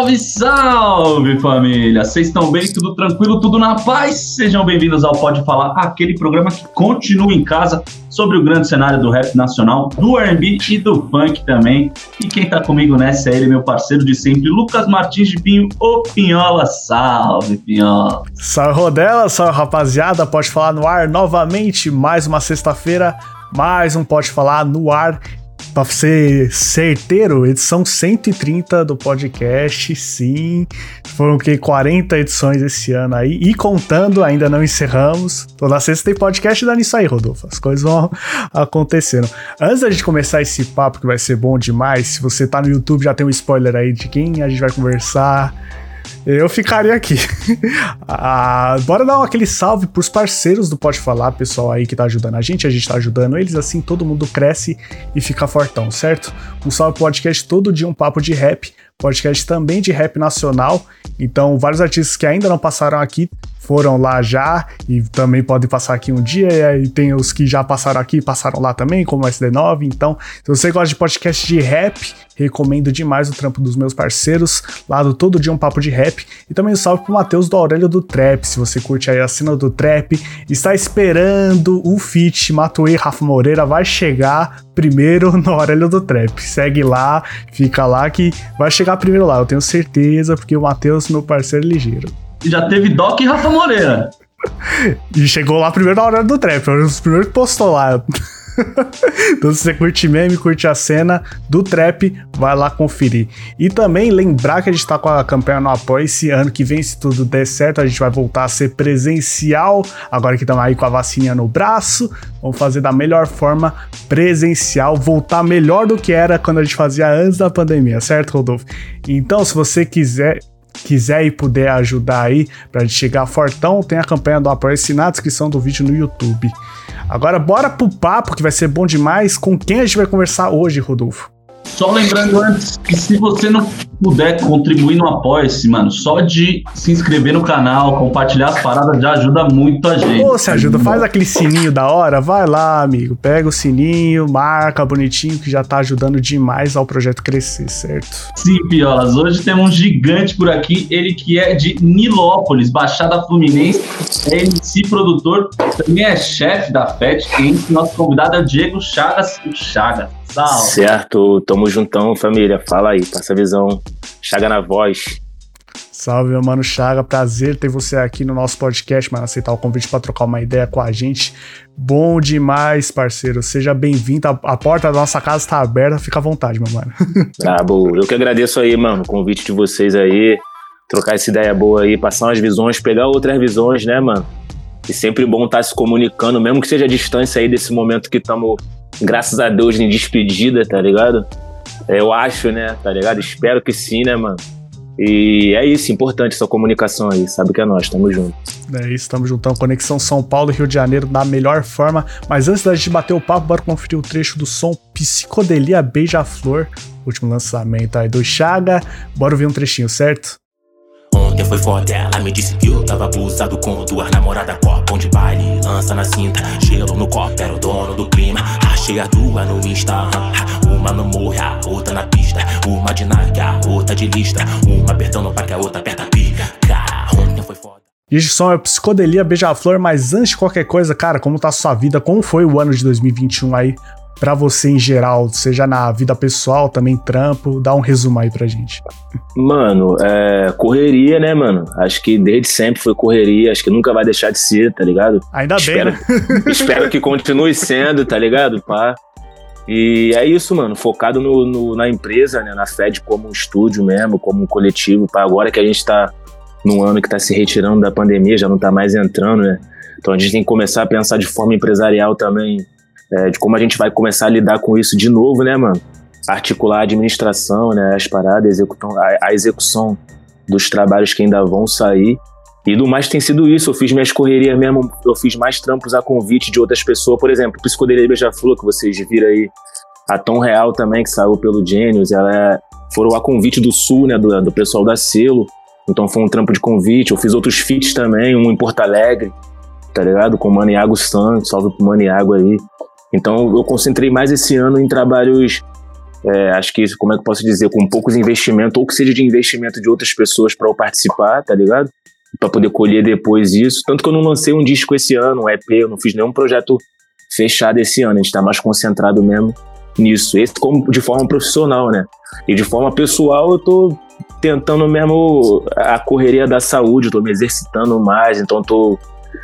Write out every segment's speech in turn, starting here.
Salve, salve família! Vocês estão bem? Tudo tranquilo? Tudo na paz? Sejam bem-vindos ao Pode Falar, aquele programa que continua em casa sobre o grande cenário do rap nacional, do R&B e do funk também. E quem tá comigo nessa é ele, meu parceiro de sempre, Lucas Martins de Pinho, o Pinhola. Salve, Pinhola! Salve, Rodela! Salve, rapaziada! Pode Falar no ar novamente, mais uma sexta-feira, mais um Pode Falar no ar Pra ser certeiro, edição 130 do podcast, sim. Foram que 40 edições esse ano aí. E contando, ainda não encerramos. Toda sexta tem podcast dando isso aí, Rodolfo. As coisas vão acontecendo. Antes da gente começar esse papo, que vai ser bom demais, se você tá no YouTube, já tem um spoiler aí de quem a gente vai conversar eu ficaria aqui. ah, bora dar aquele salve pros parceiros do Pode Falar, pessoal aí que tá ajudando a gente, a gente tá ajudando eles, assim todo mundo cresce e fica fortão, certo? Um salve podcast Todo Dia Um Papo de Rap, podcast também de rap nacional, então vários artistas que ainda não passaram aqui foram lá já e também podem passar aqui um dia. E tem os que já passaram aqui passaram lá também, como o SD9. Então, se você gosta de podcast de rap, recomendo demais o trampo dos meus parceiros lá do Todo Dia um Papo de Rap. E também um salve pro Matheus do Aurélio do Trap. Se você curte aí a cena do Trap, está esperando o feat Matuei Rafa Moreira, vai chegar primeiro no Aurélio do Trap. Segue lá, fica lá que vai chegar primeiro lá, eu tenho certeza, porque o Matheus, meu parceiro, é ligeiro já teve Doc e Rafa Moreira. E chegou lá primeiro na hora do trap, foi um dos primeiros que postou lá. então, se você curte meme, curte a cena do trap, vai lá conferir. E também lembrar que a gente tá com a campanha no Apoio esse ano que vem, se tudo der certo, a gente vai voltar a ser presencial. Agora que estamos aí com a vacina no braço, vamos fazer da melhor forma presencial, voltar melhor do que era quando a gente fazia antes da pandemia, certo, Rodolfo? Então, se você quiser quiser e puder ajudar aí pra gente chegar fortão, tem a campanha do Apoia-se na descrição do vídeo no YouTube. Agora bora pro papo que vai ser bom demais. Com quem a gente vai conversar hoje, Rodolfo? Só lembrando antes que se você não puder contribuir no Apoia-se, mano, só de se inscrever no canal, compartilhar as paradas já ajuda muito a gente. Pô, se ajuda, faz aquele sininho da hora, vai lá, amigo, pega o sininho, marca bonitinho que já tá ajudando demais ao projeto crescer, certo? Sim, Piolas, hoje temos um gigante por aqui, ele que é de Nilópolis, Baixada Fluminense, é MC produtor, também é chefe da FET, e nosso convidado é o Diego Chagas, o Chagas. Certo, tamo juntão, família. Fala aí, passa a visão. Chaga na voz. Salve, meu mano Chaga. Prazer ter você aqui no nosso podcast, mano. Aceitar o convite para trocar uma ideia com a gente. Bom demais, parceiro. Seja bem-vindo. A porta da nossa casa tá aberta. Fica à vontade, meu mano. Boa. Eu que agradeço aí, mano, o convite de vocês aí. Trocar essa ideia boa aí, passar umas visões, pegar outras visões, né, mano? E sempre bom estar tá se comunicando, mesmo que seja a distância aí desse momento que estamos graças a Deus, em despedida, tá ligado? Eu acho, né, tá ligado? Espero que sim, né, mano? E é isso, importante essa comunicação aí, sabe que é nós, tamo junto. É isso, tamo juntão. Conexão São Paulo e Rio de Janeiro da melhor forma. Mas antes da gente bater o papo, bora conferir o trecho do som Psicodelia Beija-Flor, último lançamento aí do Chaga. Bora ver um trechinho, certo? Ontem foi foda, ela me disse que tava abusado com duas namoradas copão de baile, lança na cinta, gelo no copo, era o dono do clima. Achei a duas no Insta, uma no morre, a outra na pista, uma de nave, a outra de lista, uma apertando pra que a outra aperta a pica. Ontem foi foda. E esse som é Psicodelia Beija-Flor, mas antes de qualquer coisa, cara, como tá a sua vida? Como foi o ano de 2021 aí? Para você em geral, seja na vida pessoal, também trampo, dá um resumo aí pra gente. Mano, é, correria, né, mano? Acho que desde sempre foi correria, acho que nunca vai deixar de ser, tá ligado? Ainda espero, bem, né? espero que continue sendo, tá ligado, pá? E é isso, mano, focado no, no, na empresa, né, na FED como um estúdio mesmo, como um coletivo, para agora que a gente tá num ano que tá se retirando da pandemia, já não tá mais entrando, né? Então a gente tem que começar a pensar de forma empresarial também é, de como a gente vai começar a lidar com isso de novo, né, mano? articular a administração, né, as paradas, a, a execução dos trabalhos que ainda vão sair. E do mais tem sido isso, eu fiz minhas correrias mesmo, eu fiz mais trampos a convite de outras pessoas, por exemplo, Psicodelia Beija-Flor, que vocês viram aí, a Tom Real também, que saiu pelo Genius, ela é, foram a convite do Sul, né, do, do pessoal da Selo, então foi um trampo de convite, eu fiz outros feats também, um em Porto Alegre, tá ligado, com o Maniago Santos, salve pro Maniago aí. Então eu concentrei mais esse ano em trabalhos é, acho que, como é que eu posso dizer, com poucos investimentos, ou que seja de investimento de outras pessoas para eu participar, tá ligado? Para poder colher depois isso. Tanto que eu não lancei um disco esse ano, um EP, eu não fiz nenhum projeto fechado esse ano, a gente tá mais concentrado mesmo nisso. Esse como de forma profissional, né? E de forma pessoal, eu tô tentando mesmo a correria da saúde, tô me exercitando mais, então tô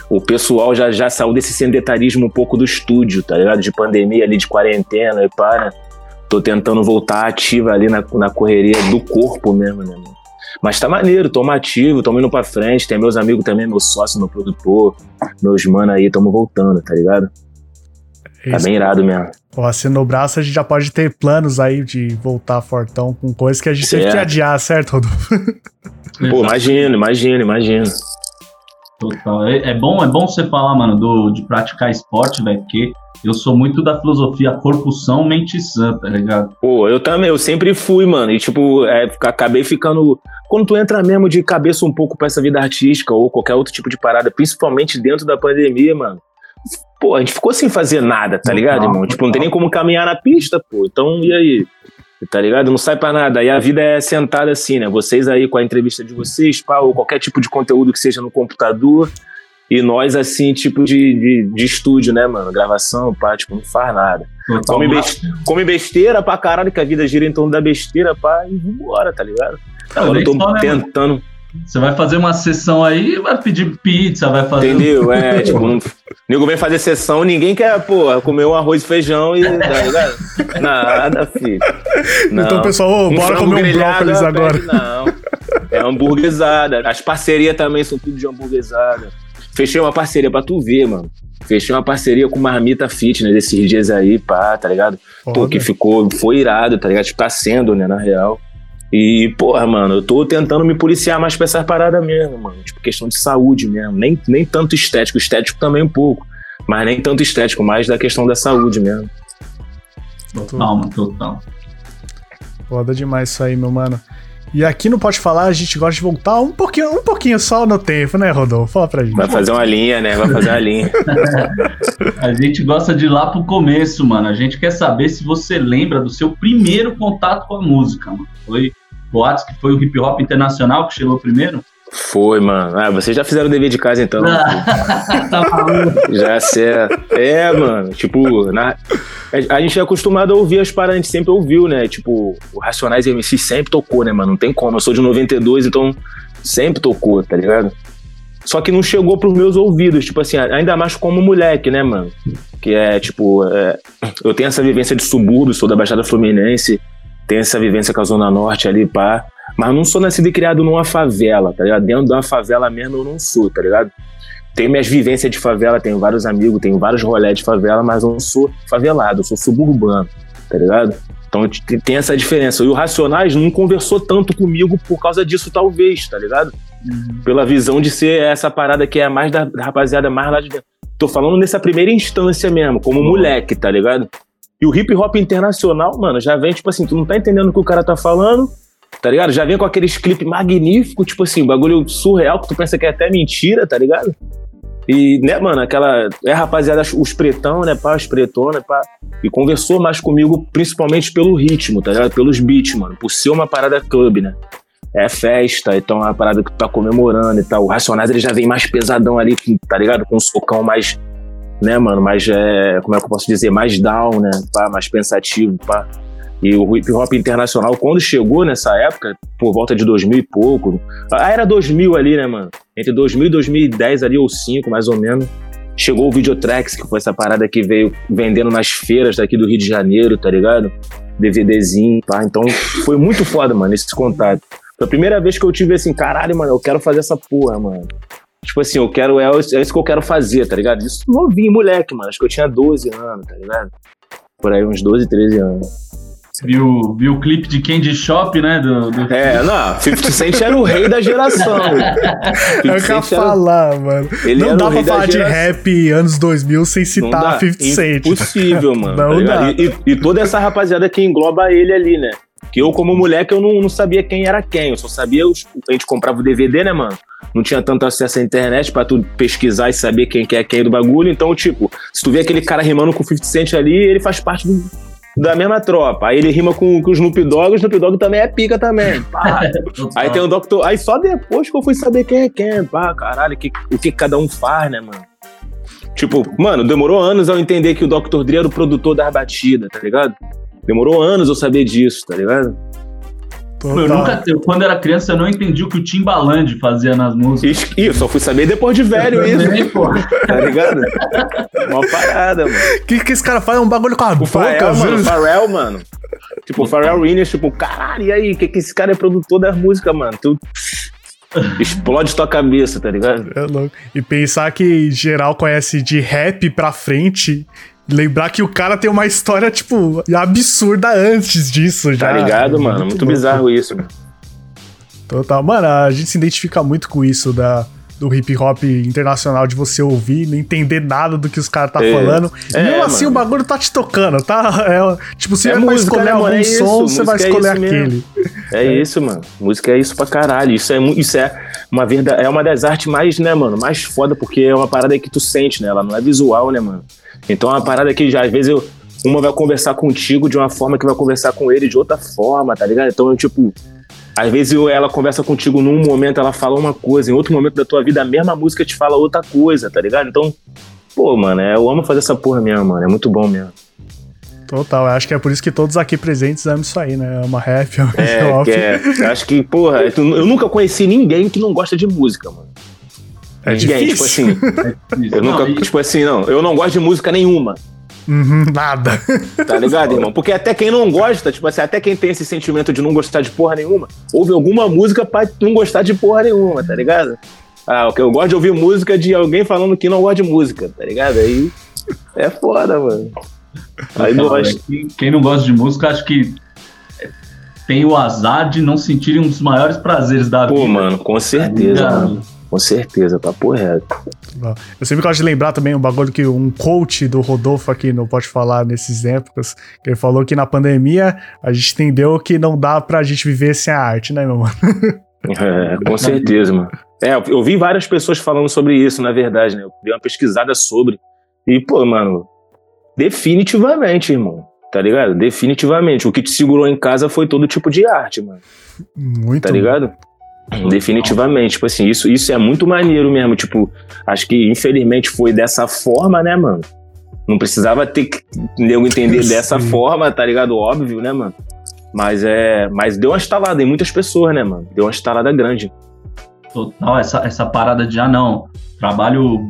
o pessoal já, já saiu desse sedentarismo um pouco do estúdio, tá ligado? De pandemia ali, de quarentena e para tô tentando voltar ativa ali na, na correria do corpo mesmo, né, mano? Mas tá maneiro, tô ativo, tamo indo pra frente. Tem meus amigos também, meu sócio, meu produtor, meus mano aí, tamo voltando, tá ligado? Tá bem irado mesmo. Pô, assim no braço a gente já pode ter planos aí de voltar fortão com coisas que a gente certo. teve que adiar, certo, Rodolfo? Pô, imagino, imagino, imagino. Total. É, é, bom, é bom você falar, mano, do, de praticar esporte, velho, porque eu sou muito da filosofia corpo são, mente sã, tá ligado? Pô, eu também, eu sempre fui, mano. E, tipo, é, acabei ficando. Quando tu entra mesmo de cabeça um pouco pra essa vida artística ou qualquer outro tipo de parada, principalmente dentro da pandemia, mano. Pô, a gente ficou sem fazer nada, tá ligado, irmão? Tipo, não tem nem como caminhar na pista, pô. Então, e aí? Tá ligado? Não sai pra nada. Aí a vida é sentada assim, né? Vocês aí com a entrevista de vocês, pá, ou qualquer tipo de conteúdo que seja no computador. E nós, assim, tipo de, de, de estúdio, né, mano? Gravação, pá, tipo, não faz nada. Come, besteira, come besteira pra caralho, que a vida gira em torno da besteira, pá, e vambora, tá ligado? Agora eu tô né, tentando. Você vai fazer uma sessão aí, vai pedir pizza, vai fazer. Entendeu? É, tipo, não, nego vem fazer sessão, ninguém quer, pô, comer um arroz e feijão e. Tá ligado? Nada, filho. Não. Então, pessoal, um bora comer um brócolis agora. Não. É hamburguesada. As parcerias também são tudo de hamburguesada. Fechei uma parceria pra tu ver, mano. Fechei uma parceria com Marmita Fitness esses dias aí, pá, tá ligado? Foda. Pô, que ficou, foi irado, tá ligado? Tipo, tá sendo, né, na real. E, porra, mano, eu tô tentando me policiar mais pra essa parada mesmo, mano. Tipo, questão de saúde mesmo. Nem, nem tanto estético, estético também um pouco. Mas nem tanto estético, mais da questão da saúde mesmo. Total, mano, total. Foda demais isso aí, meu mano. E aqui no Pode Falar a gente gosta de voltar um pouquinho, um pouquinho só no tempo, né, Rodolfo? Fala pra gente. Vai fazer uma linha, né? Vai fazer uma linha. a gente gosta de ir lá pro começo, mano. A gente quer saber se você lembra do seu primeiro contato com a música, mano. Foi boatos que foi o hip hop internacional que chegou primeiro? Foi, mano. Ah, vocês já fizeram o dever de casa então. tá já sei. É, mano. Tipo, na... a gente é acostumado a ouvir as paradas, a gente sempre ouviu, né? Tipo, o Racionais MC sempre tocou, né, mano? Não tem como. Eu sou de 92, então sempre tocou, tá ligado? Só que não chegou pros meus ouvidos, tipo assim, ainda mais como moleque, né, mano? Que é, tipo, é... eu tenho essa vivência de subúrbio, sou da Baixada Fluminense, tenho essa vivência com a Zona Norte ali, pá. Mas não sou nascido e criado numa favela, tá ligado? Dentro de uma favela mesmo eu não sou, tá ligado? Tenho minhas vivências de favela, tenho vários amigos, tenho vários rolés de favela, mas eu não sou favelado, eu sou suburbano, tá ligado? Então tem essa diferença. E o Racionais não conversou tanto comigo por causa disso, talvez, tá ligado? Uhum. Pela visão de ser essa parada que é mais da, da rapaziada mais lá de dentro. Tô falando nessa primeira instância mesmo, como uhum. moleque, tá ligado? E o hip hop internacional, mano, já vem tipo assim, tu não tá entendendo o que o cara tá falando, tá ligado? Já vem com aqueles clipes magníficos, tipo assim, bagulho surreal que tu pensa que é até mentira, tá ligado? E, né, mano, aquela. É, rapaziada, os pretão, né, pá, os pretona, pá. E conversou mais comigo, principalmente pelo ritmo, tá ligado? Pelos beats, mano. Por ser uma parada clube, né? É festa, então é uma parada que tu tá comemorando e tal. O Racionais ele já vem mais pesadão ali, tá ligado? Com um socão mais. Né, mano? Mais. É, como é que eu posso dizer? Mais down, né? Pá, mais pensativo, pá. E o hip hop internacional, quando chegou nessa época, por volta de 2000 e pouco, ah, era 2000 ali, né, mano? Entre 2000 e 2010 ali, ou 5, mais ou menos, chegou o Videotracks, que foi essa parada que veio vendendo nas feiras daqui do Rio de Janeiro, tá ligado? DVDzinho, tá? Então foi muito foda, mano, esse contato. Foi a primeira vez que eu tive assim, caralho, mano, eu quero fazer essa porra, mano. Tipo assim, eu quero, é, é isso que eu quero fazer, tá ligado? Isso novinho, moleque, mano. Acho que eu tinha 12 anos, tá ligado? Por aí, uns 12, 13 anos. Viu, viu o clipe de Candy Shop, né? Do, do... É, não, 50 Cent era o rei da geração. Eu quero falar, mano. Ele não dá o pra falar de rap anos 2000 sem Não citar dá, 50 Cent. Impossível, mano. Não tá dá. E, e- toda essa rapaziada que engloba ele ali, né? Que eu, como moleque, eu não, não sabia quem era quem. Eu só sabia. Os, a gente comprava o DVD, né, mano? Não tinha tanto acesso à internet pra tu pesquisar e saber quem que é quem do bagulho. Então, tipo, se tu vê aquele cara rimando com o 50 Cent ali, ele faz parte do- da mesma tropa. Aí ele rima com, com o Snoop Dogg, o Snoop Dogg também é pica também. Pá. Aí tem o Dr. Aí só depois que eu fui saber quem é quem. Pá, caralho, que, o que cada um faz, né, mano? Tipo, mano, demorou anos eu entender que o Dr. Dre era o produtor das batidas, tá ligado? Demorou anos eu saber disso, tá ligado? Total. Eu nunca, eu, quando era criança, eu não entendi o que o Timbaland fazia nas músicas. E eu só fui saber depois de velho Eu isso, também, pô. tá ligado? Uma parada, mano. O que, que esse cara faz? É um bagulho com a O boca, Pharrell, mano. Pharrell, mano. Tipo, o Pharrell Williams, tipo, caralho, e aí? Que que esse cara é produtor das músicas, mano? Tu explode tua cabeça, tá ligado? É louco. E pensar que geral conhece de rap pra frente. Lembrar que o cara tem uma história, tipo, absurda antes disso já. Tá ligado, mano? Muito, louco. bizarro isso. Total. Mano, a gente se identifica muito com isso da, do hip hop internacional, de você ouvir, não entender nada do que os caras tá É. falando. É, mesmo assim mano. o bagulho tá te tocando, tá? É, tipo, se É é música, escolher né, algum mano? É som, isso, você vai é escolher aquele. É isso, mano. Música é isso pra caralho. Isso é, isso é uma verdade, é uma das artes mais, né, mano, mais foda, porque é uma parada que tu sente, né? Ela não é visual, né, mano? Então é uma parada que já, às vezes, eu, uma vai conversar contigo de uma forma que vai conversar com ele de outra forma, tá ligado? Então, eu, tipo, às vezes eu- ela conversa contigo num momento, ela fala uma coisa, em outro momento da tua vida, a mesma música te fala outra coisa, tá ligado? Então, pô, mano, é, eu amo fazer essa porra mesmo, mano. É muito bom mesmo. Total, eu acho que é por isso que todos aqui presentes amam isso aí, né? Ama rap, ama hip É, que é, acho que, porra, eu nunca conheci ninguém que não gosta de música, mano. É tipo difícil. assim, eu Não, nunca, e- tipo assim, não, eu não gosto de música nenhuma, Uhum, nada. tá ligado, irmão? Porque até quem não gosta, tipo assim, até quem tem esse sentimento de não gostar de porra nenhuma, ouve alguma música pra não gostar de porra nenhuma, tá ligado? Ah, o que eu gosto de ouvir música de alguém falando que não gosta de música, tá ligado? Aí é foda, mano. Aí gosto. é que quem não gosta de música, acho que tem o azar de não sentir um dos maiores prazeres da Pô, vida. mano, com certeza, Tá mano. Com certeza, papo reto. Eu sempre gosto de lembrar também um bagulho que um coach do Rodolfo aqui não pode falar nesses épocas, que ele falou que na pandemia a gente entendeu que não dá pra gente viver sem a arte, né, meu mano? É, com certeza, mano. É, eu vi várias pessoas falando sobre isso, na verdade, né? Eu dei uma pesquisada sobre. E, pô, mano, definitivamente, irmão. Tá ligado? Definitivamente. O que te segurou em casa foi todo tipo de arte, mano. Muito. Tá ligado? Definitivamente. Tipo assim, isso, isso é muito maneiro mesmo. Tipo, acho que infelizmente foi dessa forma, né, mano? Não precisava ter que nego entender dessa forma, tá ligado? Óbvio, né, mano? Mas é. Mas deu uma estalada em muitas pessoas, né, mano? Deu uma estalada grande. Total, essa, essa parada de, ah, não, trabalho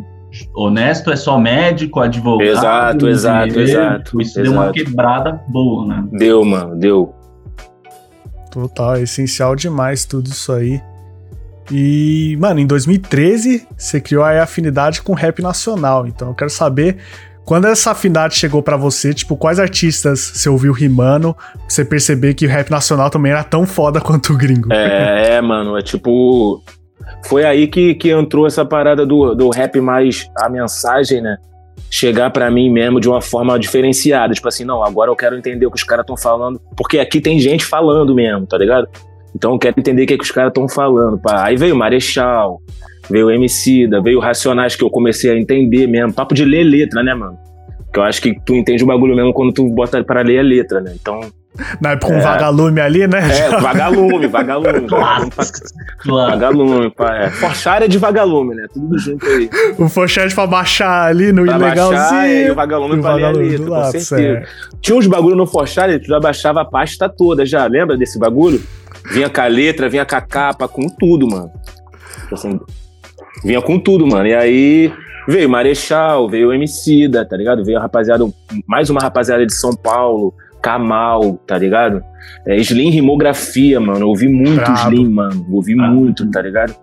honesto é só médico, advogado. Exato, exato, exato, Isso deu uma exato. quebrada boa, né? Deu, mano, deu. Total, é essencial demais tudo isso aí. E, mano, em 2013 você criou a afinidade com rap nacional. Então eu quero saber quando essa afinidade chegou pra você, tipo, quais artistas você ouviu rimando, você perceber que o rap nacional também era tão foda quanto o gringo. É, é, mano, é tipo. Foi aí que, que entrou essa parada do, do rap mais a mensagem, né? Chegar pra mim mesmo de uma forma diferenciada. Tipo assim, não, agora eu quero entender o que os caras estão falando. Porque aqui tem gente falando mesmo, tá ligado? Então eu quero entender o que, é que os caras estão falando. Pá. Aí veio Marechal, veio Emicida, veio Racionais, que eu comecei a entender mesmo. Papo de ler letra, né, mano? Que eu acho que tu entende o bagulho mesmo quando tu bota pra ler a letra, né? Então, Na época com É. um vagalume ali, né? é, vagalume, vagalume. vagalume Claro. Vagalume, pá. É. Forchar é de vagalume, né? Tudo junto aí. O Fochete pra baixar ali no Pra baixar ilegalzinho. é, e o vagalume e o pra vagalume letra, do com lado, certeza. certo. Tinha uns bagulho no Forchar, tu já baixava a pasta toda já. Lembra desse bagulho? Vinha com a letra, vinha com a capa, com tudo, mano. Assim, vinha com tudo, mano. E aí veio Marechal, veio o Emicida, tá ligado? Veio a rapaziada, mais uma rapaziada de São Paulo, Kamal, tá ligado? É, Slim Rimografia, mano. Eu ouvi muito Brabo. Slim, mano. Ouvi Brabo. muito, tá ligado?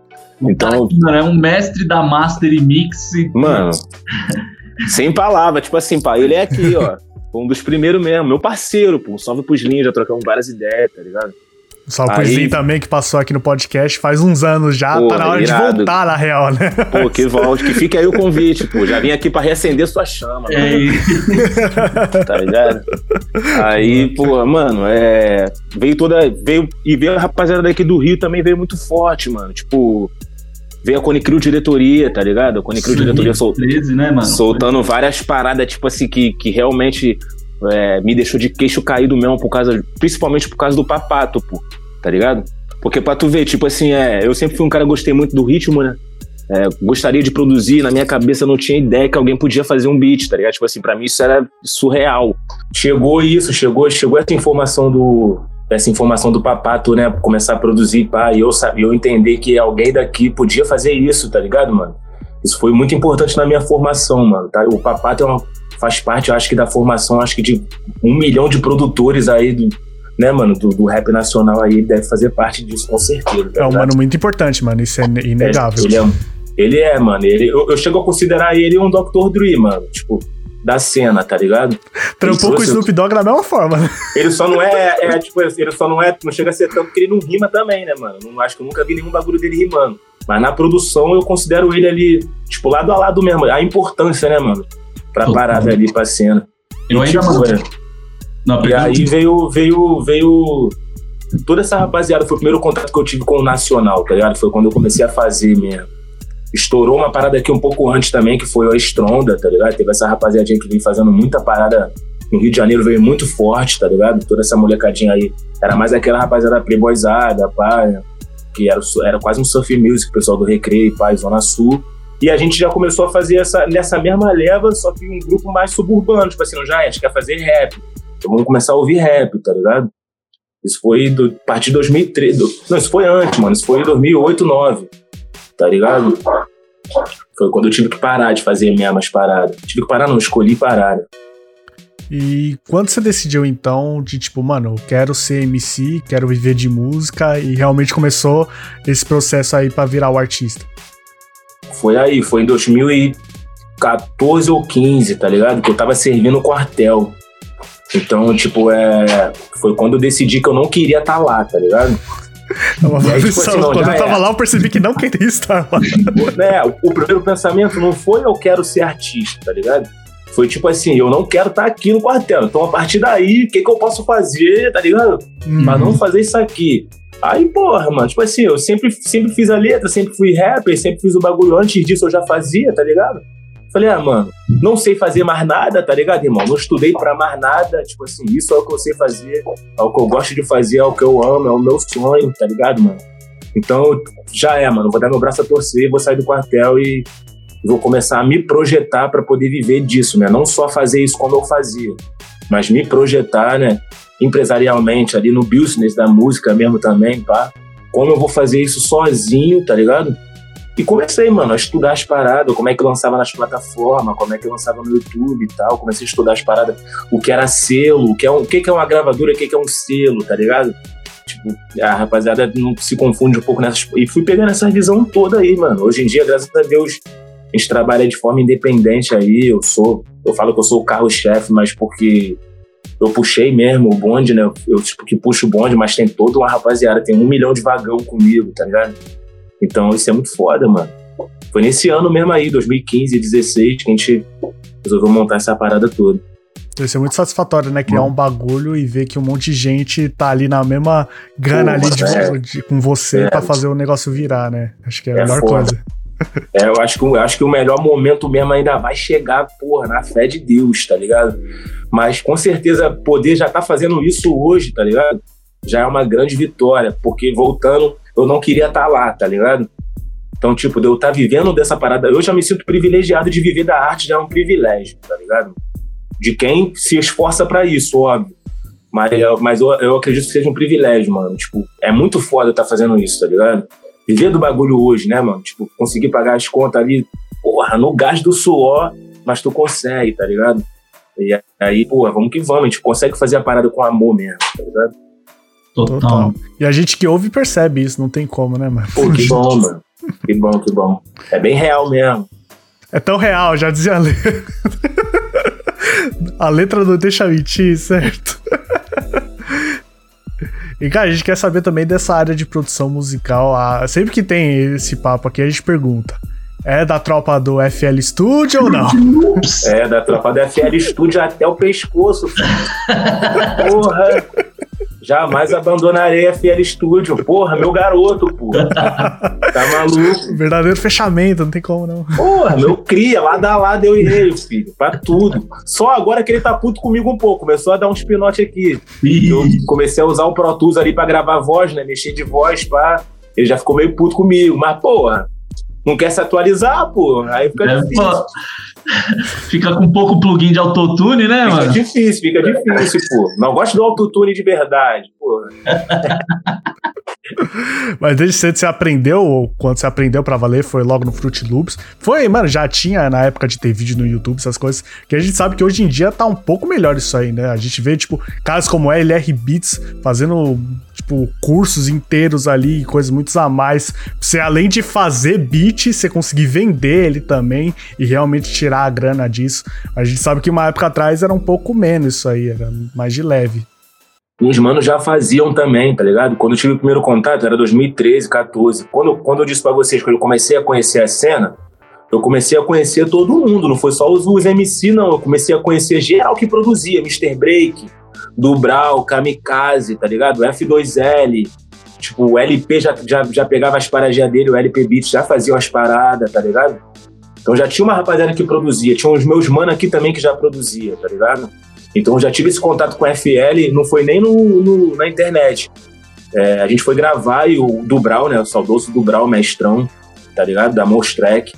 Então, Mano, é um mestre da master e mix. Mano, sem palavra, tipo assim, pá, ele é aqui, ó. Foi um dos primeiros mesmo, meu parceiro, pô. Um salve pros Linhos, já trocamos várias ideias, tá ligado? Salve pro Aí- Slim também, que passou aqui no podcast faz uns anos já. Pô, tá na hora de irado. voltar, na real, né? Pô, que volte, que fique aí o convite, pô. Já vim aqui pra reacender sua chama, mano. É, tá ligado? Aí, pô, mano, é. Veio toda. Veio. E veio a rapaziada daqui do Rio também veio muito forte, mano. Tipo. Veio a Conicrio Diretoria, tá ligado? A Conicrio Diretoria sol- 13, né, mano? soltando várias paradas, tipo assim, que, que realmente é, me deixou de queixo caído mesmo, por causa. Principalmente por causa do papato, pô, tá ligado? Porque pra tu ver, tipo assim, é, eu sempre fui um cara que gostei muito do ritmo, né? É, gostaria de produzir, na minha cabeça não tinha ideia que alguém podia fazer um beat, tá ligado? Tipo assim, pra mim isso era surreal. Chegou isso, chegou, chegou essa informação do essa informação do Papato, né, começar a produzir, pá, e eu eu entender que alguém daqui podia fazer isso, tá ligado, mano? Isso foi muito importante na minha formação, mano, tá? O Papato é uma, faz parte, eu acho que da formação, acho que de um milhão de produtores aí do, né, mano, do, do rap nacional aí, ele deve fazer parte disso com certeza. tá É um mano muito importante, mano. Isso é ine- inegável. Ele é, ele é mano. Ele, eu, eu chego a considerar ele um Dr. Dre, mano. Tipo, da cena, tá ligado? Trampou com o Snoop Dogg da mesma forma, né? Ele só não é, é, tipo, ele só não é, não chega a ser tanto porque ele não rima também, né, mano? Não, acho que eu nunca vi nenhum bagulho dele rimando. Mas na produção eu considero ele ali, tipo, lado a lado mesmo. A importância, né, mano? Pra parada ali, pra cena. Eu ainda, Tipo, é. Não, E aí veio, veio, veio. Toda essa rapaziada foi o primeiro contato que eu tive com o Nacional, tá ligado? Foi quando eu comecei a fazer mesmo. Estourou uma parada aqui um pouco antes também, que foi a Estronda, tá ligado? Teve essa rapaziadinha que veio fazendo muita parada no Rio de Janeiro, veio muito forte, tá ligado? Toda essa molecadinha aí. Era mais aquela rapaziada playboyzada, pá, que era, era quase um surf music, o pessoal do Recreio, pá, Zona Sul. E a gente já começou a fazer essa, nessa mesma leva, só que um grupo mais suburbano, tipo assim, já, a gente quer fazer rap. Então vamos começar a ouvir rap, tá ligado? Isso foi do, a partir de 2013. do- não, isso foi antes, mano. Isso foi em 2008, 2009. Tá ligado? Foi quando eu tive que parar de fazer mesmo as paradas. Tive que parar, não, escolhi parar. né? E quando você decidiu, então, de tipo, mano, eu quero ser MC, quero viver de música, e realmente começou esse processo aí pra virar o artista? Foi aí, foi em 2014 ou 15, tá ligado? Que eu tava servindo o quartel. Então, tipo, é. Foi quando eu decidi que eu não queria estar lá, tá ligado? Tava- aí, tipo assim, não, Quando eu tava é. lá, eu percebi que não queria estar lá. né, o, o primeiro pensamento não foi eu quero ser artista, tá ligado? Foi tipo assim, eu não quero estar aqui no quartel. Então, a partir daí, o que, que eu posso fazer, tá ligado? Pra não fazer isso aqui. Aí, porra, mano, tipo assim, eu sempre, sempre fiz a letra, sempre fui rapper, sempre fiz o bagulho. Antes disso eu já fazia, tá ligado? Falei, ah, mano, não sei fazer mais nada, tá ligado, irmão? Não estudei pra mais nada. Tipo assim, isso é o que eu sei fazer, é o que eu gosto de fazer, é o que eu amo, é o meu sonho, tá ligado, mano? Então, já é, mano. Vou dar meu braço a torcer, vou sair do quartel e vou começar a me projetar pra poder viver disso, né? Não só fazer isso como eu fazia, mas me projetar, né? Empresarialmente, ali no business da música mesmo também, pá. Como eu vou fazer isso sozinho, tá ligado? E comecei, mano, a estudar as paradas, como é que lançava nas plataformas, como é que lançava no YouTube e tal. Comecei a estudar as paradas, o que era selo, o que é, um, o que é uma gravadora, o que que é um selo, tá ligado? Tipo, a rapaziada não se confunde um pouco nessas. E fui pegando essa visão toda aí, mano. Hoje em dia, graças a Deus, a gente trabalha de forma independente aí. Eu sou. Eu falo que eu sou o carro-chefe, mas porque eu puxei mesmo o bonde, né? Eu, tipo, que puxo o bonde, mas tem toda uma rapaziada, tem um milhão de vagão comigo, tá ligado? Então isso é muito foda, mano. Foi nesse ano mesmo aí, 2015, 2016, que a gente resolveu montar essa parada toda. Deve ser muito satisfatório, né? Criar um bagulho e ver que um monte de gente tá ali na mesma grana Pô, ali de, é. de- com você É. pra fazer o negócio virar, né? Acho que é a É melhor foda. coisa. É, eu acho que, eu acho que o melhor momento mesmo ainda vai chegar, porra, na fé de Deus, tá ligado? Mas com certeza poder já tá fazendo isso hoje, tá ligado? Já é uma grande vitória, porque voltando, eu não queria estar lá, tá ligado? Então, tipo, de eu estar vivendo dessa parada, eu já me sinto privilegiado de viver da arte, já é um privilégio, tá ligado? De quem se esforça pra isso, óbvio. Mas, mas eu, eu acredito que seja um privilégio, mano. Tipo, é muito foda estar fazendo isso, tá ligado? Viver do bagulho hoje, né, mano? Tipo, conseguir pagar as contas ali, porra, no gás do suor, mas tu consegue, tá ligado? E aí, porra, vamos que vamos, a gente consegue fazer a parada com amor mesmo, tá ligado? Total. Total. E a gente que ouve percebe isso, não tem como, né, mano? Pô, que bom, mano. Que bom, que bom. É bem real mesmo. É tão real, já dizia a letra. A letra não deixa mentir, certo? E, cara, a gente quer saber também dessa área de produção musical. Ah, sempre que tem esse papo aqui, a gente pergunta. É da tropa do FL Studio ou não? É, da tropa do FL Studio até o pescoço, filho. Porra! Jamais abandonarei a FL Studio. Porra, meu garoto, porra. Tá maluco? Verdadeiro fechamento, não tem como não. Porra, meu cria, lá da lado eu e ele, filho. Pra tudo. Só agora que ele tá puto comigo um pouco. Começou a dar uns pinote aqui. Eu comecei a usar o Pro Tools ali pra gravar voz, né? Mexer de voz, pá. Ele já ficou meio puto comigo. Mas, porra, não quer se atualizar, pô. Aí fica É, difícil. pô, fica com pouco plugin de autotune, né, Fica mano? difícil, fica difícil, pô. Não gosto do autotune de verdade, pô. Mas desde cedo você aprendeu, ou quando você aprendeu pra valer, foi logo no Fruit Loops. Foi, mano, já tinha na época de ter vídeo no YouTube, essas coisas, que a gente sabe que hoje em dia tá um pouco melhor isso aí, né? A gente vê, tipo, casos como LR Beats fazendo, tipo, cursos inteiros ali, e coisas muito a mais. Você, além de fazer beat, você conseguir vender ele também e realmente tirar a grana disso. A gente sabe que uma época atrás era um pouco menos isso aí, era mais de leve. Uns manos já faziam também, tá ligado? Quando eu tive o primeiro contato, era 2013, 14. Quando, quando eu disse pra vocês que eu comecei a conhecer a cena, eu comecei a conhecer todo mundo, não foi só os, os MC, não. Eu comecei a conhecer geral que produzia, Mr. Break, Dubral, Kamikaze, tá ligado? F2L. Tipo, o LP já, já, já pegava as paradinhas dele, o LP Beats já fazia umas paradas, tá ligado? Então já tinha uma rapaziada que produzia, tinha os meus mano aqui também que já produzia, tá ligado? Então já tive esse contato com o FL, não foi nem no, no- na internet. É, a gente foi gravar e o Dubral, né, o saudoso Dubral, mestrão, tá ligado? Da Mostrek,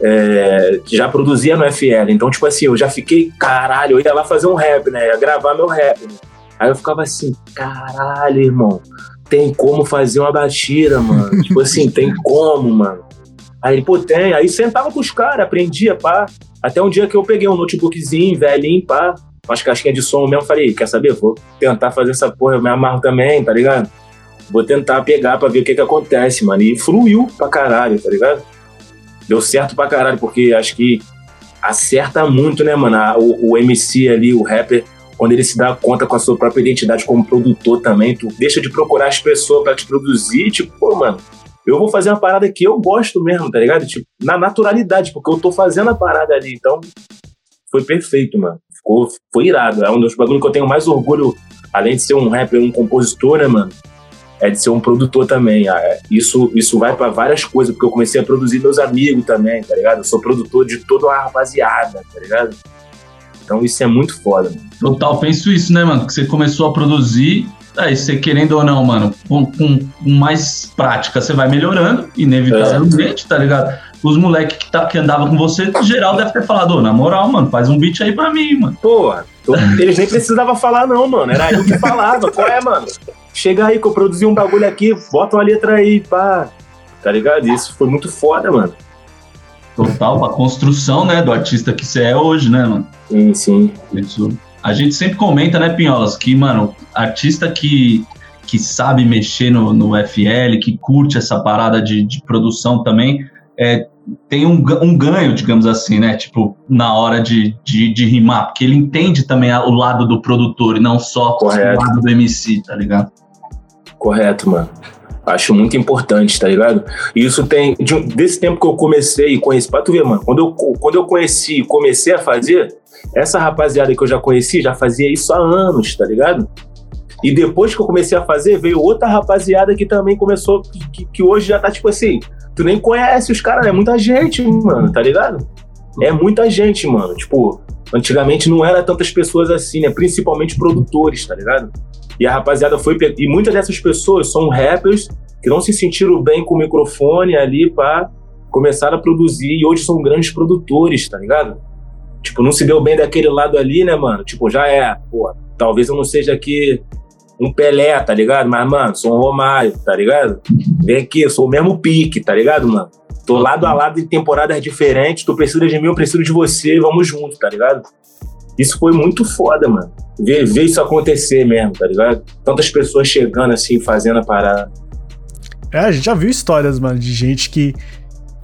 é, já produzia no FL. Então, tipo assim, eu já fiquei, caralho, eu ia lá fazer um rap, né? Ia gravar meu rap. Né? Aí eu ficava assim, caralho, irmão, tem como fazer uma batida, mano. tipo assim, tem como, mano. Aí ele, pô, tem. Aí sentava com os caras, aprendia, pá. Até um dia que eu peguei um notebookzinho, velhinho, pá, umas caixinhas de som mesmo, falei, quer saber? Vou tentar fazer essa porra, eu me amarro também, tá ligado? Vou tentar pegar pra ver o que que acontece, mano. E fluiu pra caralho, tá ligado? Deu certo pra caralho, porque acho que acerta muito, né, mano? O, o MC ali, o rapper, quando ele se dá conta com a sua própria identidade como produtor também, tu deixa de procurar as pessoas pra te produzir, tipo, pô, mano, eu vou fazer uma parada que eu gosto mesmo, tá ligado? Tipo, na naturalidade, porque eu tô fazendo a parada ali, então foi perfeito, mano. Ficou, foi irado. É um dos bagulhos que eu tenho mais orgulho, além de ser um rapper, um compositor, né, mano? É de ser um produtor também. Ah, é. Isso, isso vai pra várias coisas, porque eu comecei a produzir meus amigos também, tá ligado? Eu sou produtor de toda uma rapaziada, tá ligado? Então isso é muito foda, mano. Total, penso isso, né, mano? Que você começou a produzir, aí você querendo ou não, mano, com, com- com mais prática, você vai melhorando, inevitavelmente, tá ligado? Os moleques que, tá, que andavam com você, em geral, deve ter falado, ô, na moral, mano, faz um beat aí pra mim, mano. Porra, tô- eles nem precisavam falar, não, mano. Era eu que falava. Qual é, mano? Chega aí que eu produzi um bagulho aqui, bota uma letra aí, pá. Tá ligado? Isso foi muito foda, mano. Total, pra construção, né, do artista que você é hoje, né, mano? Sim, sim. Isso. A gente sempre comenta, né, Pinholas, que, mano, artista que, que sabe mexer no, no FL, que curte essa parada de, de produção também, é, tem um, um ganho, digamos assim, né? Tipo, na hora de, de, de rimar, porque ele entende também a- o lado do produtor e não só Correto. o lado do MC, tá ligado? Correto, mano. Acho muito importante, tá ligado? E isso tem. de desse tempo que eu comecei e conheci. Pra tu ver, mano, quando eu, quando eu conheci e comecei a fazer, essa rapaziada que eu já conheci já fazia isso há anos, tá ligado? E depois que eu comecei a fazer, veio outra rapaziada que também começou, que, que hoje já tá tipo assim. Tu nem conhece os caras, é muita gente, mano, tá ligado? É muita gente, mano. Tipo, antigamente não era tantas pessoas assim, né? Principalmente produtores, tá ligado? E a rapaziada foi. E muitas dessas pessoas são rappers que não se sentiram bem com o microfone ali pra começar a produzir e hoje são grandes produtores, tá ligado? Tipo, não se deu bem daquele lado ali, né, mano? Tipo, já é, pô, talvez eu não seja aqui um Pelé, tá ligado? Mas, mano, sou um Romário, tá ligado? Vem aqui, sou o mesmo pique, tá ligado, mano? Tô lado a lado em temporadas diferentes, tu precisa de mim, eu preciso de você, vamos junto, tá ligado? Isso foi muito foda, mano. Ver, ver isso acontecer mesmo, tá ligado? Tantas pessoas chegando assim, fazendo a parada. É, a gente já viu histórias, mano, de gente que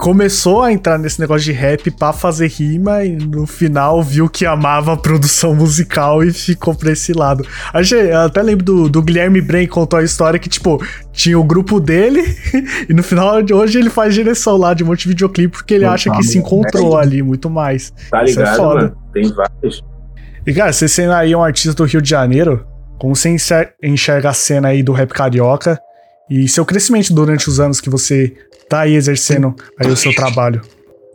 começou a entrar nesse negócio de rap pra fazer rima e no final viu que amava a produção musical e ficou pra esse lado. Achei, eu até lembro do, do Guilherme Bren contou a história que, tipo, tinha o grupo dele e no final de hoje ele faz direção lá de um monte de videoclipe porque ele acha que se encontrou ali muito mais. Tá Isso é ligado, foda. mano? Tem vários. E cara, você sendo aí um artista do Rio de Janeiro, como você enxer- enxerga a cena aí do rap carioca e seu crescimento durante os anos que você tá aí exercendo aí o seu trabalho?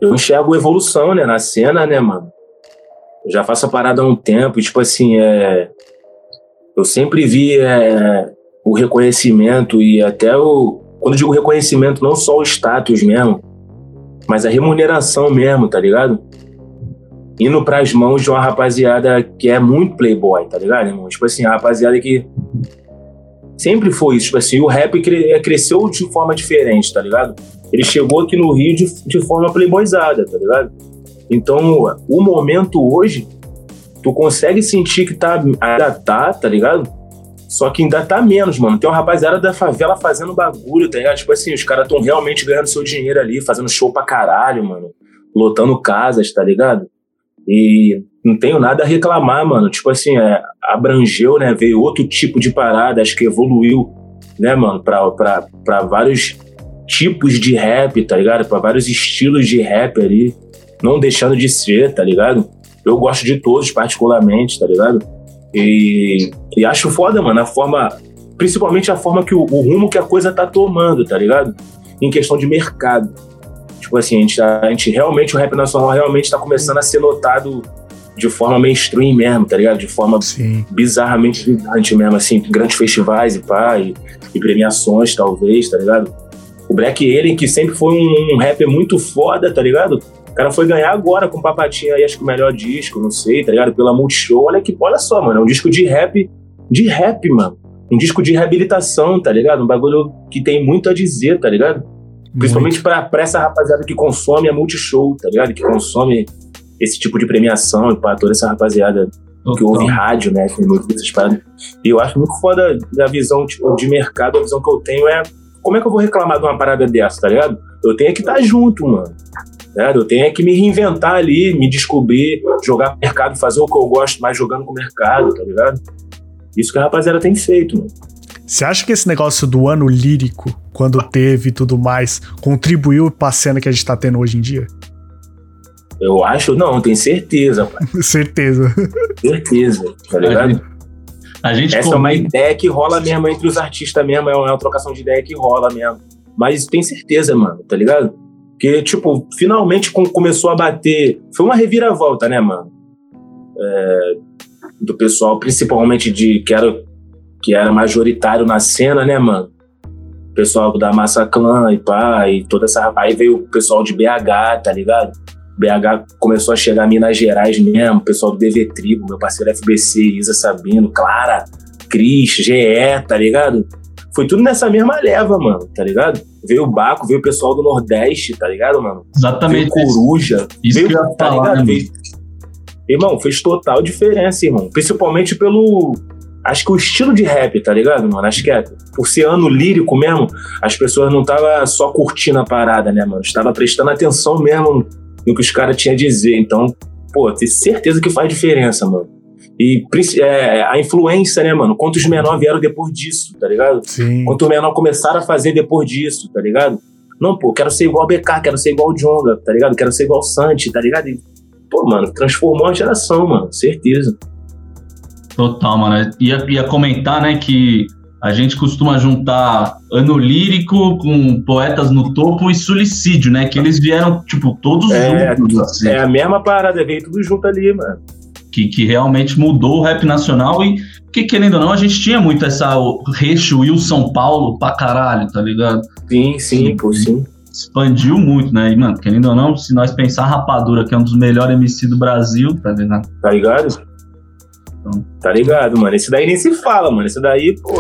eu enxergo evolução, né, na cena, né, mano? Eu já faço a parada há um tempo, e, tipo assim, é... eu sempre vi é, o reconhecimento e até o. Quando digo reconhecimento, não só o status mesmo, mas a remuneração mesmo, tá ligado? Indo pras mãos de uma rapaziada que é muito playboy, tá ligado, irmão? Tipo assim, a rapaziada que sempre foi isso. Tipo assim, o rap cre- cresceu de forma diferente, tá ligado? Ele chegou aqui no Rio de, de forma playboyzada, tá ligado? Então, o momento hoje, tu consegue sentir que tá, ainda tá, tá ligado? Só que ainda tá menos, mano. Tem uma rapaziada da favela fazendo bagulho, tá ligado? Tipo assim, os caras tão realmente ganhando seu dinheiro ali, fazendo show pra caralho, mano. Lotando casas, tá ligado? E não tenho nada a reclamar, mano. Tipo assim, é, abrangeu, né? Veio outro tipo de parada, acho que evoluiu, né, mano, pra, pra, pra vários tipos de rap, tá ligado? Pra vários estilos de rap ali. Não deixando de ser, tá ligado? Eu gosto de todos, particularmente, tá ligado? E, e acho foda, mano, a forma. Principalmente a forma que o, o rumo que a coisa tá tomando, tá ligado? Em questão de mercado. Tipo assim, a gente, tá- a gente realmente, o rap nacional realmente tá começando a ser notado de forma mainstream mesmo, tá ligado? De forma Sim. bizarramente gigante mesmo, assim, grandes festivais e pá, e, e premiações, talvez, tá ligado? O Black Alien, que sempre foi um, um rapper muito foda, tá ligado? O cara foi ganhar agora com o Papatinho aí, acho que o melhor disco, não sei, tá ligado? Pela Multishow. Olha que, olha só, mano, é um disco de rap, de rap, mano. Um disco de reabilitação, tá ligado? Um bagulho que tem muito a dizer, tá ligado? Principalmente pra, pra essa rapaziada que consome a Multishow, tá ligado? Que consome esse tipo de premiação e pra toda essa rapaziada que ouve rádio, né? Que ouve essas paradas. E eu acho muito foda a visão tipo, de mercado, a visão que eu tenho é como é que eu vou reclamar de uma parada dessa, tá ligado? Eu tenho que estar junto, mano. Tá? Eu tenho que me reinventar ali, me descobrir, jogar mercado, fazer o que eu gosto mais jogando com o mercado, tá ligado? Isso que a rapaziada tem feito, mano. Você acha que esse negócio do ano lírico, quando teve e tudo mais, contribuiu pra cena que a gente tá tendo hoje em dia? Eu acho, não, tenho certeza, pai. Certeza. Certeza, tá ligado? A gente Essa é uma ideia que rola mesmo entre os artistas mesmo, é uma, é trocação de ideia que rola mesmo. Mas tem certeza, mano, tá ligado? Porque, tipo, finalmente com- começou a bater. Foi uma reviravolta, né, mano? É, do pessoal, principalmente de que era, que era majoritário na cena, né, mano? O pessoal da Massa Clã e pá, e toda essa. Aí veio o pessoal de BH, tá ligado? BH começou a chegar a Minas Gerais mesmo, o pessoal do DV Tribo, meu parceiro FBC, Isa Sabino, Clara, Cris, GE, tá ligado? Foi tudo nessa mesma leva, mano, tá ligado? Veio o Baco, veio o pessoal do Nordeste, tá ligado, mano? Veio Exatamente. Coruja, Isso veio, que eu ia tá falar, ligado? né, Veio- Irmão, fez total diferença, irmão. Principalmente pelo. Acho que o estilo de rap, tá ligado, mano? Acho que é. Por ser ano lírico mesmo, as pessoas não estavam só curtindo a parada, né, mano? Estava prestando atenção mesmo no que os caras tinham a dizer. Então, pô, tenho certeza que faz diferença, mano. E é, a influência, né, mano? Quantos menor vieram depois disso, tá ligado? Sim. Quanto menor começaram a fazer depois disso, tá ligado? Não, pô, quero ser igual o BK, quero ser igual o Jonga, tá ligado? Quero ser igual o Santi, tá ligado? E, pô, mano, transformou a geração, mano, certeza. Total, mano. Ia, ia comentar, né, que a gente costuma juntar ano lírico com poetas no topo e suicídio, né? Que eles vieram, tipo, todos É, juntos, assim, É a mesma parada, veio tudo junto ali, mano. que, que realmente mudou o rap nacional e que, querendo ou não, a gente tinha muito essa o Reixo e o São Paulo pra caralho, tá ligado? Sim, sim, pô, sim. Expandiu muito, né? E, mano, querendo ou não, se nós pensar Rapadura, que é um dos melhores MC do Brasil, tá ligado? Tá ligado? Tá ligado, mano. Esse daí nem se fala, mano. Esse daí, pô.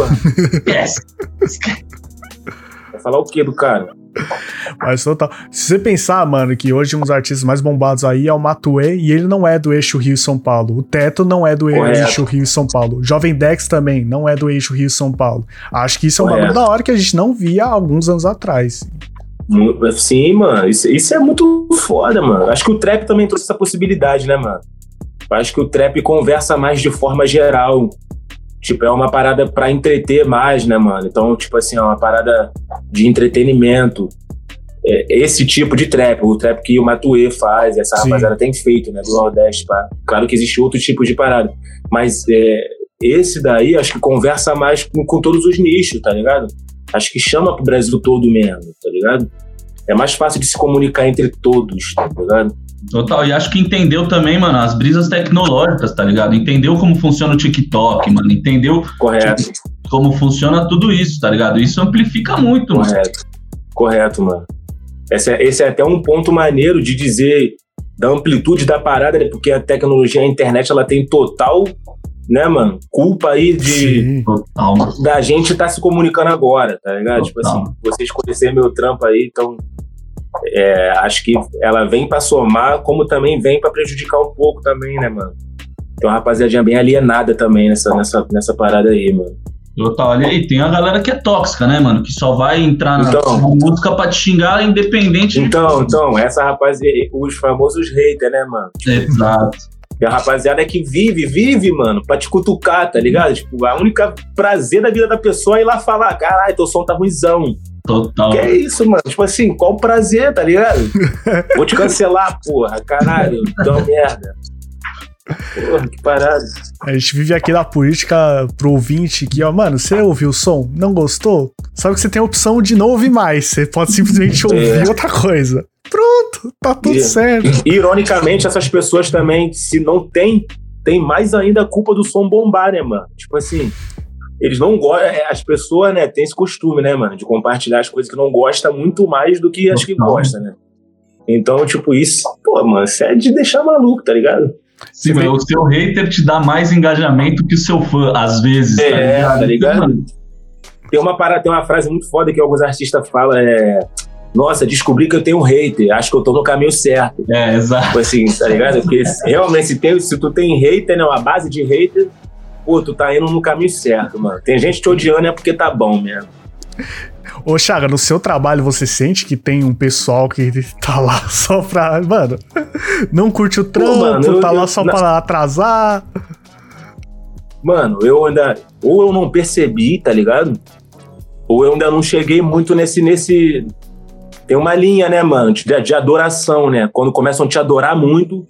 Yes! Vai falar o quê do cara? Mas total. Se você pensar, mano, que hoje um dos artistas mais bombados aí é o Matuê e ele não é do eixo Rio São Paulo. O Teto não é do Correto. eixo Rio São Paulo. Jovem Dex também não é do eixo Rio São Paulo. Acho que isso é um bagulho da hora que a gente não via há alguns anos atrás. Sim, mano. Isso, isso é muito foda, mano. Acho que o trap também trouxe essa possibilidade, né, mano? Acho que o trap conversa mais de forma geral. Tipo, é uma parada pra entreter mais, né, mano? Então, tipo assim, é uma parada de entretenimento. É, esse tipo de trap, o trap que o Matue faz, essa Sim. rapaziada tem feito, né, do Nordeste. Claro que existe outro tipo de parada. Mas é, esse daí, acho que conversa mais com, com todos os nichos, tá ligado? Acho que chama pro Brasil todo mesmo, tá ligado? É mais fácil de se comunicar entre todos, tá ligado? Total, e acho que entendeu também, mano, as brisas tecnológicas, tá ligado? Entendeu como funciona o TikTok, mano, entendeu Correto, como funciona tudo isso, tá ligado? Isso amplifica muito, mano. correto. Correto, mano. Esse é, esse é até um ponto maneiro de dizer da amplitude da parada, né? Porque a tecnologia, a internet, ela tem total, né, mano, culpa aí de, Sim. Total, mano. da gente estar se comunicando agora, tá ligado? Tipo Total. assim, vocês conhecerem meu trampo aí, então é, acho que ela vem pra somar, como também vem pra prejudicar um pouco também, né, mano? Tem uma rapaziadinha bem alienada também nessa, nessa, nessa parada aí, mano. Total, olha aí, tem a galera que é tóxica, né, mano? Que só vai entrar na Então. música pra te xingar independente Então, então, essa rapaziada, os famosos haters, né, mano? Exato. E a rapaziada que vive, vive, mano, pra te cutucar, tá ligado? Tipo, a única prazer da vida da pessoa é ir lá falar, caralho, teu som tá ruizão. Total. Que é isso, mano? Tipo assim, qual o prazer, tá ligado? Vou te cancelar, porra, caralho, dá merda. Porra, que parada. A gente vive aqui na política pro ouvinte que, ó, mano, você ouviu o som? Não gostou? Sabe que você tem a opção de não ouvir mais. Você pode simplesmente ouvir É. outra coisa. Pronto, tá tudo É. certo. Ironicamente, essas pessoas também, se não tem, tem mais ainda a culpa do som bombar, né, mano? Tipo assim, eles não gostam, as pessoas, né, tem esse costume, né, mano, de compartilhar as coisas que não gosta muito mais do que as que gosta, né? Então, tipo, isso, pô, mano, isso é de deixar maluco, tá ligado? Sim, mas o seu hater te dá mais engajamento que o seu fã, às vezes, tá É, ligado? tá ligado? Tem uma, parada, tem uma frase muito foda que alguns artistas falam, é... Nossa, descobri que eu tenho um hater, acho que eu tô no caminho certo. É, exato. Tipo assim, tá ligado? Porque realmente, se, tem, se tu tem hater, né, uma base de hater, pô, tu tá indo no caminho certo, mano. Tem gente te odiando é porque tá bom mesmo. Ô, Chaga, no seu trabalho você sente que tem um pessoal que tá lá só pra. Mano, não curte o trampo, mano, eu- tá lá eu- só na- pra atrasar. Mano, eu ainda. Ou eu não percebi, tá ligado? Ou eu ainda não cheguei muito nesse. nesse tem uma linha, né, mano, de, de adoração, né? Quando começam a te adorar muito.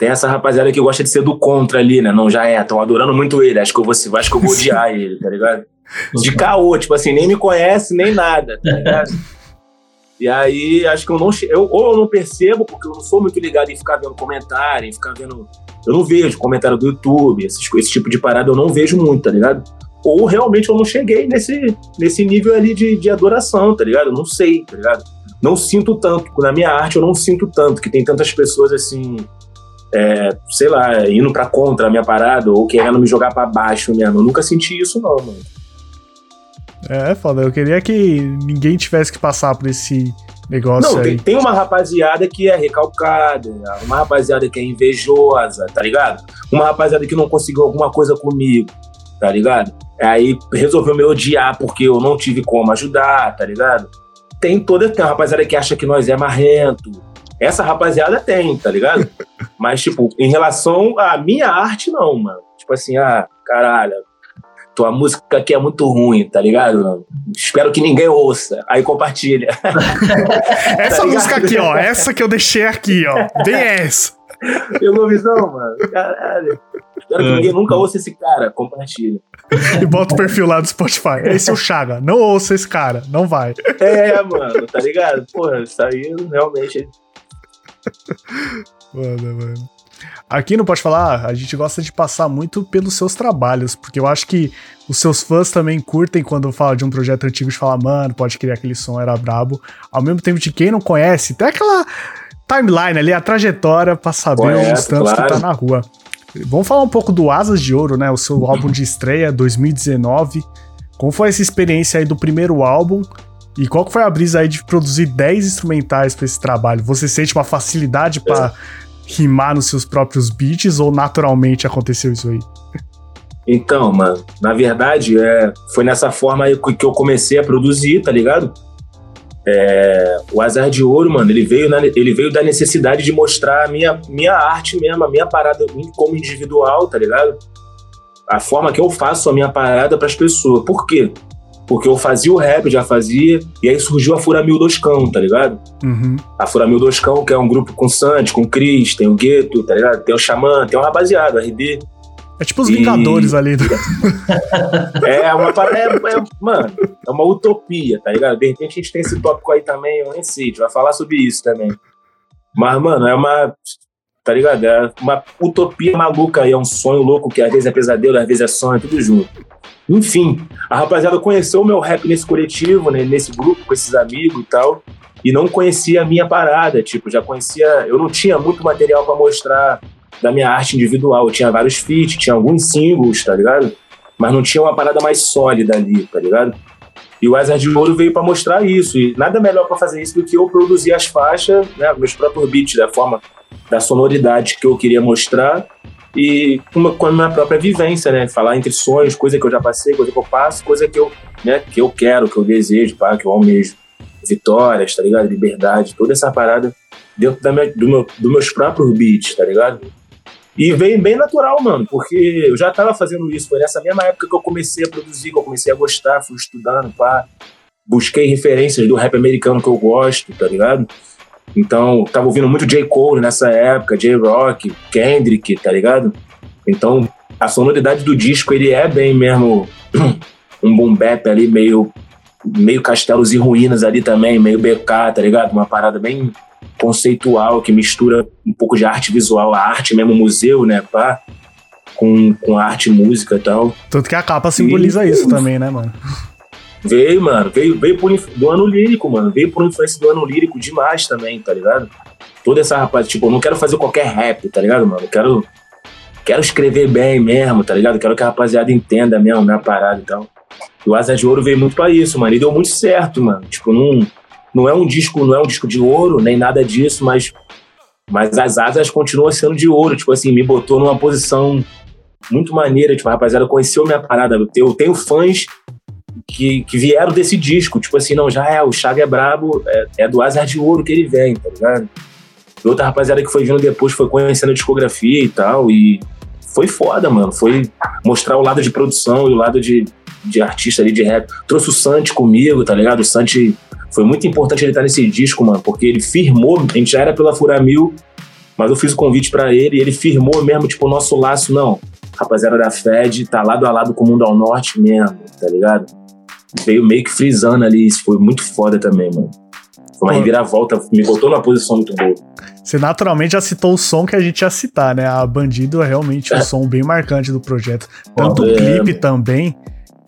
Tem essa rapaziada que gosta de ser do contra ali, né? Não, já é, estão adorando muito ele. Acho que eu vou, acho que eu vou odiar ele, tá ligado? De caô, tipo assim, nem me conhece, nem nada, tá ligado? E aí, acho que eu não. Eu, ou eu não percebo, porque eu não sou muito ligado em ficar vendo comentário, em ficar vendo. Eu não vejo comentário do YouTube, esses, esse tipo de parada eu não vejo muito, tá ligado? Ou realmente eu não cheguei nesse, nesse nível ali de, de adoração, tá ligado? Eu não sei, tá ligado? Não sinto tanto. Na minha arte eu não sinto tanto, que tem tantas pessoas assim. É, sei lá, indo pra contra a minha parada ou querendo me jogar pra baixo mesmo. Eu nunca senti isso, não, mano. É, foda. Eu queria que ninguém tivesse que passar por esse negócio Não, aí. tem, tem uma rapaziada que é recalcada, uma rapaziada que é invejosa, tá ligado? Uma rapaziada que não conseguiu alguma coisa comigo, tá ligado? Aí resolveu me odiar porque eu não tive como ajudar, tá ligado? Tem toda, tem uma rapaziada que acha que nós é marrento. Essa rapaziada tem, tá ligado? Mas, tipo, em relação à minha arte, não, mano. Tipo assim, ah, caralho, tua música aqui é muito ruim, tá ligado? Espero que ninguém ouça. Aí compartilha. Essa tá música aqui, ó. Essa que eu deixei aqui, ó. Bem essa. Pegou visão, mano. Caralho. Espero que É. ninguém nunca ouça esse cara. Compartilha. E bota o perfil lá do Spotify. Esse é o Chaga. Não ouça esse cara. Não vai. É, mano, tá ligado? Porra, isso aí realmente. Mano, mano. Aqui no Pode Falar, a gente gosta de passar muito pelos seus trabalhos, porque eu acho que os seus fãs também curtem quando fala de um projeto antigo de falar, mano, pode criar aquele som, era brabo. Ao mesmo tempo de quem não conhece, tem aquela timeline ali, a trajetória pra saber Correto, os trampos claro. que tá na rua. Vamos falar um pouco do Asas de Ouro, né? O seu álbum de estreia, 2019. Como foi essa experiência aí do primeiro álbum? E qual que foi a brisa aí de produzir 10 instrumentais pra esse trabalho? Você sente uma facilidade pra rimar nos seus próprios beats ou naturalmente aconteceu isso aí? Então, mano, na verdade, é, foi nessa forma aí que eu comecei a produzir, tá ligado? É, o Azar de Ouro, mano, ele veio, na, ele veio da necessidade de mostrar a minha, minha arte mesmo, a minha parada como individual, tá ligado? A forma que eu faço a minha parada pras pessoas. Por quê? Porque eu fazia o rap, já fazia, e aí surgiu a Furamil Doscão, tá ligado? Uhum. A Furamil Doscão, que é um grupo com Santos, com Cris, tem o Gueto, tá ligado? Tem o Xamã, tem um rapaziada, o RD. É tipo os E- Vingadores ali. Do... É uma parada, é, é- mano, é uma utopia, tá ligado? De repente a gente tem esse tópico aí também, eu nem sei, a gente vai falar sobre isso também. Mas, mano, é uma, tá ligado? É uma utopia maluca aí, é um sonho louco que às vezes é pesadelo, às vezes é sonho, tudo junto. Enfim, a rapaziada conheceu o meu rap nesse coletivo, né, nesse grupo, com esses amigos e tal, e não conhecia a minha parada, tipo, já conhecia, eu não tinha muito material pra mostrar da minha arte individual, eu tinha vários feats, tinha alguns singles, tá ligado? mas não tinha uma parada mais sólida ali, tá ligado? E o Azar de Ouro veio pra mostrar isso, e nada melhor pra fazer isso do que eu produzir as faixas, né, meus próprios beats, da forma, da sonoridade que eu queria mostrar, e uma- com a minha própria vivência, né, falar entre sonhos, coisa que eu já passei, coisa que eu passo, coisa que eu, né, que eu quero, que eu desejo, pá, que eu almejo. Vitórias, tá ligado? Liberdade, toda essa parada dentro da minha, do meu, dos meus próprios beats, tá ligado? E veio bem natural, mano, porque eu já tava fazendo isso. Foi nessa mesma época que eu comecei a produzir, que eu comecei a gostar, fui estudando, pá. Busquei referências do rap americano que eu gosto, tá ligado? Então, tava ouvindo muito J. Cole nessa época, J-Rock, Kendrick, tá ligado? Então, a sonoridade do disco, ele é bem mesmo um boom bap ali, meio, meio castelos e ruínas ali também, meio BK, tá ligado? Uma parada bem conceitual que mistura um pouco de arte visual, a arte mesmo, museu, né, pá, com, com arte e música e tal. Tanto que a capa simboliza isso também, né, mano? Veio, mano, veio, veio por do ano lírico, mano, veio por influência do ano lírico demais também, tá ligado? Toda essa rapaz, tipo, eu não quero fazer qualquer rap, tá ligado, mano? Eu quero, quero escrever bem mesmo, tá ligado? Quero que a rapaziada entenda mesmo minha parada e tal. E o Asa de Ouro veio muito pra isso, mano, e deu muito certo, mano. Tipo, não, não é um disco, não é um disco de ouro, nem nada disso, mas, mas as asas continuam sendo de ouro, tipo assim, me botou numa posição muito maneira, tipo, a rapaziada conheceu minha parada. Eu tenho fãs que, que vieram desse disco, tipo assim, não, já é, o Chaga é brabo, é, é do Azar de Ouro que ele vem, tá ligado? E outra rapaziada que foi vindo depois foi conhecendo a discografia e tal, e foi foda, mano. Foi mostrar o lado de produção e o lado de, de artista ali de rap. Trouxe o Santi comigo, tá ligado? O Santi foi muito importante ele estar nesse disco, mano, porque ele firmou, a gente já era pela Furamil, mas eu fiz o convite pra ele e ele firmou mesmo, tipo, o nosso laço, não. Rapaziada da Fed tá lado a lado com o Mundo ao Norte mesmo, tá ligado? Veio meio que frisando ali, isso foi muito foda também, mano. Foi uma reviravolta, me botou numa posição muito boa. Você naturalmente já citou o som que a gente ia citar, né? A Bandido é realmente um som bem marcante do projeto. Tanto o É, clipe também,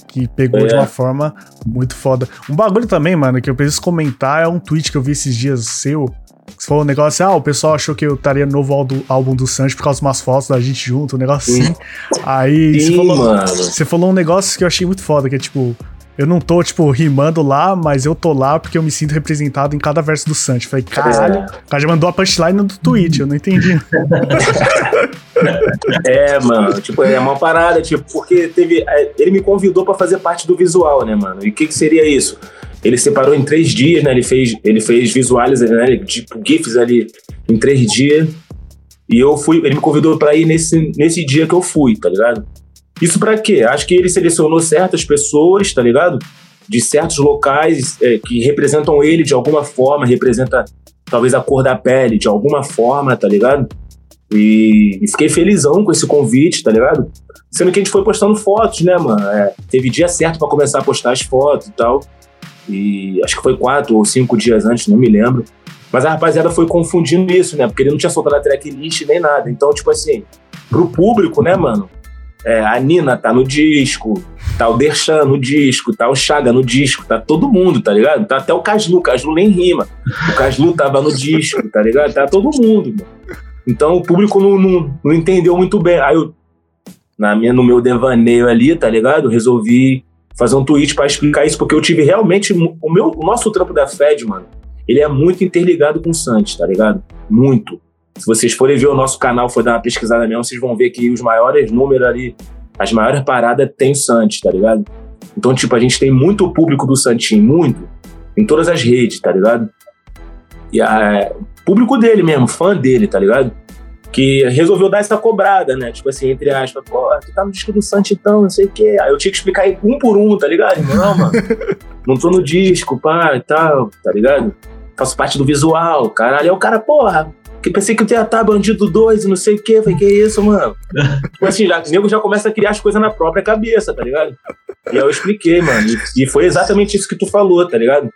que pegou de É. uma forma muito foda. Um bagulho também, mano, que eu preciso comentar é um tweet que eu vi esses dias seu. que Você falou um negócio assim, ah, o pessoal achou que eu estaria no novo álbum, álbum do Sanji por causa de umas fotos da gente junto, um negócio assim. Aí você Sim, falou, mano. você falou um negócio que eu achei muito foda, que é tipo, eu não tô, tipo, rimando lá, mas eu tô lá porque eu me sinto representado em cada verso do Sanji. Falei, caralho, É. o cara já mandou a punchline do tweet, eu não entendi. É, mano, tipo, é uma parada, tipo, porque teve. é, Ele me convidou pra fazer parte do visual, né, mano? E o que, que seria isso? Ele separou em três dias, né? Ele fez, ele fez visuais, né? Tipo, GIFs ali em três dias. E eu fui, ele me convidou pra ir nesse, nesse dia que eu fui, tá ligado? Isso pra quê? Acho que ele selecionou certas pessoas, tá ligado? De certos locais é, que representam ele de alguma forma, representa talvez a cor da pele de alguma forma, tá ligado? E, e fiquei felizão com esse convite, tá ligado? Sendo que a gente foi postando fotos, né, mano? É, teve dia certo pra começar a postar as fotos e tal. E acho que foi quatro ou cinco dias antes, não me lembro. Mas a rapaziada foi confundindo isso, né? Porque ele não tinha soltado a tracklist nem nada. Então, tipo assim, pro público, né, mano? É, a Nina tá no disco, tá o Derchan no disco, tá o Chaga no disco, tá todo mundo, tá ligado? Tá até o Caslu, o Caslu nem rima. O Caslu tava no disco, tá ligado? Tá todo mundo, mano. Então o público não, não, não entendeu muito bem. Aí eu, na minha, no meu devaneio ali, tá ligado? Resolvi fazer um tweet pra explicar isso, porque eu tive realmente. O, meu, o nosso trampo da Fed, mano, ele é muito interligado com o Santos, tá ligado? Muito. Se vocês forem ver o nosso canal, for dar uma pesquisada mesmo, vocês vão ver que os maiores números ali, as maiores paradas tem o Santos, tá ligado? Então, tipo, a gente tem muito público do Santinho, muito. em todas as redes, tá ligado? E a, público dele mesmo, fã dele, tá ligado? Que resolveu dar essa cobrada, né? Tipo assim, entre aspas, pô, tu tá no disco do Santi então, não sei o quê. Aí eu tinha que explicar aí um por um, tá ligado? Não, mano, não tô no disco, pá, e tal, tá ligado? Faço parte do visual, caralho. Aí o cara, porra, que pensei que tu ia estar bandido 2 e não sei o quê. Falei, que isso, mano? tipo assim, já, o nego já começa a criar as coisas na própria cabeça, tá ligado? E aí eu expliquei, mano. E, e foi exatamente isso que tu falou, tá ligado?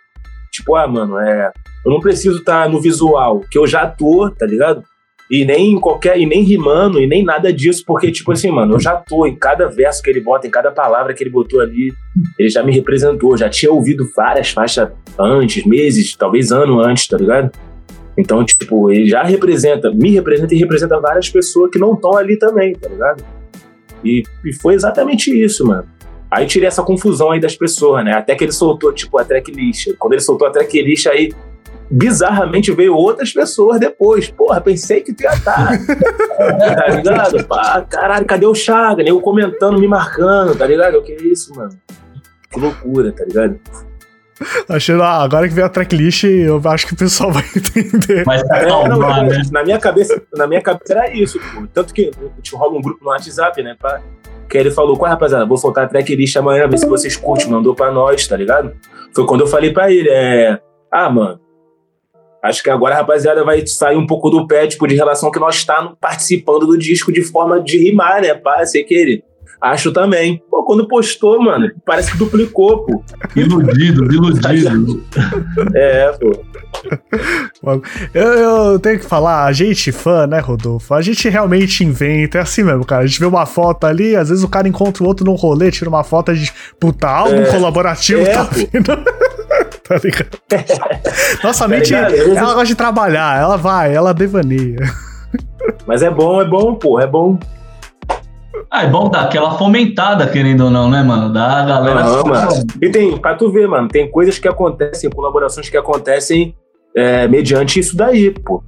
Tipo, ah, mano, é. Eu não preciso estar tá no visual, que eu já tô, tá ligado? E nem em qualquer, e nem rimando, e nem nada disso, porque, tipo assim, mano, eu já tô em cada verso que ele bota, em cada palavra que ele botou ali, ele já me representou, já tinha ouvido várias faixas antes, meses, talvez ano antes, tá ligado? Então, tipo, ele já representa, me representa e representa várias pessoas que não estão ali também, tá ligado? E, e, foi exatamente isso, mano. Aí tirei essa confusão aí das pessoas, né? Até que ele soltou, tipo, a tracklist. Quando ele soltou a tracklist, aí bizarramente veio outras pessoas depois. Porra, pensei que tu ia estar. Tá, tá ligado? Pá, caralho, cadê o Chaga? Eu comentando, me marcando, tá ligado? O que é isso, mano? Que loucura, tá ligado? Achando, ah, agora que veio a tracklist, eu acho que o pessoal vai entender. Mas tá é, não, né? na minha cabeça, na minha cabeça era isso, pô. Tanto que tipo, rola um grupo no WhatsApp, né? Pra, que ele falou, qual rapaziada, vou soltar a tracklist amanhã, ver se vocês curtem, mandou pra nós, tá ligado? Foi quando eu falei pra ele, é. Ah, mano, acho que agora a rapaziada vai sair um pouco do pé, tipo, de relação que nós estamos tá participando do disco de forma de rimar, né? Pá, sei que ele. Acho também. Pô, quando postou, mano, parece que duplicou, pô. Iludido, iludido. é, pô. Eu, eu, tenho que falar, a gente fã, né, Rodolfo? A gente realmente inventa, é assim mesmo, cara. A gente vê uma foto ali, às vezes o cara encontra o outro num rolê, tira uma foto, a gente, puta, álbum é, colaborativo é, tá vindo. tá ligado? Nossa tá mente, ligado? ela gosta de trabalhar, ela vai, ela devaneia. Mas é bom, é bom, pô, é bom ah, é bom dar aquela fomentada, querendo ou não, né, mano? Da galera. Não, mano. E tem, pra tu ver, mano, tem coisas que acontecem, colaborações que acontecem é, mediante isso daí, pô.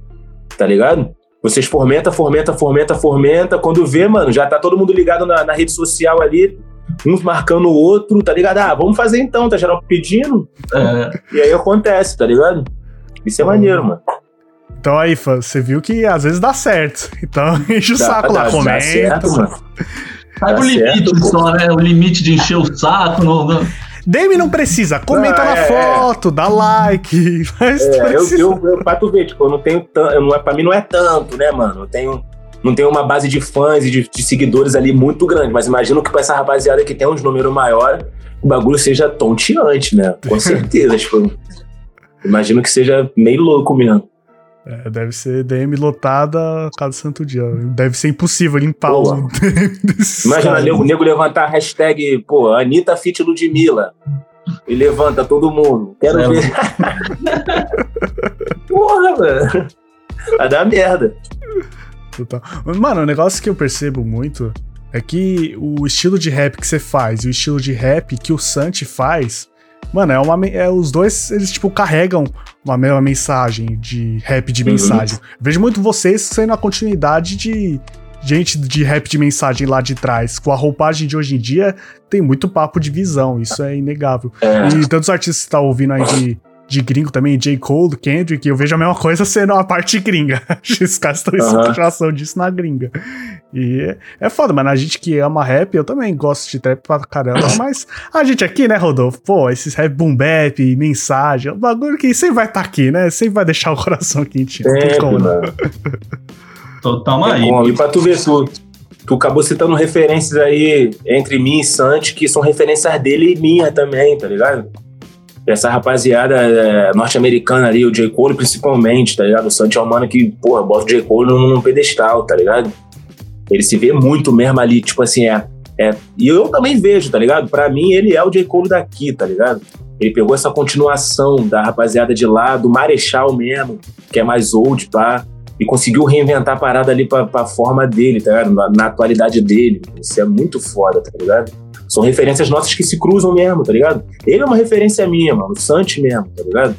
Tá ligado? Vocês fomenta, fomenta, fomenta, fomenta. Quando vê, mano, já tá todo mundo ligado na, na rede social ali, uns marcando o outro, tá ligado? Ah, vamos fazer então, tá geral pedindo. É. E aí acontece, tá ligado? Isso é maneiro, mano. Então aí, você viu que às vezes dá certo. Então enche o dá, saco dá, lá, comenta. Certo, mano. Sabe o limite certo, só, né? O limite de encher o saco. No, no... Demi não precisa, comenta não, é, na foto, é. dá like. Mas é, eu, eu, eu, pra tu ver, tipo, eu não tenho tanto. Não é, pra mim não é tanto, né, mano? Eu tenho. Não tenho uma base de fãs e de, de seguidores ali muito grande, mas imagino que pra essa rapaziada que tem uns números maiores, o bagulho seja tonteante, né? Com certeza, tipo. Imagino que seja meio louco mesmo. É, deve ser DM lotada cada santo dia. Deve ser impossível limpar o Imagina o nego levantar a hashtag, pô, Anitta Fit Ludmilla. E levanta todo mundo. Quero é, ver. Porra, mano. Vai dar merda. Total. Mano, o negócio que eu percebo muito é que o estilo de rap que você faz e o estilo de rap que o Santi faz Mano, é uma. É, os dois, eles, tipo, carregam uma mesma mensagem de rap de uhum. mensagem. Uhum. Vejo muito vocês sendo a continuidade de gente de rap de mensagem lá de trás. Com a roupagem de hoje em dia, tem muito papo de visão, isso é inegável. É. E tantos artistas que tá ouvindo aí de de gringo também, J. Cole, Kendrick, eu vejo a mesma coisa sendo a parte gringa. Esses caras estão em situação disso na gringa. E é foda, mano. A gente que ama rap, eu também gosto de trap pra caramba, mas a gente aqui, né, Rodolfo? Pô, esses rap boom bap, mensagem, é um bagulho que sempre vai estar tá aqui, né? Sempre vai deixar o coração quente. É, tem como, né? Total aí. E pra tu ver, tu, tu acabou citando referências aí entre mim e Santi, que são referências dele e minha também, tá ligado? Essa rapaziada é, norte-americana ali, o J. Cole principalmente, tá ligado? O Santi mano que, porra, bota o J. Cole num, num pedestal, tá ligado? Ele se vê muito mesmo ali, tipo assim, é, é. E eu também vejo, tá ligado? Pra mim, ele é o J. Cole daqui, tá ligado? Ele pegou essa continuação da rapaziada de lá, do Marechal mesmo, que é mais old, pá, e conseguiu reinventar a parada ali pra, pra forma dele, tá ligado? Na, na atualidade dele. Isso é muito foda, tá ligado? São referências nossas que se cruzam mesmo, tá ligado? Ele é uma referência minha, mano, o Santi mesmo, tá ligado?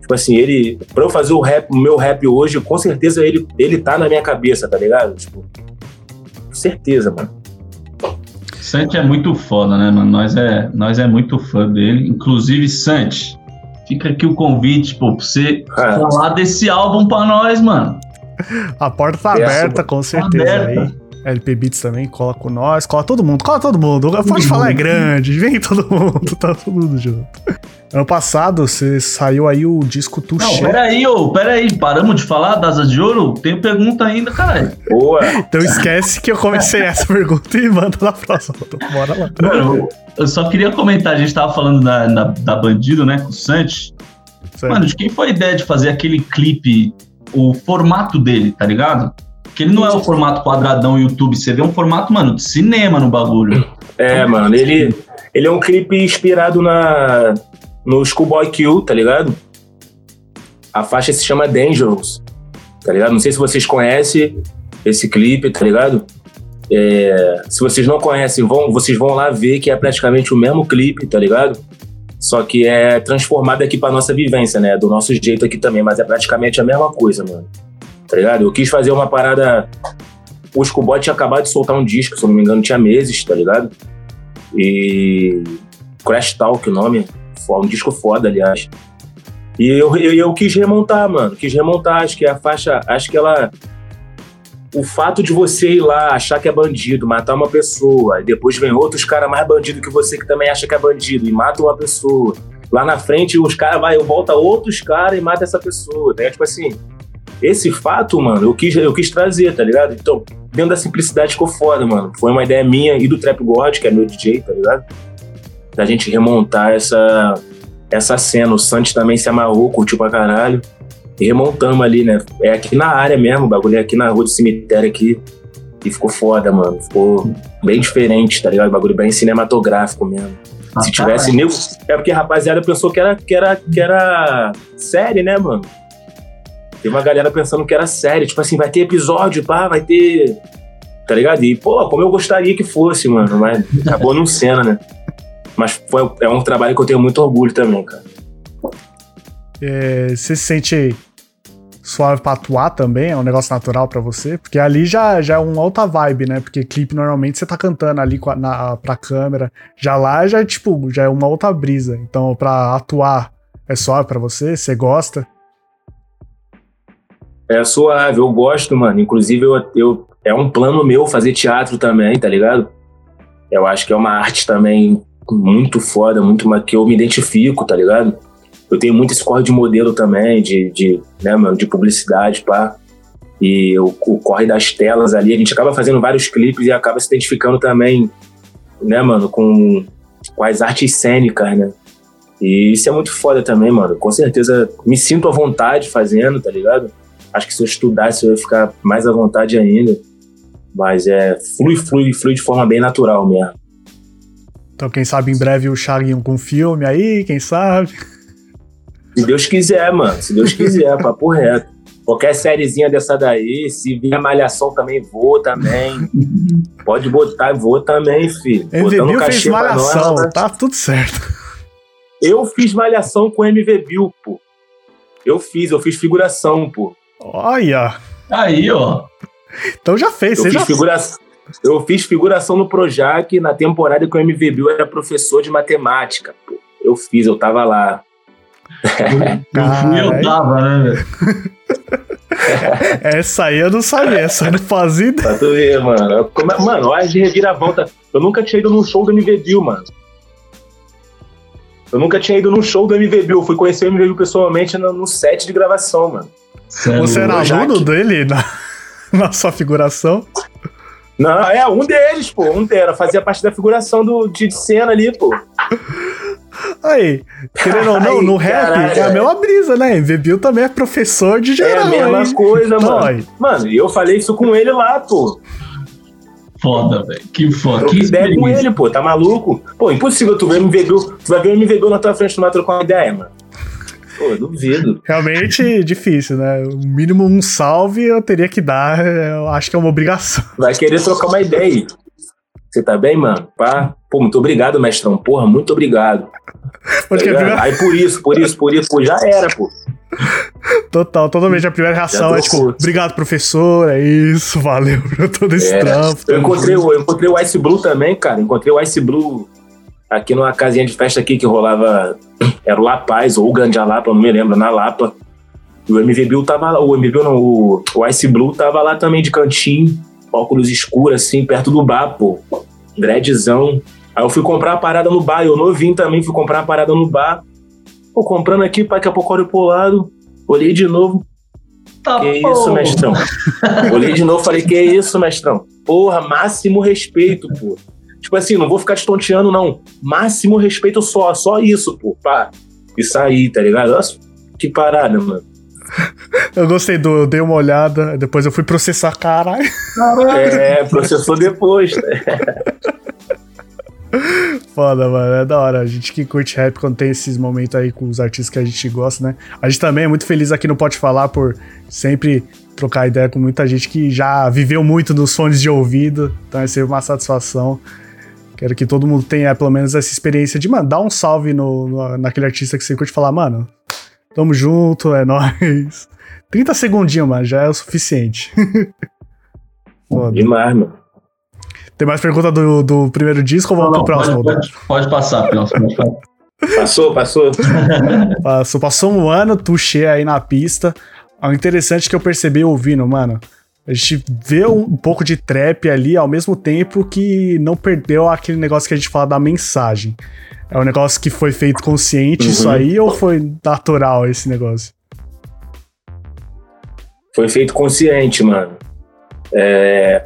Tipo assim, ele, pra eu fazer o rap, o meu rap hoje, com certeza ele, ele tá na minha cabeça, tá ligado? Tipo, com certeza, mano. Santi é muito foda, né, mano? Nós é, nós é muito fã dele. Inclusive, Santi, fica aqui o convite, pô, pra você Ah. falar desse álbum pra nós, mano. A porta tá Peço, aberta, com certeza. aberta. Aí. LP Beats também, cola com nós, cola todo mundo, cola todo mundo. Pode falar é grande, vem todo mundo, tá todo mundo junto. Ano passado, você saiu aí o disco Não, Touché. peraí, ô, peraí, paramos de falar das Asas de Ouro? Tem pergunta ainda, caralho. Boa. Então esquece que eu comecei essa pergunta e manda na próxima. Bora lá. Mano, eu só queria comentar, a gente tava falando da, da, da Bandido, né, com o Santi. Certo. Mano, de quem foi a ideia de fazer aquele clipe, o formato dele, tá ligado? Que ele não é o formato quadradão YouTube, você vê um formato, mano, de cinema no bagulho. É, mano, ele, ele é um clipe inspirado na, no Schoolboy Q, tá ligado? A faixa se chama Dangerous, tá ligado? Não sei se vocês conhecem esse clipe, tá ligado? É, se vocês não conhecem, vão, vocês vão lá ver que é praticamente o mesmo clipe, tá ligado? Só que é transformado aqui pra nossa vivência, né? Do nosso jeito aqui também, mas é praticamente a mesma coisa, mano. Tá ligado? Eu quis fazer uma parada. O Schoolboy tinha acabado de soltar um disco, se eu não me engano, tinha meses, tá ligado? E. Crash Talk, o nome. Um disco foda, aliás. E eu, eu, eu quis remontar, mano. Quis remontar. Acho que a faixa. Acho que ela. O fato de você ir lá, achar que é bandido, matar uma pessoa, e depois vem outros caras mais bandido que você que também acha que é bandido e mata uma pessoa. Lá na frente, os caras vai, volta outros caras e mata essa pessoa. Tá? Tipo assim, esse fato, mano, eu quis, eu quis trazer, tá ligado? Então, dentro da simplicidade ficou foda, mano. Foi uma ideia minha e do Trap God, que é meu DJ, tá ligado? Da gente remontar essa, essa cena. O Santos também se amarrou, curtiu pra caralho. E remontamos ali, né? É aqui na área mesmo, o bagulho é aqui na rua do cemitério aqui. E ficou foda, mano. Ficou bem diferente, tá ligado? O bagulho bem cinematográfico mesmo. Se tivesse nego. É porque a rapaziada pensou que era, que era, que era série, né, mano? Tem uma galera pensando que era série. Tipo assim, vai ter episódio, pá, vai ter. Tá ligado? E, pô, como eu gostaria que fosse, mano. Mas acabou não sendo, né? Mas foi, é um trabalho que eu tenho muito orgulho também, cara. É, você se sente suave pra atuar também? É um negócio natural pra você? Porque ali já, já é uma outra vibe, né? Porque clipe normalmente você tá cantando ali a- na, pra câmera. Já lá já é tipo, já é uma outra brisa. Então pra atuar é suave pra você? Você gosta? É suave, eu gosto, mano. Inclusive, eu, eu, é um plano meu fazer teatro também, tá ligado? Eu acho que é uma arte também muito foda, muito que eu me identifico, tá ligado? Eu tenho muito esse corre de modelo também, de, de, né, mano, de publicidade, pá. E o, o corre das telas ali, a gente acaba fazendo vários clipes e acaba se identificando também, né, mano, com, com as artes cênicas, né? E isso é muito foda também, mano. Com certeza me sinto à vontade fazendo, tá ligado? Acho que se eu estudasse eu ia ficar mais à vontade ainda. Mas é flui, flui, flui de forma bem natural mesmo. Então quem sabe em breve o Chaguinho com filme aí, quem sabe? Se Deus quiser, mano. Se Deus quiser, papo reto. Qualquer sériezinha dessa daí, se vier malhação também, vou também. Pode botar, vou também, filho. Botando MV fez malhação, nós, tá tudo certo. Eu fiz malhação com MV Bill, pô. Eu fiz, eu fiz figuração, pô. Olha, Aí, ó. então já fez, Eu você fiz, já figuração, eu fiz figuração no Projac na temporada que o MV Bill era professor de matemática, pô. Eu fiz, eu tava lá. Eu fui, eu tava, né, velho? Essa aí eu não sabia, essa eu não fazia. Pra tu ver, mano. Eu- Mano, olha de reviravolta. Eu nunca tinha ido num show do MV Bill, mano. Eu nunca tinha ido num show do MV Bill. Fui conhecer o MV Bill pessoalmente no, no set de gravação, mano. Sério, Você era aluno dele na, na sua figuração? Não, é um deles, pô. Um deles. Fazia parte da figuração do, de cena ali, pô. Aí, querendo ou não, Ai, no rap caralho, é a mesma brisa, né? MVBio também é professor de É geral. a mesma hein? coisa, mano. Mano, e eu falei isso com ele lá, pô. Foda, velho. Que foda. Que ideia com ele, pô. Tá maluco? Pô, impossível tu ver o MV Bill. Tu vai ver o MV Bill na tua frente, tu não vai trocar uma ideia, mano. Pô, duvido. Realmente difícil, né? O mínimo um salve eu teria que dar, eu acho que é uma obrigação. Vai querer trocar uma ideia aí. Você tá bem, mano? Pá. Pô, muito obrigado, mestrão. Porra, muito obrigado. Tá Aí por isso, por isso, por isso, pô, já era, pô. Total, totalmente a primeira reação é tipo, trocou. obrigado professor, é isso, valeu por todo esse É. trampo. Eu encontrei, o- eu encontrei o Ice Blue também, cara. Encontrei o Ice Blue aqui numa casinha de festa aqui que rolava era o La Paz ou o Gandialapa, não me lembro, na Lapa. E o MV Bill tava lá, o MV Bill não, o, o Ice Blue tava lá também de cantinho, óculos escuros assim, perto do bar, pô. Dreadzão. Aí eu fui comprar a parada no bar, eu novinho também, fui comprar a parada no bar. Pô, comprando aqui, daqui a pouco olho pro lado, olhei de novo. Tá que bom. isso, mestrão? olhei de novo, falei, que isso, mestrão? Porra, máximo respeito, pô. Tipo assim, não vou ficar te tonteando, não. Máximo respeito só, só isso, pô. Pá. E sair, tá ligado? Nossa, que parada, mano. Eu gostei do. Eu dei uma olhada, depois eu fui processar, caralho. É, processou depois. Né? Foda, mano. É da hora. A gente que curte rap quando tem esses momentos aí com os artistas que a gente gosta, né? A gente também é muito feliz aqui no Pode Falar por sempre trocar ideia com muita gente que já viveu muito nos fones de ouvido. Então é sempre uma satisfação. Quero que todo mundo tenha pelo menos essa experiência de mandar um salve no, no- naquele artista que você curte e falar, mano, tamo junto, é nóis. 30 segundinhos, mano, já é o suficiente. Demais, mano. Tem mais pergunta do, do primeiro disco ou vamos pro próximo? pode, pode, pode passar, passar. Passou, passou. Passou, passou um ano, tuxê aí na pista. O interessante que eu percebi ouvindo, mano. A gente vê um, um pouco de trap ali ao mesmo tempo que não perdeu aquele negócio que a gente fala da mensagem. É um negócio que foi feito consciente isso Uhum. aí ou foi natural esse negócio? Foi feito consciente, mano. É,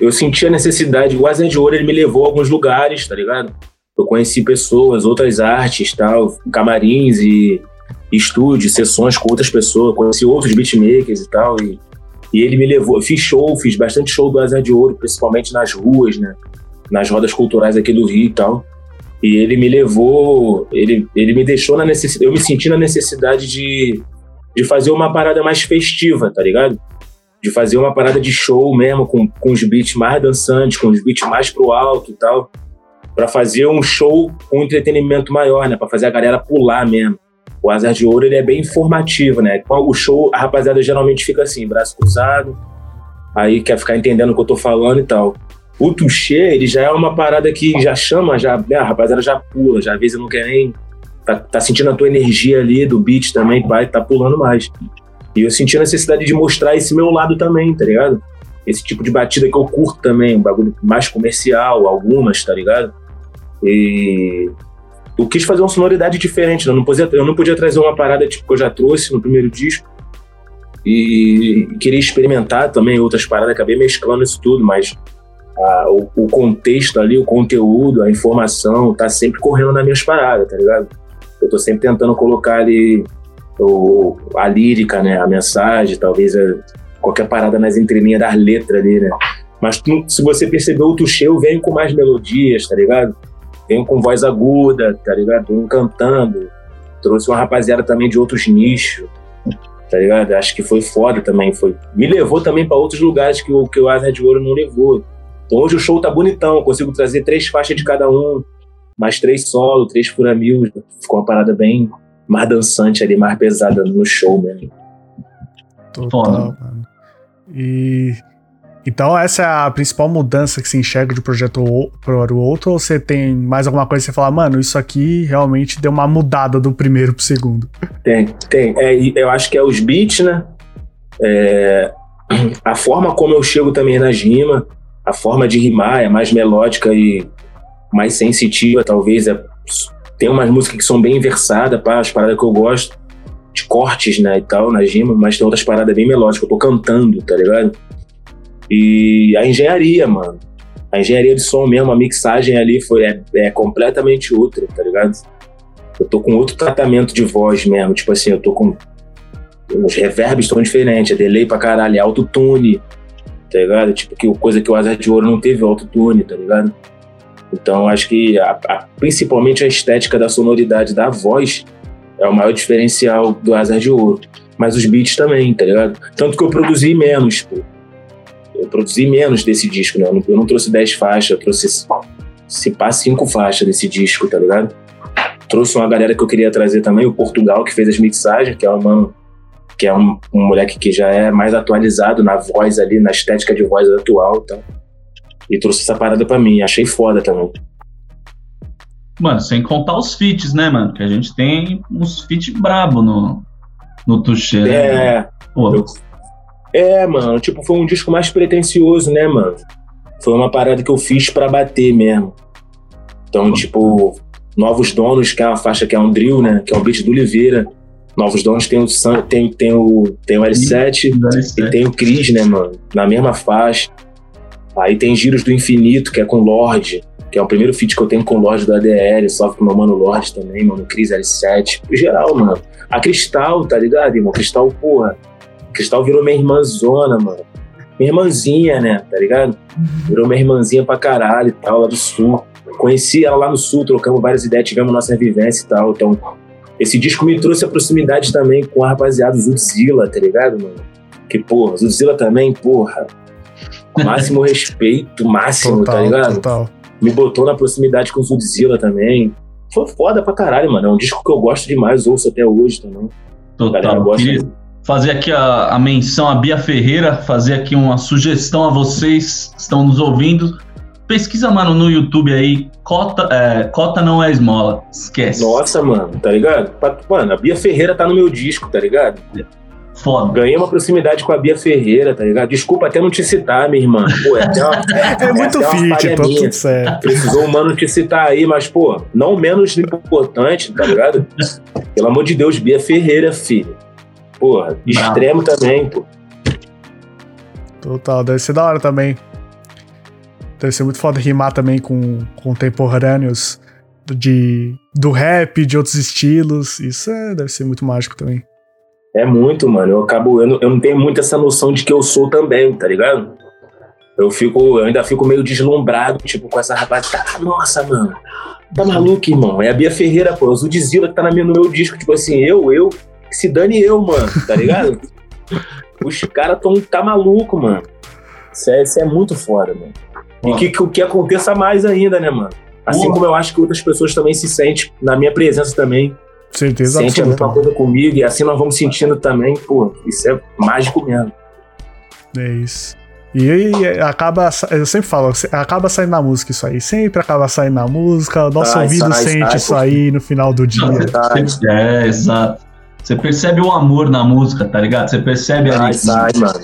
eu senti a necessidade. O Asa de Ouro ele me levou a alguns lugares, tá ligado? Eu conheci pessoas, outras artes, tal, camarins e estúdios, sessões com outras pessoas. Conheci outros beatmakers e tal. E, e ele me levou. Eu fiz show, fiz bastante show do Asa de Ouro, principalmente nas ruas, né? Nas rodas culturais aqui do Rio e tal. E ele me levou, ele, ele me deixou na necessidade. Eu me senti na necessidade de, de fazer uma parada mais festiva, tá ligado? De fazer uma parada de show mesmo, com, com os beats mais dançantes, com os beats mais pro alto e tal. Pra fazer um show com entretenimento maior, né? Pra fazer a galera pular mesmo. O Azar de Ouro, ele é bem informativo, né? O show, a rapaziada geralmente fica assim, braço cruzado, aí quer ficar entendendo o que eu tô falando e tal. O Tuxê, ele já é uma parada que já chama, já, né, a rapaziada já pula, já às vezes não quer nem. Tá, tá sentindo a tua energia ali do beat também, vai, tá pulando mais. E eu senti a necessidade de mostrar esse meu lado também, tá ligado? Esse tipo de batida que eu curto também, um bagulho mais comercial, algumas, tá ligado? E eu quis fazer uma sonoridade diferente, né? eu, não podia, eu não podia trazer uma parada tipo que eu já trouxe no primeiro disco. E queria experimentar também outras paradas, acabei mesclando isso tudo, mas ah, o, o contexto ali, o conteúdo, a informação, tá sempre correndo nas minhas paradas, tá ligado? Eu tô sempre tentando colocar ali o, a lírica, né? A mensagem, talvez a- qualquer parada nas entrelinhas das letras ali, né? Mas tu- se você percebeu, o Tuxê eu venho com mais melodias, tá ligado? Venho com voz aguda, tá ligado? Venho cantando. Trouxe uma rapaziada também de outros nichos, tá ligado? Acho que foi foda também. Foi... Me levou também pra outros lugares que o, que o Asa de Ouro não levou. Então hoje o show tá bonitão, consigo trazer três faixas de cada um, mais três solo, três fura mil. Ficou uma parada bem mais dançante ali, mais pesada no show mesmo. Total, mano. E. Então, essa é a principal mudança que se enxerga de um projeto para o outro? Ou você tem mais alguma coisa que você fala, mano, isso aqui realmente deu uma mudada do primeiro pro segundo? Tem, tem. É, eu acho que é os beats, né? É, a forma como eu chego também nas rimas, a forma de rimar é mais melódica e mais sensitiva, talvez. É, tem umas músicas que são bem versadas, pá, as paradas que eu gosto, de cortes, né, e tal, nas rimas, mas tem outras paradas bem melódicas, eu tô cantando, tá ligado? E a engenharia, mano. A engenharia de som mesmo, a mixagem ali foi, é, é completamente outra, tá ligado? Eu tô com outro tratamento de voz mesmo. Tipo assim, eu tô com. Os reverbs estão diferentes, é delay pra caralho, é autotune, tá ligado? Tipo, que coisa que o Azar de Ouro não teve autotune, tá ligado? Então, acho que a- a- principalmente a estética da sonoridade da voz é o maior diferencial do Azar de Ouro. Mas os beats também, tá ligado? Tanto que eu produzi menos, pô. Eu produzi menos desse disco, né? Eu não, trouxe 10 faixas, eu trouxe, se pá, 5 faixas desse disco, tá ligado? trouxe uma galera que eu queria trazer também, o Portugal, que fez as mixagens, que é um mano, que é um, um moleque que já é mais atualizado na voz ali, na estética de voz atual tal. E trouxe essa parada pra mim, achei foda também. Mano, sem contar os feats, né, mano? Que a gente tem uns feats brabo no, no Tuxê, né? É, Pô, eu- é, mano, tipo, foi um disco mais pretencioso, né, mano? Foi uma parada que eu fiz pra bater mesmo. Então, tipo, Novos Donos, que é uma faixa que é um drill, né? Que é um beat do Oliveira. Novos Donos tem o, tem, tem o, tem o L7 e tem o Cris, né, mano? Na mesma faixa. Aí tem Giros do Infinito, que é com Lorde, que é o primeiro feat que eu tenho com Lorde do ADL, salve pro meu mano Lorde também, mano, Cris L7. Em geral, mano. A Cristal, tá ligado, irmão? Cristal, porra. Cristal virou minha irmãzona, mano. Minha irmãzinha, né, tá ligado? Virou minha irmãzinha pra caralho e tal, lá do sul. Conheci ela lá no sul, trocamos várias ideias, tivemos nossa vivência e tal. Então, esse disco me trouxe a proximidade também com a rapaziada Zudzilla, tá ligado, mano? Que, porra, Zudzilla também, porra. Máximo respeito, máximo, tá Total, ligado? total. Me botou na proximidade com o Zudzilla também. Foi foda pra caralho, mano. É um disco que eu gosto demais, ouço até hoje também. Total. gosta. Queria fazer aqui a, a menção a Bia Ferreira, fazer aqui uma sugestão a vocês que estão nos ouvindo. Pesquisa, mano, no YouTube aí, Cota, é, Cota não é esmola. Esquece. Nossa, mano, tá ligado? Mano, a Bia Ferreira tá no meu disco, tá ligado? Foda. Ganhei uma proximidade com a Bia Ferreira, tá ligado? Desculpa até não te citar, minha irmã. Pô, é, até uma, É muito até uma fit, tá minha. tudo certo. Precisou o mano te citar aí, mas, pô, não menos importante, tá ligado? Pelo amor de Deus, Bia Ferreira, filho. Porra, extremo também, pô. Total, deve ser da hora também. Deve ser muito foda rimar também com contemporâneos do- de, do rap, de outros estilos. Isso é, deve ser muito mágico também. É muito, mano. Eu acabo. Eu não, eu não tenho muito essa noção de que eu sou também, tá ligado? Eu fico. Eu ainda fico meio deslumbrado, tipo, com essa rapaziada. Ah, nossa, mano. Tá maluco, irmão? É a Bia Ferreira, pô. O Zudzilla que tá na minha, no meu disco. Tipo assim, eu, eu. Que se dane eu, mano. Tá ligado? Os caras tão. Tá maluco, mano. Isso é, isso é muito foda, mano. E que, que, que aconteça mais ainda, né, mano? Assim Porra. como eu acho que outras pessoas também se sentem na minha presença também Certeza sente a mesma absoluta. coisa comigo e assim nós vamos sentindo também, pô, isso é mágico mesmo. É isso. E aí acaba, eu sempre falo, acaba saindo na música isso aí. Sempre acaba saindo na música. O nosso Sai, ouvido sai, sente sai, isso pô. aí no final do dia. É, exato. Você percebe o amor na música, tá ligado? Você percebe ali. sai, mano.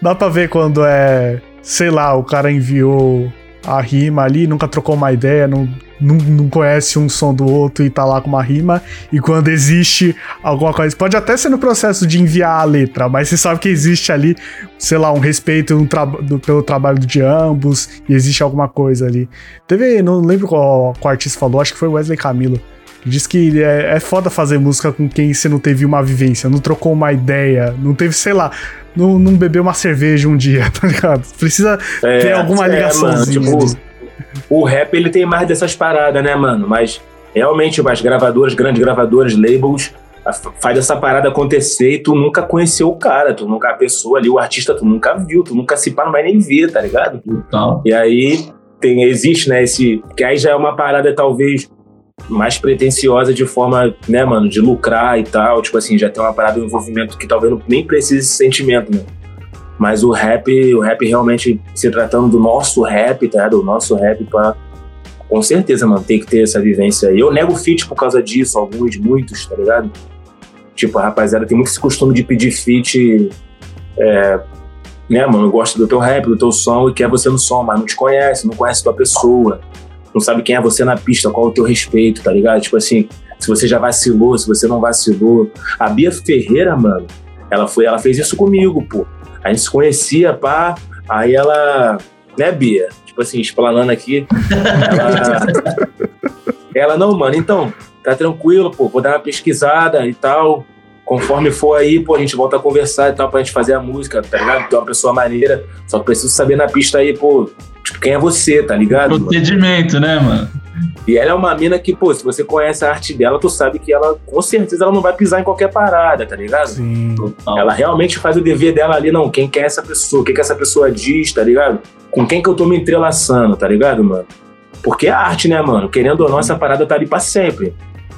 Dá pra ver quando é, sei lá, o cara enviou a rima ali, nunca trocou uma ideia, não, não, não conhece um som do outro e tá lá com uma rima. E quando existe alguma coisa, pode até ser no processo de enviar a letra, mas você sabe que existe ali, sei lá, um respeito um traba- do- pelo trabalho de ambos e existe alguma coisa ali. Teve, não lembro qual, qual artista falou, acho que foi Wesley Camilo. Diz que é, é foda fazer música com quem você não teve uma vivência, não trocou uma ideia, não teve, sei lá, não, não bebeu uma cerveja um dia, tá ligado? Precisa É, ter alguma é, ligaçãozinha. mano, tipo, o rap ele tem mais dessas paradas, né, mano? Mas realmente as gravadoras, grandes gravadoras, labels, faz essa parada acontecer e tu nunca conheceu o cara, tu nunca, a pessoa ali, o artista, tu nunca viu, tu nunca se pá, não vai nem ver, tá ligado? Tal. E aí tem, existe, né, esse. Que aí já é uma parada talvez mais pretensiosa de forma, né, mano, de lucrar e tal. Tipo assim, já tem uma parada, um envolvimento que talvez não, nem precise desse sentimento, né? Mas o rap, o rap realmente se tratando do nosso rap, tá? Do nosso rap, pra, com certeza, mano, tem que ter essa vivência aí. Eu nego feat por causa disso, alguns, muitos, tá ligado? Tipo, a rapaziada tem muito esse costume de pedir feat. É, né, mano, eu gosto do teu rap, do teu som e quer você no som, mas não te conhece, não conhece tua pessoa, não sabe quem é você na pista, qual é o teu respeito, tá ligado? Tipo assim, se você já vacilou, se você não vacilou. A Bia Ferreira, mano, ela foi, ela fez isso comigo, pô. A gente se conhecia, pá, aí ela, né, Bia? Tipo assim, explanando aqui, ela, ela, não, mano, então, tá tranquilo, pô, vou dar uma pesquisada e tal. Conforme for aí, pô, a gente volta a conversar e tal, pra gente fazer a música, tá ligado? Tu é uma pessoa maneira, só que preciso saber na pista aí, pô, tipo, quem é você, tá ligado? mano? Procedimento, né, mano? E ela é uma mina que, pô, se você conhece a arte dela, tu sabe que ela, com certeza, ela não vai pisar em qualquer parada, tá ligado? Sim. Ela realmente faz o dever dela ali, não. Quem que é essa pessoa? O que, que essa pessoa diz, tá ligado? Com quem que eu tô me entrelaçando, tá ligado, mano? Porque é arte, né, mano? Querendo ou não, essa parada tá ali pra sempre,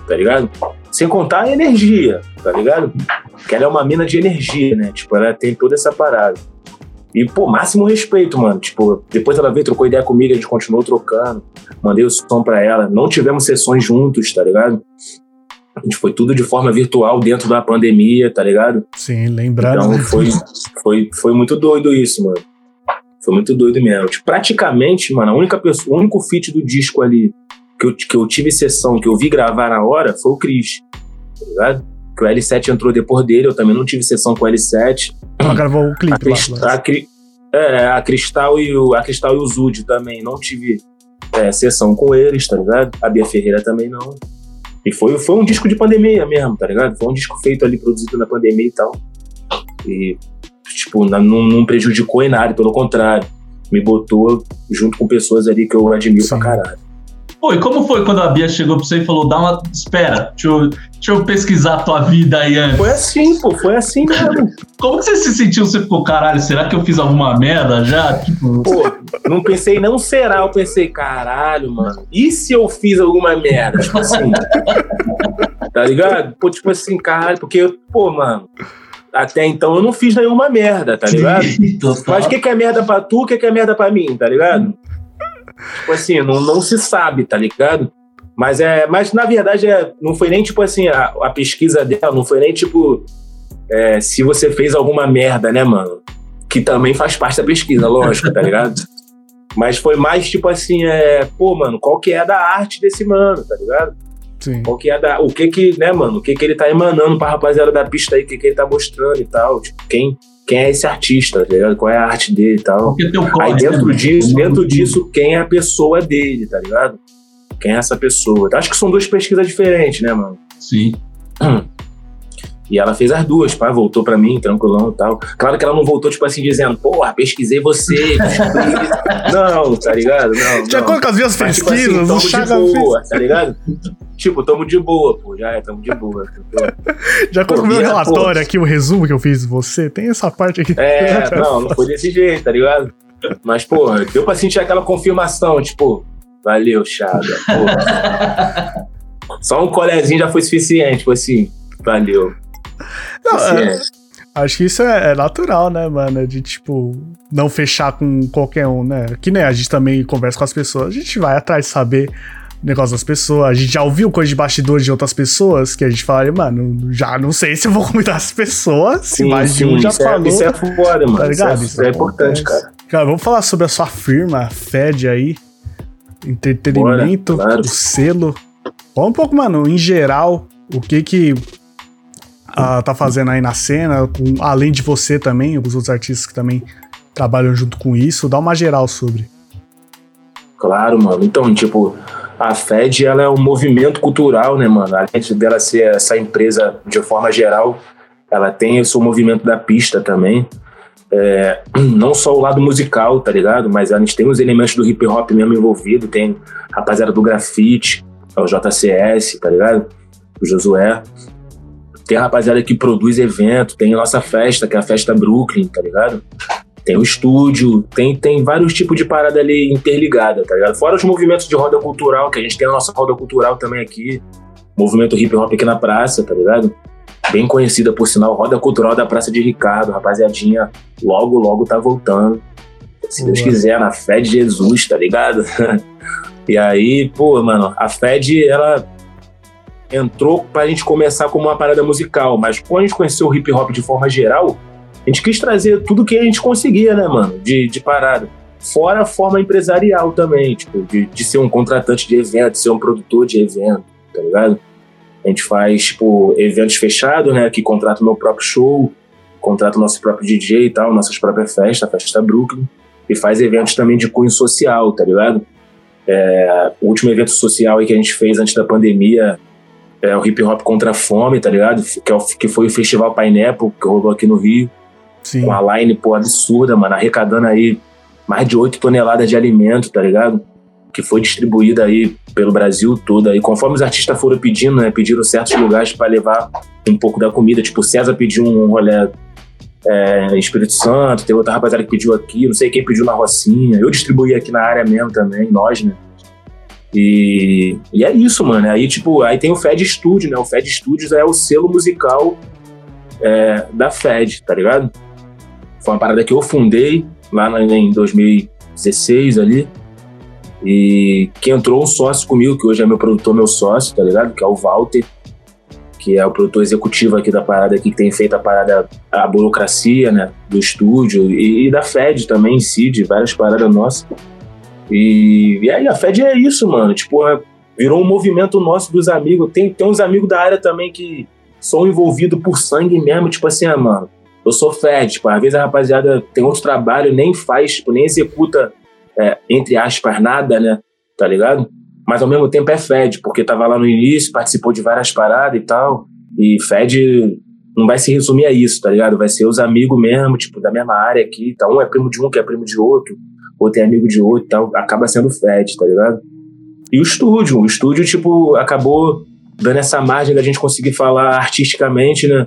tá ligado? Sem contar a energia, tá ligado? Que ela é uma mina de energia, né? Tipo, ela tem toda essa parada. E, pô, máximo respeito, mano. Tipo, depois ela veio, trocou ideia comigo, a gente continuou trocando. Mandei o som pra ela. Não tivemos sessões juntos, tá ligado? A gente foi tudo de forma virtual dentro da pandemia, tá ligado? Sim, lembrando. Então foi, foi, foi muito doido isso, mano. Foi muito doido mesmo. Tipo, praticamente, mano, a única pessoa, o único feat do disco ali que eu, que eu tive sessão, que eu vi gravar na hora, foi o Cris, tá ligado? Que o L7 entrou depois dele, eu também não tive sessão com o L7. Ela gravou o clipe A, Crist- lá. a Cri- é, a Cristal e o, a Cristal e o Zud também não tive é, sessão com eles, tá ligado? A Bia Ferreira também não. E foi, foi um disco de pandemia mesmo, tá ligado? Foi um disco feito ali, produzido na pandemia e tal. E, tipo, não, não prejudicou em nada, pelo contrário. Me botou junto com pessoas ali que eu admiro Sim. pra caralho. Pô, e como foi quando a Bia chegou pra você e falou: dá uma. Espera, deixa eu, deixa eu pesquisar a tua vida aí antes. Foi assim, pô, foi assim mesmo. Como que você se sentiu? Você ficou, caralho, será que eu fiz alguma merda já? Tipo, Pô, não pensei, não será. Eu pensei, caralho, mano. E se eu fiz alguma merda? Tipo assim. tá ligado? Pô, tipo assim, caralho, porque, pô, mano. Até então eu não fiz nenhuma merda, tá ligado? total. Mas o que, que é merda pra tu, o que, que é merda pra mim, tá ligado? Tipo assim, não, não se sabe, tá ligado? Mas é, mas na verdade é, não foi nem tipo assim, a, a pesquisa dela não foi nem tipo é, se você fez alguma merda, né, mano? Que também faz parte da pesquisa, lógico, tá ligado? Mas foi mais tipo assim, é, pô, mano, qual que é da arte desse mano, tá ligado? Sim. Qual que é da, o que que, né, mano, o que que ele tá emanando pra rapaziada da pista aí, o que que ele tá mostrando e tal, tipo, quem, quem é esse artista, tá ligado? Qual é a arte dele e tal. Aí dentro né, disso, mano? dentro disso, quem é a pessoa dele, tá ligado? Quem é essa pessoa? Acho que são duas pesquisas diferentes, né, mano? Sim. E ela fez as duas, pá, voltou pra mim, tranquilão e tal. Claro que ela não voltou, tipo assim, dizendo, porra, pesquisei você. descobri." não, tá ligado? Não, De acordo com as minhas Mas, tipo assim, pesquisas, de boa, tá ligado? tipo, tamo de boa, pô, já é, tamo de boa. De acordo Pô, com o meu relatório pô. aqui, o resumo que eu fiz de você, tem essa parte aqui. É, não, não foi desse jeito, tá ligado? Mas, porra, deu pra sentir aquela confirmação, tipo, valeu, Chaga, porra. Só um colezinho já foi suficiente, tipo assim, valeu. Não, é, Suficiente. acho que isso é, é natural, né, mano? De, tipo, não fechar com qualquer um, né? Que nem a gente também conversa com as pessoas, a gente vai atrás de saber o negócio das pessoas. A gente já ouviu coisa de bastidores de outras pessoas que a gente fala, mano, já não sei se eu vou convidar as pessoas, se mais de um já isso, falou. é, isso é mano. Tá ligado? Isso é, isso é importante, cara. Cara, vamos falar sobre a sua firma, a FED aí. Entretenimento, Bora, claro. o selo. Fala um pouco, mano, em geral, o que que ah, tá fazendo aí na cena, com- além de você também, os outros artistas que também trabalham junto com isso. Dá uma geral sobre. Claro, mano. Então, tipo, a FED, ela é um movimento cultural, né, mano? Além dela ser essa empresa de forma geral, ela tem o seu movimento da pista também. É, não só o lado musical, tá ligado? Mas a gente tem os elementos do hip hop mesmo envolvido, tem a rapaziada do grafite, é o JCS, tá ligado? O Josué. Tem a rapaziada que produz evento, tem a nossa festa, que é a festa Brooklyn, tá ligado? Tem o estúdio, tem, tem vários tipos de parada ali interligada, tá ligado? Fora os movimentos de roda cultural, que a gente tem a nossa roda cultural também aqui, movimento hip hop aqui na praça, tá ligado? Bem conhecida, por sinal, roda cultural da Praça de Ricardo, rapaziadinha, logo, logo tá voltando. Se Deus quiser, na fé de Jesus, tá ligado? e aí, pô, mano, a FED, ela entrou pra gente começar como uma parada musical, mas quando a gente conheceu o hip hop de forma geral, a gente quis trazer tudo que a gente conseguia, né, mano, de, de parada. Fora a forma empresarial também, tipo, de, de ser um contratante de evento, de ser um produtor de evento, tá ligado? A gente faz, tipo, eventos fechados, né, que contrata o meu próprio show, contrata o nosso próprio DJ e tal, nossas próprias festas, a Festa Brooklyn, e faz eventos também de cunho social, tá ligado? É, o último evento social aí que a gente fez antes da pandemia é o Hip Hop Contra a Fome, tá ligado? Que, é o- que foi o Festival Pineapple, que rolou aqui no Rio Sim. com a line, pô, absurda, mano, arrecadando aí mais de 8 toneladas de alimento, tá ligado? Que foi distribuída aí pelo Brasil todo aí, conforme os artistas foram pedindo, né? Pediram certos lugares pra levar um pouco da comida, tipo, o César pediu um rolê é, Espírito Santo, tem outra rapaziada que pediu aqui, não sei quem pediu na Rocinha, eu distribuí aqui na área mesmo também, nós, né? E, e é isso, mano. Aí, tipo, aí tem o Fed Studio, né? O Fed Studios é o selo musical é, da Fed, tá ligado? Foi uma parada que eu fundei lá em 2016 ali. E que entrou um sócio comigo, que hoje é meu produtor, meu sócio, tá ligado? Que é o Walter, que é o produtor executivo aqui da parada aqui, que tem feito a parada, a burocracia, né? Do estúdio e, e da FED também em si, de várias paradas nossas. E, e aí a FED é isso, mano. Tipo, é- virou um movimento nosso dos amigos. Tem, tem uns amigos da área também que são envolvidos por sangue mesmo, tipo assim, ah, mano, eu sou FED, tipo, às vezes a rapaziada tem outro trabalho, nem faz, tipo, nem executa, é, entre aspas, nada, né? Tá ligado? Mas ao mesmo tempo é FED, porque tava lá no início, participou de várias paradas e tal. E FED não vai se resumir a isso, tá ligado? Vai ser os amigos mesmo, tipo, da mesma área aqui. Tá? Um é primo de um, que é primo de outro, outro é amigo de outro e tal. Acaba sendo FED, tá ligado? E o estúdio, o estúdio, tipo, acabou dando essa margem da gente conseguir falar artisticamente, né?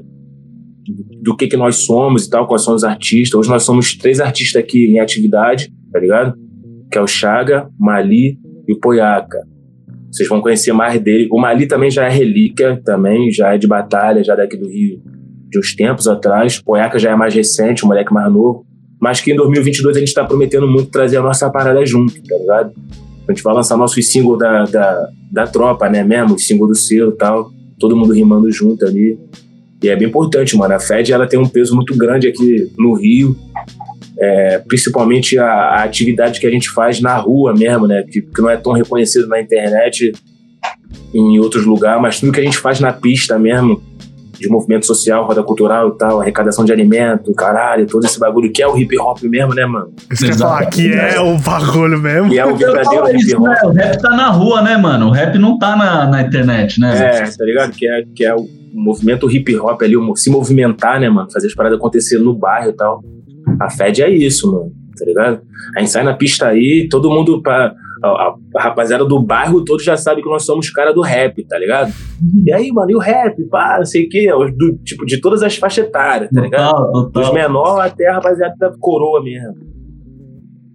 Do que que nós somos e tal, quais são os artistas. Hoje nós somos três artistas aqui em atividade, tá ligado? Que é o Chaga, o Mali e o Poiaca. Vocês vão conhecer mais dele. O Mali também já é relíquia, também, já é de batalha, já daqui do Rio de uns tempos atrás. O Poiaca já é mais recente, um moleque mais novo. Mas que em 2022 a gente tá prometendo muito trazer a nossa parada junto, tá ligado? A gente vai lançar nossos singles da, da, da tropa, né, mesmo? Os singles do selo e tal. Todo mundo rimando junto ali. E é bem importante, mano. A FED, ela tem um peso muito grande aqui no Rio. É, principalmente a, a atividade que a gente faz na rua mesmo, né? Que, que não é tão reconhecido na internet, em outros lugares, mas tudo que a gente faz na pista mesmo, de movimento social, roda cultural e tal, arrecadação de alimento, caralho, todo esse bagulho que é o hip hop mesmo, né, mano? Isso que eu ia falar, que é o bagulho mesmo. Que é o verdadeiro hip isso, hop. né? O rap tá na rua, né, mano? O rap não tá na, na internet, né? É, tá ligado? Que é, que é o movimento hip hop ali, se movimentar, né, mano? Fazer as paradas acontecer no bairro e tal. A FED é isso, mano, tá ligado? A gente sai na pista aí, todo mundo, pra, a, a- rapaziada do bairro todo já sabe que nós somos cara do rap, tá ligado? E aí, mano, e o rap, pá, não sei o quê, do, tipo, de todas as faixas etárias, tá ligado? Total, Dos menores até a rapaziada da coroa mesmo.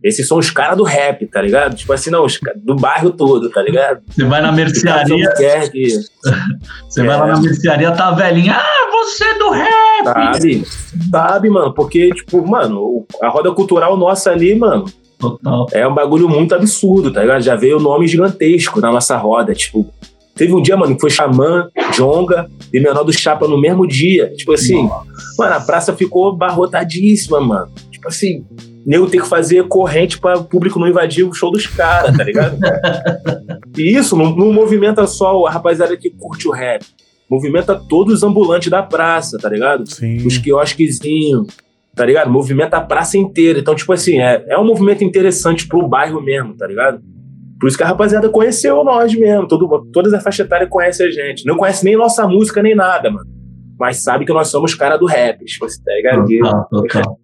Esses são os caras do rap, tá ligado? Tipo assim, não, os do bairro todo, tá ligado? Você vai na mercearia, que você vai lá É. na mercearia, tá velhinha. Ah, você é do rap! Sabe? Sabe, mano? Porque, tipo, mano, a roda cultural nossa ali, mano, Total. é um bagulho muito absurdo, tá ligado? Já veio nome gigantesco na nossa roda. Tipo, teve um dia, mano, que foi Xamã, Jonga e Menor do Chapa no mesmo dia. Tipo assim, mano, a praça ficou barrotadíssima, mano. Tipo assim, nego ter que fazer corrente para o público não invadir o show dos caras, tá ligado? e isso não, não movimenta só a rapaziada que curte o rap. Movimenta todos os ambulantes da praça, tá ligado? Sim. os quiosquezinhos, tá ligado? Movimenta a praça inteira. Então, tipo assim, é, é um movimento interessante pro bairro mesmo, tá ligado? Por isso que a rapaziada conheceu nós mesmo. Todo, todas as faixas etárias conhecem a gente. Não conhece nem nossa música, nem nada, mano. Mas sabe que nós somos cara do rap, tipo assim, tá ligado? Total, total.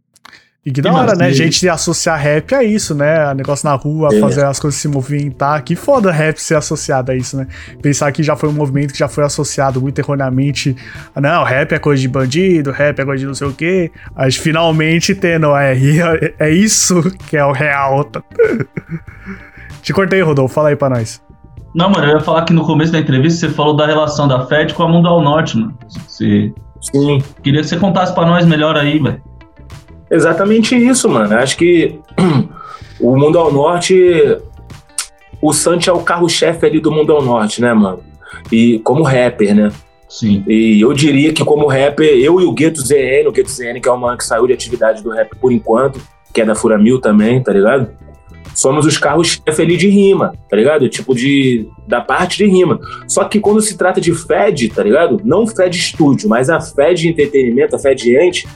E que da E, hora, né? e- Gente associar rap a isso, né? Negócio na rua, É. fazer as coisas se movimentar. Que foda rap ser associado a isso, né? Pensar que já foi um movimento que já foi associado muito erroneamente. Não, rap é coisa de bandido, rap é coisa de não sei o quê. Mas finalmente tendo, é, é isso que é o real. Te cortei, Rodolfo. Fala aí pra nós. Não, mano, eu ia falar que no começo da entrevista você falou da relação da FED com a Mundo ao Norte, mano. Você... Sim, Queria que você contasse pra nós melhor aí, velho. Exatamente isso, mano. Acho que o Mundo ao Norte. O Santi é o carro-chefe ali do Mundo ao Norte, né, mano? E como rapper, né? Sim. E eu diria que, como rapper, eu e o Gueto ZN, o Gueto ZN, que é o mano que saiu de atividade do rap por enquanto, que é da Fura Mil também, tá ligado? Somos os carros-chefe ali de rima, tá ligado? Tipo, de, da parte de rima. Só que quando se trata de Fed, tá ligado? Não Fed Studio, mas a Fed Entretenimento, a Fed Ente,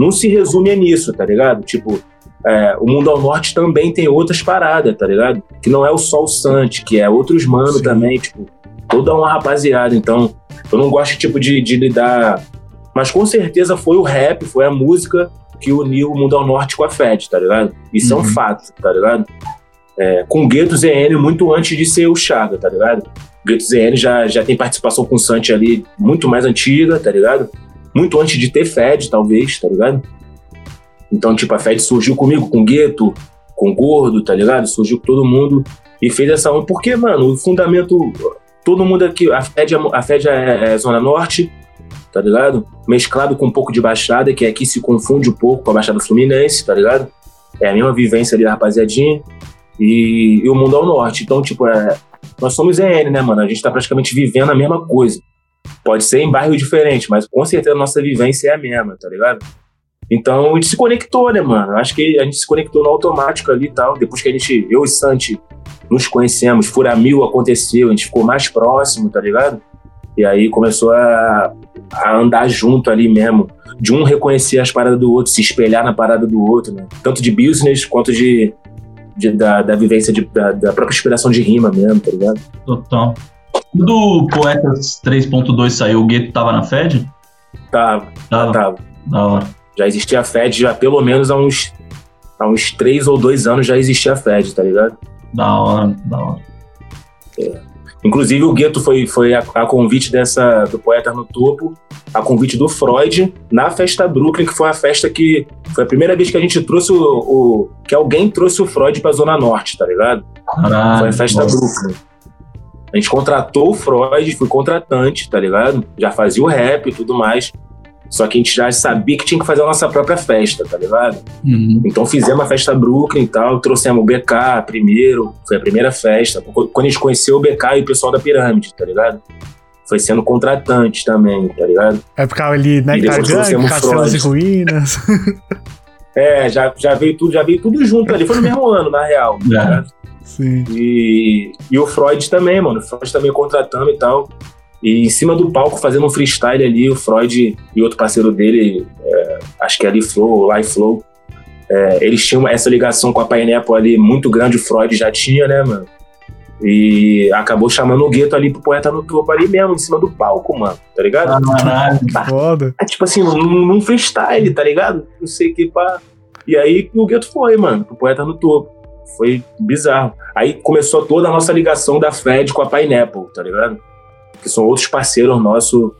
não se resume a nisso, tá ligado? Tipo, é, o Mundo ao Norte também tem outras paradas, tá ligado? Que não é o Sol Sante, que é outros mano Sim. também, tipo, toda uma rapaziada. Então, eu não gosto, tipo, de, de lidar. Mas com certeza foi o rap, foi a música que uniu o Mundo ao Norte com a Fed, tá ligado? Isso é um Uhum. fato, tá ligado? É, com o Gueto ZN muito antes de ser o Chaga, tá ligado? O Gueto ZN já, já tem participação com o Santi ali muito mais antiga, tá ligado? Muito antes de ter Fed, talvez, tá ligado? Então, tipo, a Fed surgiu comigo, com Gueto, com Gordo, tá ligado? Surgiu com todo mundo e fez essa onda. Porque, mano, o fundamento. Todo mundo aqui. A Fed, é, a Fed é, é Zona Norte, tá ligado? Mesclado com um pouco de Baixada, que aqui se confunde um pouco com a Baixada Fluminense, tá ligado? É a mesma vivência ali da rapaziadinha. E, e o mundo ao norte. Então, tipo, é, nós somos EN, né, mano? A gente tá praticamente vivendo a mesma coisa. Pode ser em bairro diferente, mas com certeza a nossa vivência é a mesma, tá ligado? Então a gente se conectou, né, mano? Acho que a gente se conectou no automático ali e tal. Depois que a gente, eu e Santi, nos conhecemos, Furamil aconteceu, a gente ficou mais próximo, tá ligado? E aí começou a, a andar junto ali mesmo. De um reconhecer as paradas do outro, se espelhar na parada do outro, né? Tanto de business quanto de, de da, da vivência de, da, da própria inspiração de rima mesmo, tá ligado? Total. Quando o Poetas 3.2 saiu, o Gueto tava na Fed? Tava, Tava. tava. Da hora. Já existia a Fed, já pelo menos há uns, há uns três ou dois anos já existia a Fed, tá ligado? Da hora, da hora. Inclusive o Gueto foi, foi a, a convite dessa do Poeta no Topo, a convite do Freud na festa Brooklyn, que foi a festa que foi a primeira vez que a gente trouxe o, o- que alguém trouxe o Freud pra Zona Norte, tá ligado? Caralho. Foi a festa nossa. Brooklyn. A gente contratou o Freud, fui contratante, tá ligado? Já fazia o rap e tudo mais. Só que a gente já sabia que tinha que fazer a nossa própria festa, tá ligado? Uhum. Então fizemos a festa Brooklyn e tal, trouxemos o BK primeiro, foi a primeira festa. Quando a gente conheceu o BK e o pessoal da Pirâmide, tá ligado? Foi sendo contratante também, tá ligado? É porque ali, né, depois Gang, trouxemos Castelos e Freud. Ruínas. É, já, já veio tudo, já veio tudo junto ali. Foi no mesmo ano, na real. tá É. ligado? Sim. E, e o Freud também, mano. O Freud também contratando e tal. E em cima do palco, fazendo um freestyle ali, o Freud e outro parceiro dele, é, acho que é ali Flow, Life Flow, é, eles tinham essa ligação com a Pineapple ali muito grande, o Freud já tinha, né, mano? E acabou chamando o Gueto ali pro poeta no topo ali mesmo, em cima do palco, mano, tá ligado? Caralho. Foda. É tipo assim, num, num freestyle, tá ligado? Não sei o que pá. E aí o Gueto foi, mano, pro poeta no topo. Foi bizarro. Aí começou toda a nossa ligação da Fed com a Pineapple, tá ligado? Que são outros parceiros nossos,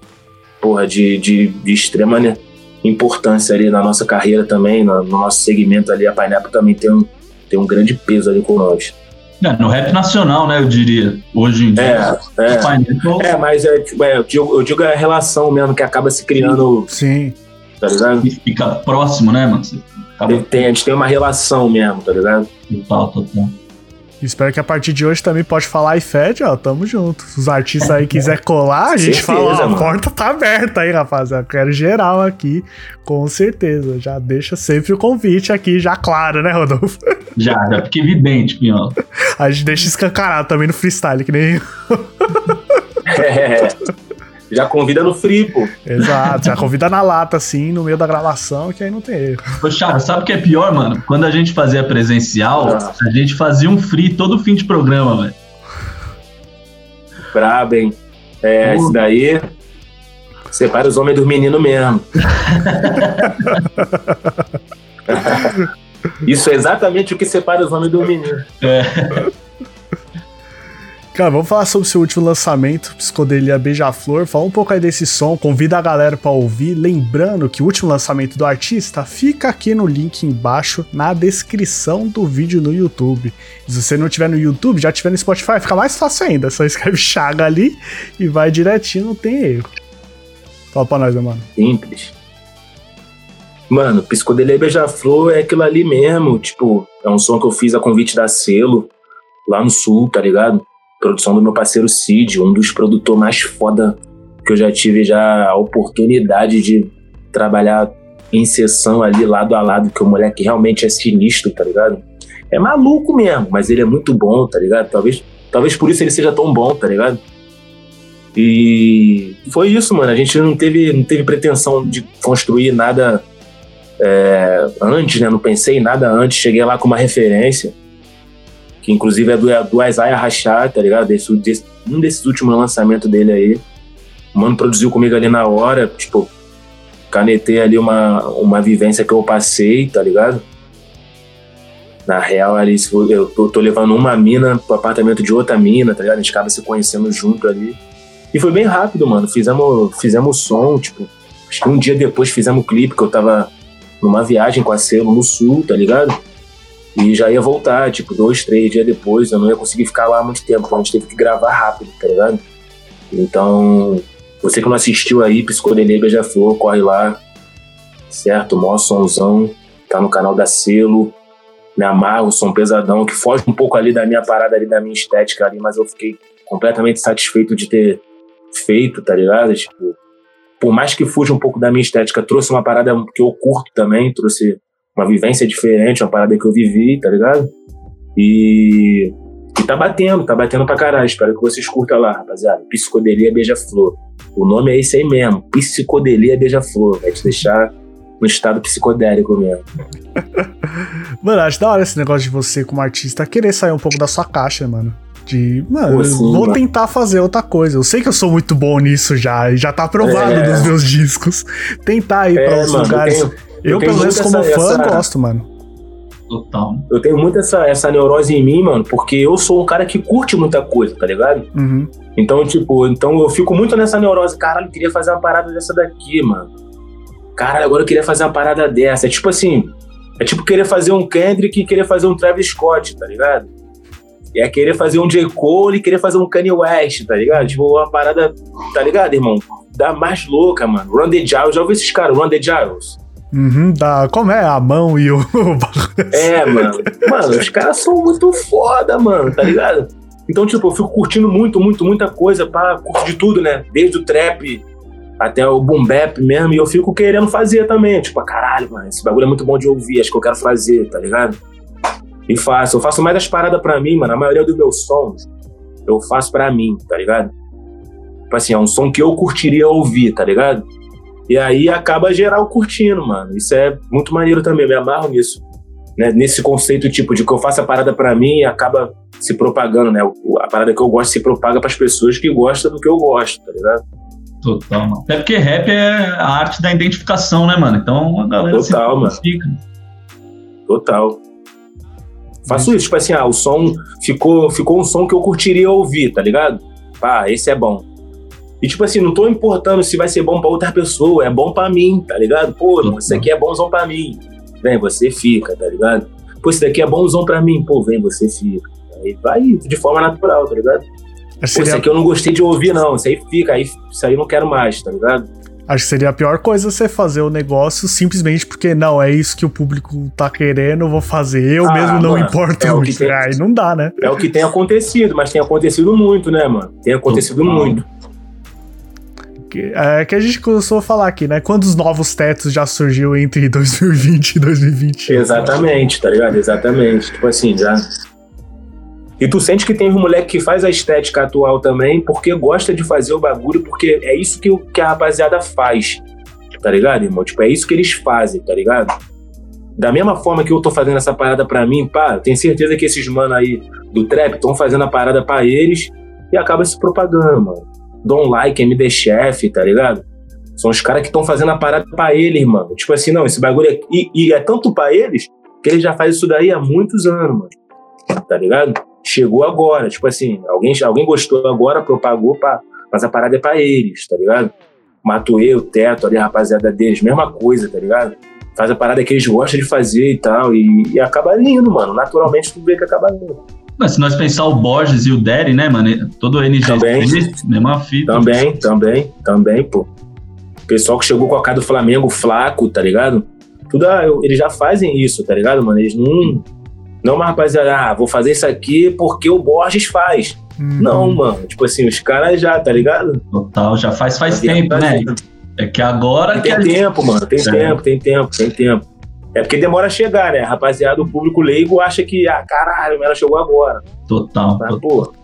porra, de, de, de extrema né, importância ali na nossa carreira também, no, no nosso segmento ali. A Pineapple também tem um, tem um grande peso ali com nós. É, no rap nacional, né, eu diria. Hoje em dia. É, é. Pineapple É, mas é, tipo, é, eu, digo, eu digo a relação mesmo que acaba se criando, Sim. tá ligado? fica próximo, né, mano? Acaba Tem- tem- a gente tem uma relação mesmo, tá ligado? total, total. Espero que a partir de hoje também pode falar e Fed, ó, tamo junto. Se os artistas aí quiser colar, a gente Certeza, fala, ó, a porta tá aberta aí, rapaziada. Quero geral aqui, com certeza. Já deixa sempre o convite aqui, já claro, né, Rodolfo? Já, já fiquei evidente, Pinhão. A gente deixa escancarado também no freestyle, que nem. É. Já convida no free, pô. Exato, já convida na lata, assim, no meio da gravação, que aí não tem erro. Ô, Thiago, sabe o que é pior, mano? Quando a gente fazia presencial, Ah. a gente fazia um free todo fim de programa, velho. Brabo, hein? É, esse daí. Separa os homens dos meninos mesmo. Isso é exatamente o que separa os homens dos meninos. Cara, vamos falar sobre o seu último lançamento, Psicodelia Beija-Flor. Fala um pouco aí desse som, convida a galera pra ouvir. Lembrando que o último lançamento do artista fica aqui no link embaixo, na descrição do vídeo no YouTube. Se você não tiver no YouTube, já tiver no Spotify, fica mais fácil ainda. Só escreve Chaga ali e vai direitinho, não tem erro. Fala pra nós, meu mano. Simples. Mano, Psicodelia Beija-Flor é aquilo ali mesmo. Tipo, é um som que eu fiz a convite da selo, lá no sul, tá ligado? Produção do meu parceiro Cid, um dos produtores mais foda que eu já tive já a oportunidade de trabalhar em sessão ali, lado a lado, que o moleque realmente é sinistro, tá ligado? É maluco mesmo, mas ele é muito bom, tá ligado? Talvez, talvez por isso ele seja tão bom, tá ligado? E foi isso, mano. A gente não teve, não teve pretensão de construir nada é, antes, né? Não pensei em nada antes. Cheguei lá com uma referência, que inclusive é do, é do Isaiah Rachar, tá ligado? Desse, desse- um desses últimos lançamentos dele aí. O mano produziu comigo ali na hora, tipo, canetei ali uma, uma vivência que eu passei, tá ligado? Na real, ali, eu tô, tô levando uma mina pro apartamento de outra mina, tá ligado? A gente acaba se conhecendo junto ali. E foi bem rápido, mano. Fizemos, fizemos som, tipo, acho que um dia depois fizemos o clipe, que eu tava numa viagem com a selo no sul, tá ligado? E já ia voltar, tipo, dois, três dias depois. Eu não ia conseguir ficar lá muito tempo, então a gente teve que gravar rápido, tá ligado? Então, Você que não assistiu aí, Psicodelia Beija-Flor, corre lá. Certo? Mó somzão. Tá no canal da Selo. Me amarro, som pesadão, que foge um pouco ali da minha parada ali, da minha estética ali, mas eu fiquei completamente satisfeito de ter feito, tá ligado? Tipo, por mais que fuja um pouco da minha estética, trouxe uma parada que eu curto também, trouxe uma vivência diferente, uma parada que eu vivi, tá ligado? E, e tá batendo, tá batendo pra caralho. Espero que vocês curtam lá, rapaziada. Psicodelia Beija-Flor. O nome é esse aí mesmo, Psicodelia Beija-Flor. Vai te deixar no estado psicodélico mesmo. mano, acho da hora esse negócio de você como artista querer sair um pouco da sua caixa, mano. De, mano, Pô, sim, vou mano. tentar fazer outra coisa. Eu sei que eu sou muito bom nisso já, e já tá provado É. nos meus discos. Tentar ir pra É, outros mano, eu lugares. tenho- Eu, eu pelo tenho menos, muito como essa- fã, essa- gosto, mano. Total. Eu tenho muito essa, essa neurose em mim, mano, porque eu sou um cara que curte muita coisa, tá ligado? Uhum. Então, tipo, então eu fico muito nessa neurose. Caralho, eu queria fazer uma parada dessa daqui, mano. Caralho, agora eu queria fazer uma parada dessa. É tipo assim, é tipo querer fazer um Kendrick e querer fazer um Travis Scott, tá ligado? E é querer fazer um J. Cole e querer fazer um Kanye West, tá ligado? Tipo, uma parada, tá ligado, irmão? Da mais louca, mano. Run the Giles, já ouviu esses caras, Run the Giles? Uhum, da, como é? A mão e o. bagulho. É, mano. Mano, os caras são muito foda, mano, tá ligado? Então, tipo, eu fico curtindo muito, muito, muita coisa, pá, curto de tudo, né? Desde o trap até o boom bap mesmo, e eu fico querendo fazer também. Tipo, ah, caralho, mano, esse bagulho é muito bom de ouvir, acho que eu quero fazer, tá ligado? E faço. Eu faço mais as paradas pra mim, mano. A maioria dos meus sons eu faço pra mim, tá ligado? Tipo assim, é um som que eu curtiria ouvir, tá ligado? E aí acaba geral curtindo, mano. Isso é muito maneiro também, eu me amarro nisso. Né? Nesse conceito, tipo, de que eu faço a parada pra mim e acaba se propagando, né? A parada que eu gosto se propaga pras pessoas que gostam do que eu gosto, tá ligado? Total, mano. Até porque rap é a arte da identificação, né, mano? Então a galera Total, mano. identifica. Total. Faço isso, tipo assim, ah, o som ficou, ficou um som que eu curtiria ouvir, tá ligado? Pá, esse é bom. E tipo assim, não tô importando se vai ser bom pra outra pessoa, é bom pra mim, tá ligado? Pô, irmão, isso aqui é bonzão pra mim. Vem, você fica, tá ligado? Pô, isso daqui é bonzão pra mim, pô, vem, você fica. Aí vai de forma natural, tá ligado? Pô, isso aqui eu não gostei de ouvir, não. Isso aí fica, aí, isso aí eu não quero mais, tá ligado? acho que seria a pior coisa você fazer o negócio simplesmente porque, não, é isso que o público tá querendo, eu vou fazer. Eu Ah, mesmo não mano, importo é o que muito. tem. Aí não dá, né? É o que tem acontecido, mas tem acontecido muito, né, mano? Tem acontecido Total. muito. Que- É que a gente começou a falar aqui, né? Quantos novos tetos já surgiu entre 2020 e 2021? Exatamente, tá ligado? Exatamente. Tipo assim, já. E tu sente que tem um moleque que faz a estética atual também, porque gosta de fazer o bagulho, porque é isso que, que a rapaziada faz. Tá ligado, irmão? Tipo, é isso que eles fazem, tá ligado? Da mesma forma que eu tô fazendo essa parada pra mim, pá, tenho certeza que esses mano aí do trap estão fazendo a parada pra eles e acaba se propagando, mano. Don't Like, MD Chef, tá ligado? São os caras que estão fazendo a parada pra eles, mano. Tipo assim, não, esse bagulho é. E, e é tanto pra eles que eles já fazem isso daí há muitos anos, mano. Tá ligado? Chegou agora. Tipo assim, alguém, alguém gostou agora, propagou, pá, mas a parada é pra eles, tá ligado? Matuê, o Teto, ali, a rapaziada deles, mesma coisa, tá ligado? Faz a parada que eles gostam de fazer e tal. E, e acaba indo, mano. Naturalmente tu vê que acaba indo. Mas se nós pensar o Borges e o Derry, né, mano? Todo o NG, Também. mesma fita. Também, também, também, pô. Pessoal que chegou com a cara do Flamengo flaco, tá ligado? Tudo, ah, eu- eles já fazem isso, tá ligado, mano? Eles não. Não, uma rapaziada, ah, vou fazer isso aqui porque o Borges faz. Hum, Não, mano. Tipo assim, os caras já, tá ligado? Total, já faz faz Já tempo, né? É que agora que Tem a gente- tempo, mano. Tem É. tempo, tem tempo, tem tempo. É porque demora a chegar, né? Rapaziada, o público leigo acha que, ah, caralho, ela chegou agora. Total. Mas, total. pô,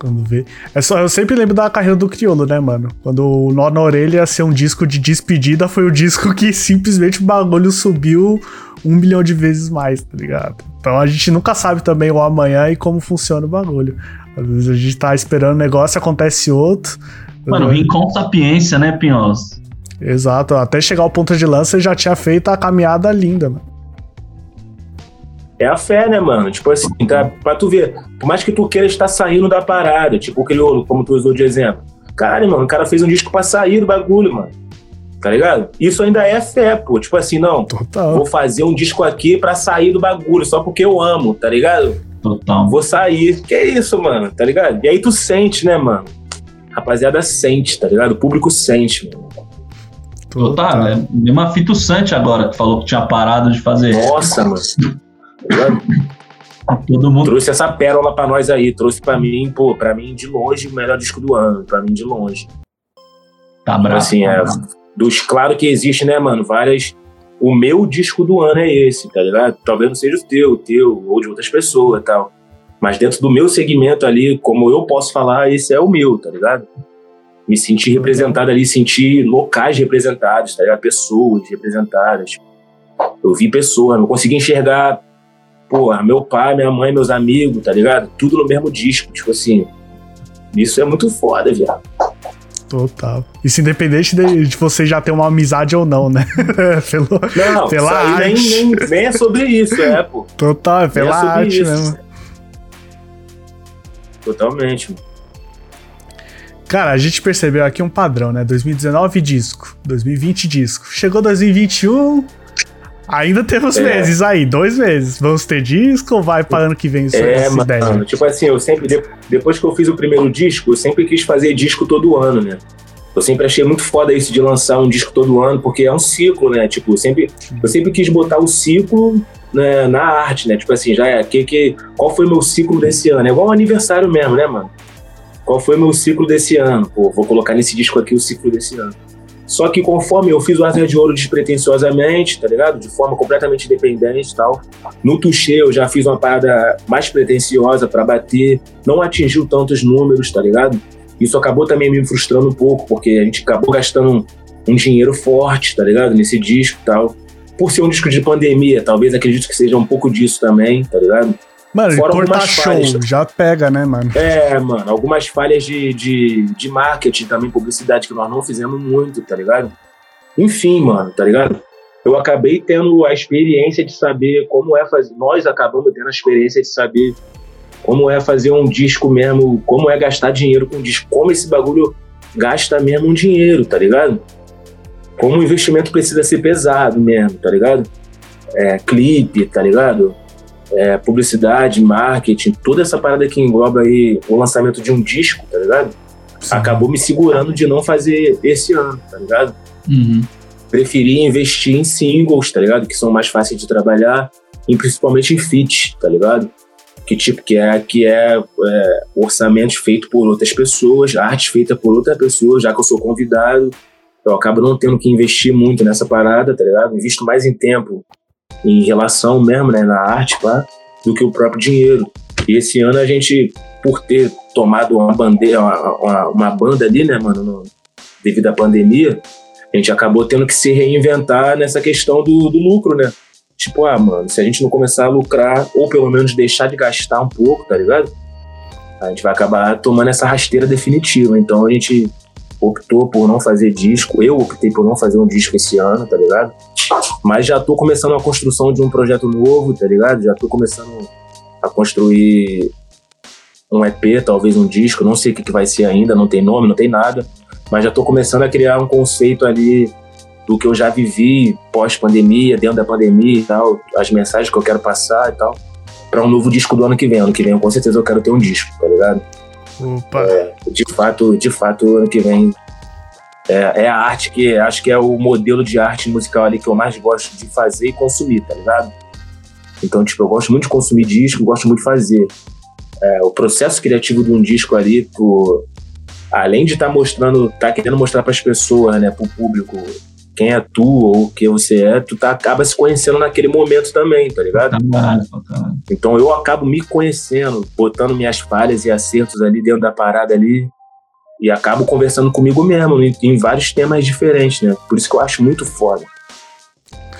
Quando vê. É só, eu sempre lembro da carreira do Criolo, né, mano? Quando o Nó na Orelha ia ser um disco de despedida, foi o disco que simplesmente o bagulho subiu um milhão de vezes mais, tá ligado? Então a gente nunca sabe também o amanhã e como funciona o bagulho. Às vezes a gente tá esperando um negócio, acontece outro. Mano, Rincon Sapiência, né, Pinhos? Exato, até chegar ao ponto de lança já tinha feito a caminhada linda, mano. É a fé, né, mano? Tipo assim, tá, pra tu ver, por mais que tu queira estar saindo da parada, tipo Criolo, como tu usou de exemplo. Caralho, mano, o cara fez um disco pra sair do bagulho, mano. Tá ligado? Isso ainda é fé, pô. Tipo assim, não, Total. vou fazer um disco aqui pra sair do bagulho, só porque eu amo, tá ligado? Total. Vou sair. Que é isso, mano, tá ligado? E aí tu sente, né, mano? rapaziada sente, tá ligado? O público sente, mano. Total, é mesmo a Fito Sante agora, que falou que tinha parado de fazer. Nossa, mano. Tá? Todo mundo. Trouxe essa pérola pra nós aí. Trouxe pra mim, pô, pra mim de longe o melhor disco do ano. Pra mim de longe. Tá bravo. assim, tá é. bravo. Dos, claro que existe, né, mano? Várias. O meu disco do ano é esse, tá ligado? Talvez não seja o teu, o teu, ou de outras pessoas e tal. Mas dentro do meu segmento ali, como eu posso falar, esse é o meu, tá ligado? Me senti representado ali, senti locais representados, tá ligado? Pessoas representadas. Eu vi pessoas, não consegui enxergar, porra, meu pai, minha mãe, meus amigos, tá ligado? Tudo no mesmo disco, tipo assim. Isso é muito foda, viado. Total. Isso independente de, de você já ter uma amizade ou não, né? Pelo, Não, Pela aí nem, arte. nem, nem é sobre isso, é, pô. total, é Nem pela é arte, isso. né, mano? Totalmente. mano. Cara, a gente percebeu aqui um padrão, né? 2019 disco, 2020 disco. Chegou 2021, ainda temos É. meses aí, dois meses. Vamos ter disco ou vai para ano que vem isso, É, essa ideia? mano, tipo assim, eu sempre, de- depois que eu fiz o primeiro disco, eu sempre quis fazer disco todo ano, né? Eu sempre achei muito foda isso de lançar um disco todo ano, porque é um ciclo, né? Tipo, eu sempre, eu sempre quis botar o ciclo né, na arte, né? Tipo assim, já é, que, que, qual foi o meu ciclo desse ano? É igual um aniversário mesmo, né, mano? Qual foi meu ciclo desse ano? Pô, vou colocar nesse disco aqui o ciclo desse ano. Só que conforme eu fiz o Asa de Ouro despretensiosamente, tá ligado? De forma completamente independente e tal. No Tuxê eu já fiz uma parada mais pretensiosa pra bater, não atingiu tantos números, tá ligado? Isso acabou também me frustrando um pouco, porque a gente acabou gastando um, um dinheiro forte, tá ligado? Nesse disco e tal. Por ser um disco de pandemia, talvez acredito que seja um pouco disso também, tá ligado? Mano, fora show, falhas. já pega, né, mano? É, mano, algumas falhas de, de, de marketing também, publicidade, que nós não fizemos muito, tá ligado? Enfim, mano, tá ligado? Eu acabei tendo a experiência de saber como é fazer. Nós acabamos tendo a experiência de saber como é fazer um disco mesmo, como é gastar dinheiro com disco, como esse bagulho gasta mesmo um dinheiro, tá ligado? Como o investimento precisa ser pesado mesmo, tá ligado? É, clipe, tá ligado? É, publicidade, marketing, toda essa parada que engloba aí o lançamento de um disco, tá ligado? Acabou me segurando de não fazer esse ano, tá ligado? Uhum. Preferi investir em singles, tá ligado? Que são mais fáceis de trabalhar, e principalmente em feat, tá ligado? Que tipo, que é, que é, é orçamentos feitos por outras pessoas, arte feita por outra pessoa, já que eu sou convidado, eu acabo não tendo que investir muito nessa parada, tá ligado? Invisto mais em tempo em relação mesmo, né, na arte, pá, do que o próprio dinheiro. E esse ano a gente, por ter tomado uma bandeira, uma, uma, uma banda ali, né, mano, no- devido à pandemia, a gente acabou tendo que se reinventar nessa questão do, do lucro, né? Tipo, ah, mano, se a gente não começar a lucrar, ou pelo menos deixar de gastar um pouco, tá ligado? A gente vai acabar tomando essa rasteira definitiva. Então a gente optou por não fazer disco. Eu optei por não fazer um disco esse ano, tá ligado? Mas já tô começando a construção de um projeto novo, tá ligado? Já tô começando a construir um EP, talvez um disco, não sei o que, que vai ser ainda, não tem nome, não tem nada. Mas já tô começando a criar um conceito ali do que eu já vivi pós-pandemia, dentro da pandemia e tal, as mensagens que eu quero passar e tal, para um novo disco do ano que vem. Ano que vem, com certeza, eu quero ter um disco, tá ligado? Opa. de fato, de fato, ano que vem é, é a arte que acho que é o modelo de arte musical ali que eu mais gosto de fazer e consumir, tá ligado? Então, tipo, eu gosto muito de consumir disco, gosto muito de fazer. É, o processo criativo de um disco ali, tu, além de estar mostrando, tá querendo mostrar para as pessoas, né, pro público, quem é tu ou o que você é, tu tá, acaba se conhecendo naquele momento também, tá ligado? Caralho, pra caralho. Então eu acabo me conhecendo, botando minhas falhas e acertos ali dentro da parada ali. E acabo conversando comigo mesmo, em, vários temas diferentes, né? Por isso que eu acho muito foda.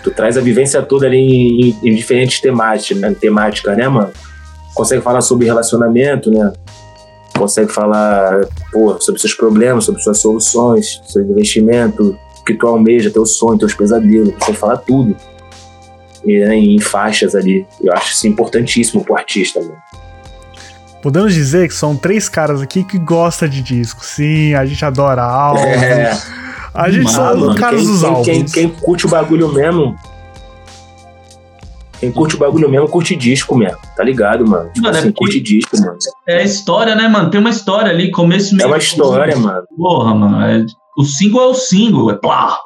Tu traz a vivência toda ali em, em- diferentes temáticas, né? temáticas, né, mano? Consegue falar sobre relacionamento, né? Consegue falar pô, sobre seus problemas, sobre suas soluções, seu investimento, o que tu almeja, teu sonho, teus pesadelos. Consegue falar tudo e, né, em faixas ali. Eu acho isso importantíssimo pro artista, mano. Podemos dizer que são três caras aqui que gostam de disco. Sim, a gente adora álbum. É, A gente Mano, são mano, os caras quem, dos álbuns. quem, quem curte o bagulho mesmo. Quem curte o bagulho mesmo, curte disco mesmo, tá ligado, mano? Tipo Mano, é assim, porque- curte disco, mano. É a história, né, mano? Tem uma história ali, começo É meio. uma história, mano. Porra, mano. é- O single é o single, é plá.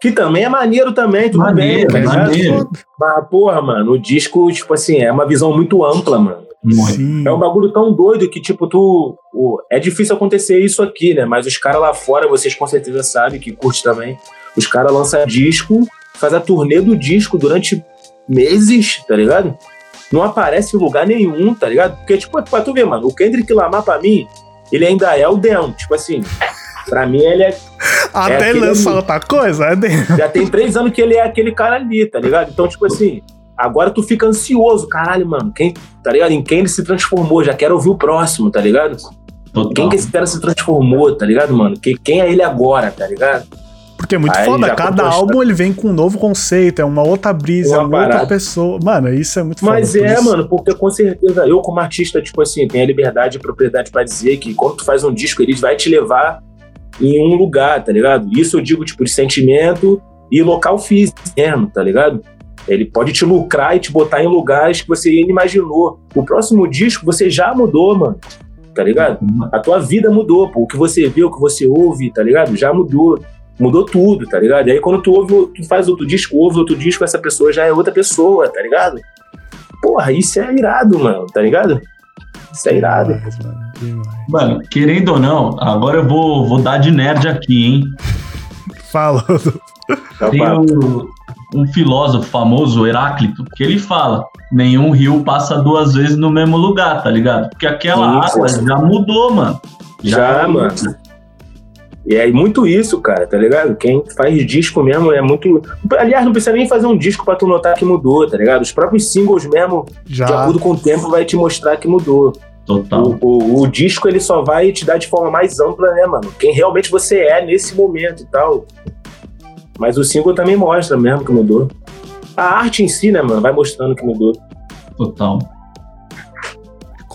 Que também é maneiro também, tudo Maneiro, bem, tá ligado? maneiro. Mas, porra, mano, o disco, tipo assim, é uma visão muito ampla, mano. Muito. É um bagulho tão doido que, tipo, tu. o- é difícil acontecer isso aqui, né? Mas os caras lá fora, vocês com certeza sabem, que curte também. Os caras lançam disco, faz a turnê do disco durante meses, tá ligado? Não aparece em lugar nenhum, tá ligado? Porque, tipo, pra tu ver, mano, o Kendrick Lamar, pra mim, ele ainda é o Deon. Tipo assim, pra mim, ele é Até é ele aquele lançar outra coisa, é de... já tem três anos que ele é aquele cara ali, tá ligado? Então, tipo assim, agora tu fica ansioso, caralho, mano. Quem, tá ligado? Em quem ele se transformou? Já quero ouvir o próximo, tá ligado? Total. Quem que esse cara se transformou, tá ligado, mano? Que, quem é ele agora, tá ligado? Porque é muito Aí foda. Cada contou a álbum ele vem com um novo conceito, é uma outra brisa, é Uma uma outra pessoa. Mano, isso é muito foda. Mas é, isso- mano, porque com certeza eu, como artista, tipo assim, tenho a liberdade e propriedade pra dizer que quando tu faz um disco, ele vai te levar em um lugar, tá ligado? Isso eu digo, tipo, de sentimento e local físico mesmo, tá ligado? Ele pode te lucrar e te botar em lugares que você nem imaginou. O próximo disco você já mudou, mano. Tá ligado? A tua vida mudou, pô. O que você vê, o que você ouve, tá ligado? Já mudou. Mudou tudo, tá ligado? E aí quando tu ouve, tu faz outro disco, ouve outro disco, essa pessoa já é outra pessoa, tá ligado? Porra, isso é irado, mano, tá ligado? Isso é irado. Demais, mano, demais. Mano, querendo ou não, agora eu vou, vou dar de nerd aqui, hein? Fala. Tá Tem o- um filósofo famoso, Heráclito, que ele fala: nenhum rio passa duas vezes no mesmo lugar, tá ligado? Porque aquela Sim, água já mudou, mano. Já, mano. E é muito isso, cara, tá ligado? Quem faz disco mesmo é muito. Aliás, não precisa nem fazer um disco pra tu notar que mudou, tá ligado? Os próprios singles mesmo, de Já. acordo com o tempo, vai te mostrar que mudou. Total. O, o- o disco ele só vai te dar de forma mais ampla, né, mano? Quem realmente você é nesse momento e tal. Mas o single também mostra mesmo que mudou. A arte em si, né, mano, vai mostrando que mudou. Total.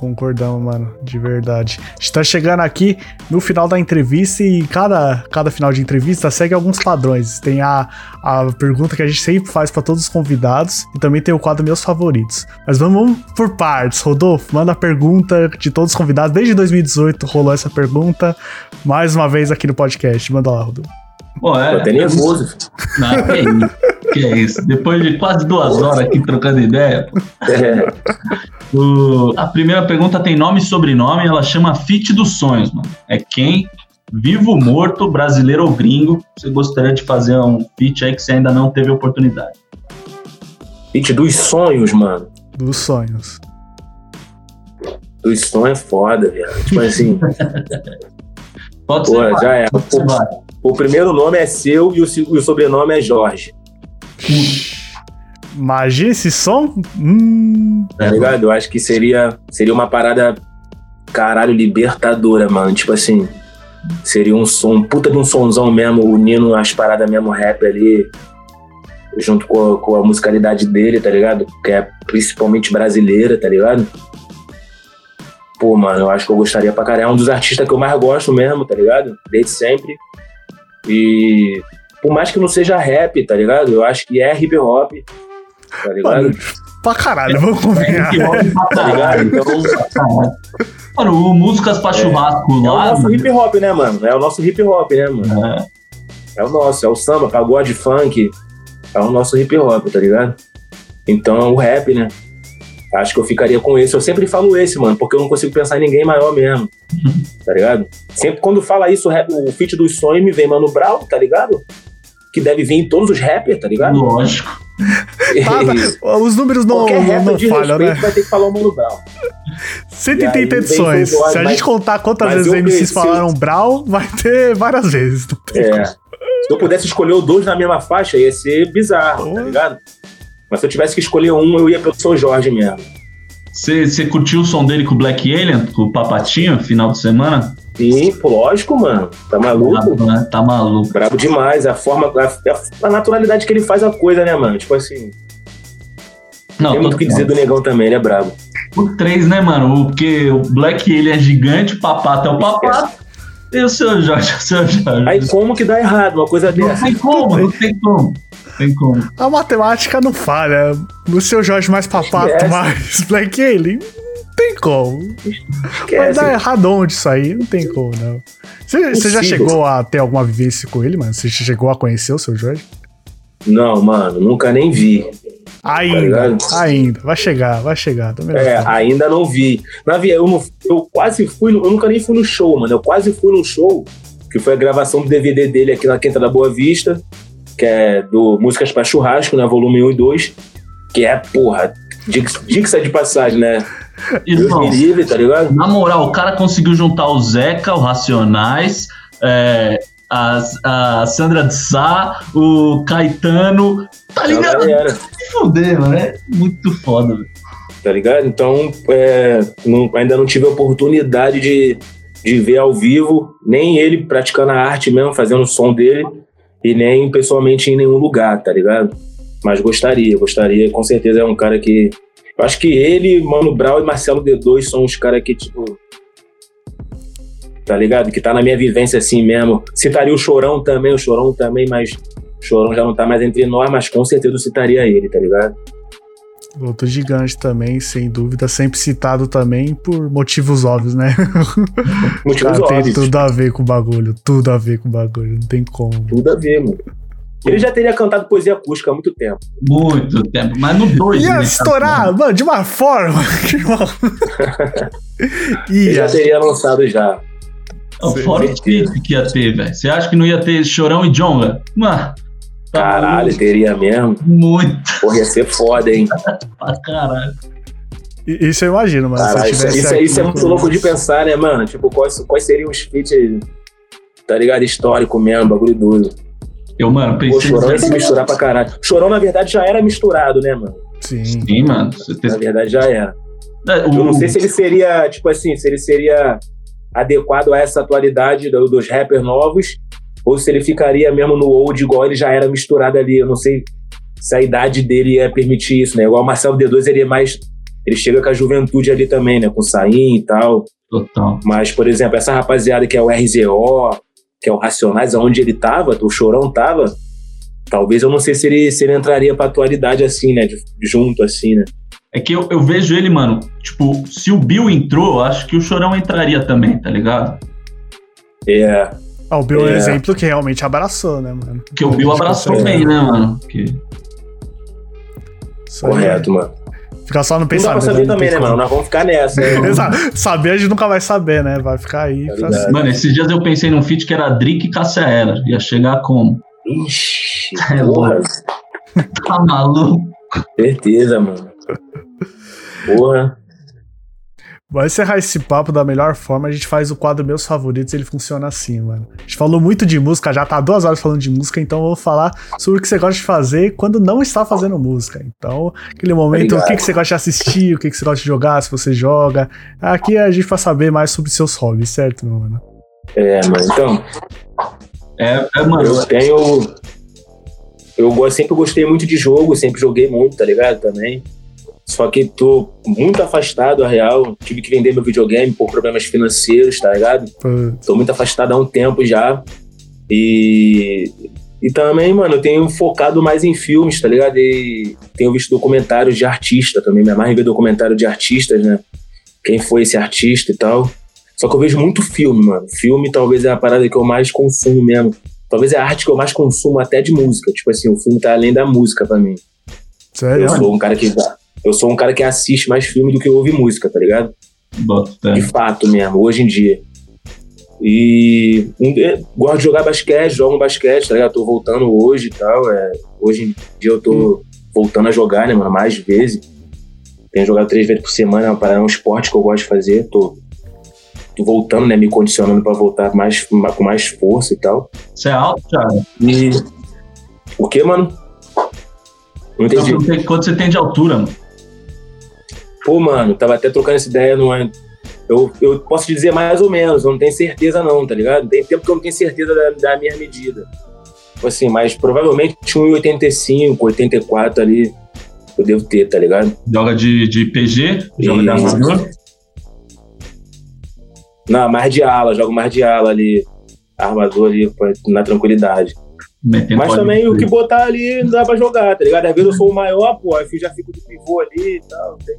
Concordamos, mano, de verdade. A gente tá chegando aqui no final da entrevista e cada, cada final de entrevista segue alguns padrões. Tem a, a pergunta que a gente sempre faz pra todos os convidados e também tem o quadro Meus Favoritos. Mas vamos por partes. Rodolfo, manda a pergunta de todos os convidados. Desde 2018 rolou essa pergunta. Mais uma vez aqui no podcast. Manda lá, Rodolfo. Pô, é, Tô até nervoso. Não, que isso. Que é isso. Depois de quase duas horas aqui trocando ideia, É, o- a primeira pergunta tem nome e sobrenome, ela chama Fit dos Sonhos, mano. É quem, vivo, morto, brasileiro ou gringo, você gostaria de fazer um feat aí que você ainda não teve oportunidade. Hit dos sonhos, mano. Dos sonhos. Dos sonhos é foda, velho. Tipo assim, Pode pô, ser. já é. Pode ser, vai. O primeiro nome é seu e o, e o sobrenome é Jorge. Imagina esse som? Hum, Tá ligado? Eu acho que seria, seria uma parada caralho libertadora, mano. Tipo assim, seria um som, puta de um sonzão mesmo, unindo as paradas mesmo rap ali, junto com a, com a musicalidade dele, tá ligado? Que é principalmente brasileira, tá ligado? Pô, mano, eu acho que eu gostaria pra caralho. É um dos artistas que eu mais gosto mesmo, tá ligado? Desde sempre. E por mais que não seja rap, tá ligado? Eu acho que é hip hop, tá ligado? mano, pra caralho, vamos combinar. Que rola pra Tá ligado? caralho. Então, Mano, o Músicas pra Churrasco é o lá. nosso hip hop, né, mano? É o nosso hip hop, né, mano? é, É o nosso, é o samba, pagode, funk. É o nosso hip hop, tá ligado? Então, o rap, né? Acho que eu ficaria com esse. Eu sempre falo esse, mano, porque eu não consigo pensar em ninguém maior mesmo. Tá ligado? Sempre quando fala isso, o, rap, o feat dos sonhos me vem Mano Brown, tá ligado? Que deve vir em todos os rappers, tá ligado? lógico. Tá, tá. Os números não, Qualquer não, rapper não de falham, respeito né? vai ter que falar o Mano Brown. 180 E aí vem edições. com o Se a mas- gente contar quantas vezes eu MCs cresci- falaram Brau, vai ter várias vezes. É. Se eu pudesse escolher os dois na mesma faixa, ia ser bizarro, tá Porra. ligado? Mas se eu tivesse que escolher um, eu ia pelo São Jorge mesmo. Você curtiu o som dele com o Black Alien, com o Papatinho, final de semana? Sim, lógico, mano. Tá maluco? Brabo, né? Tá maluco. Brabo demais. A forma, a, a naturalidade que ele faz a coisa, né, mano? Tipo assim, Não, tem muito o que dizer do negão também, ele é brabo. O 3, né, mano? Porque o Black ele é gigante, o papato é o papato. E o seu Jorge, o seu Jorge. Aí como que dá errado uma coisa não dessa? tem como, não tem como. Tem como. A matemática não falha. O seu Jorge mais papato, Esquece. mais Black Alien. Não tem como. Vai Esquece. dar errado onde isso aí? Não tem como, não. Você, você já chegou a ter alguma vivência com ele, mano? Você chegou a conhecer o seu Jorge? Não, mano, nunca nem vi. Ainda, ligado? ainda. Vai chegar, vai chegar. É, ainda não vi. Na via, eu, não- eu quase fui, no- eu nunca nem fui no show, mano. Eu quase fui no show, que foi a gravação do DVD dele aqui na Quinta da Boa Vista, que é do Músicas pra Churrasco, né? Volume 1 e 2. Que é, porra, diga-se de passagem, né? Deus me livre, tá ligado? na moral, o cara conseguiu juntar o Zeca, o Racionais, é, a, a Sandra de Sá, o Caetano. Tá uma ligado? galera. Se fuder, mano. É muito foda, velho. tá ligado? Então, é, não- ainda não tive a oportunidade de, de ver ao vivo, nem ele praticando a arte mesmo, fazendo o som dele, e nem pessoalmente em nenhum lugar, tá ligado? Mas gostaria, gostaria, com certeza é um cara que. Eu acho que ele, Mano Brown e Marcelo D2 são os caras que, tipo. Tá ligado? Que tá na minha vivência assim mesmo. Citaria o Chorão também, o Chorão também, mas o Chorão já não tá mais entre nós, mas com certeza eu citaria ele, tá ligado? Outro gigante também, sem dúvida. Sempre citado também por motivos óbvios, né? Motivos Cara, tem óbvios. tudo a ver com o bagulho. Tudo a ver com o bagulho. Não tem como. Tudo a ver, mano. Ele já teria cantado poesia acústica há muito tempo. Muito tempo. Mas no 2. Ia estourar, mano, de uma forma. Ele Ia. já teria lançado já. Fora o que ia ter, velho. Você acha que não ia ter Chorão e velho? Mano. Caralho, teria mesmo. Muito Porra, ia ser foda, hein? pra caralho. Isso eu imagino, mano. Caralho, isso, isso, aqui isso é muito louco de pensar, né, mano? Tipo, quais, quais seriam os feats, tá ligado? Histórico mesmo, bagulho doido. Eu, mano, Pô, pensei. Chorão ia se misturar pra caralho. Chorão, na verdade, já era misturado, né, mano? Sim. Sim, mano. Na verdade, já era. É, Eu não sei se ele seria, tipo assim, se ele seria adequado a essa atualidade do- dos rappers novos, ou se ele ficaria mesmo no old igual ele já era misturado ali. Eu não sei se a idade dele ia permitir isso, né? Igual o Marcelo D2, ele é mais. Ele chega com a juventude ali também, né? Com o Saim e tal. Total. Mas, por exemplo, essa rapaziada que é o RZO, que é o Racionais, aonde ele tava, o Chorão tava, talvez eu não sei se ele, se ele entraria pra atualidade assim, né? de- junto, assim, né? É que eu, eu vejo ele, mano, tipo, se o Bill entrou, acho que o Chorão entraria também, tá ligado? É. Ah, o Bill é um É. exemplo que realmente abraçou, né, mano? Porque o Bill abraçou É. bem, né, mano? Aí. Correto, mano. Fica só no Não dá pensamento. pra saber não também, né, mano? Nós vamos ficar nessa. né? Exato. Saber a gente nunca vai saber, né? Vai ficar aí. Ligado. sempre. Mano, esses dias eu pensei num feat que era Drick e Cassia Eller. Ia chegar como? Ixi, É porra. Tá maluco? Certeza, mano. Porra. Vai encerrar esse papo da melhor forma. A gente faz o quadro Meus Favoritos. Ele funciona assim, mano. A gente falou muito de música, já tá duas horas falando de música. Então eu vou falar sobre o que você gosta de fazer quando não está fazendo música. Então, aquele momento, o Obrigado. que, que você gosta de assistir, o que, que você gosta de jogar, se você joga. Aqui a gente vai saber mais sobre seus hobbies, certo, meu mano? É, mano. Então, É, é mano. eu tenho. Eu sempre gostei muito de jogo, sempre joguei muito, tá ligado? Também. Só que tô muito afastado, a real. Tive que vender meu videogame por problemas financeiros, tá ligado? Pô, Tô muito afastado há um tempo já. E. E também, mano, eu tenho focado mais em filmes, tá ligado? E tenho visto documentários de artista também. Me amarro em ver documentário de artistas, né? Quem foi esse artista e tal. Só que eu vejo muito filme, mano. Filme talvez é a parada que eu mais consumo mesmo. Talvez é a arte que eu mais consumo até de música. Tipo assim, o filme tá além da música pra mim. sério? Eu sou um cara que. Eu sou um cara que assiste mais filme do que ouve música, tá ligado? Bota. De fato mesmo, hoje em dia. E um gosto de jogar basquete, jogo basquete, tá ligado? Tô voltando hoje e tal. É, hoje em dia eu tô voltando a jogar, né, mano? Mais vezes. Tenho jogado três vezes por semana, é uma parada, é um esporte que eu gosto de fazer. Tô, tô voltando, né? Me condicionando pra voltar mais, ma- com mais força e tal. Você é alto, Thiago? E. O que, mano? Não entendi. Então, quanto- Quanto você tem de altura, mano? Pô, mano, tava até trocando essa ideia no. Eu, eu posso te dizer mais ou menos, eu não tenho certeza, não, tá ligado? Tem tempo que eu não tenho certeza da, da minha medida. Tipo assim, mas provavelmente tinha 1,85, 84 ali. Eu devo ter, tá ligado? Joga de, de PG? Joga de armador? Não, mais de ala, jogo mais de ala ali. Armador ali, na tranquilidade. Metendo Mas pode também o que botar ali não dá pra jogar, tá ligado? Às vezes eu sou o maior, pô, aí já fico de pivô ali e tal. Tem,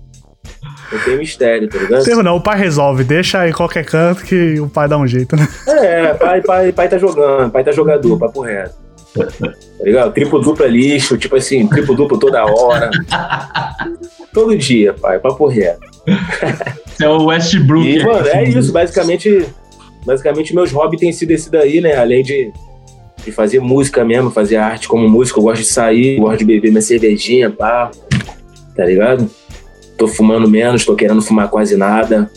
não tem mistério, tá ligado? Erro não, o pai resolve. Deixa aí qualquer canto que o pai dá um jeito, né? É, pai, pai, pai tá jogando, pai tá jogador, papo reto. Tá ligado? Triplo duplo é lixo, tipo assim, triplo duplo toda hora. Todo dia, pai, papo reto. É o Westbrook. E, mano, é isso, basicamente. Basicamente, meus hobbies têm sido esse daí, né? Além de, de fazer música mesmo, fazer arte como música, eu gosto de sair, gosto de beber minha cervejinha, pá. Tá ligado? Tô fumando menos, tô querendo fumar quase nada.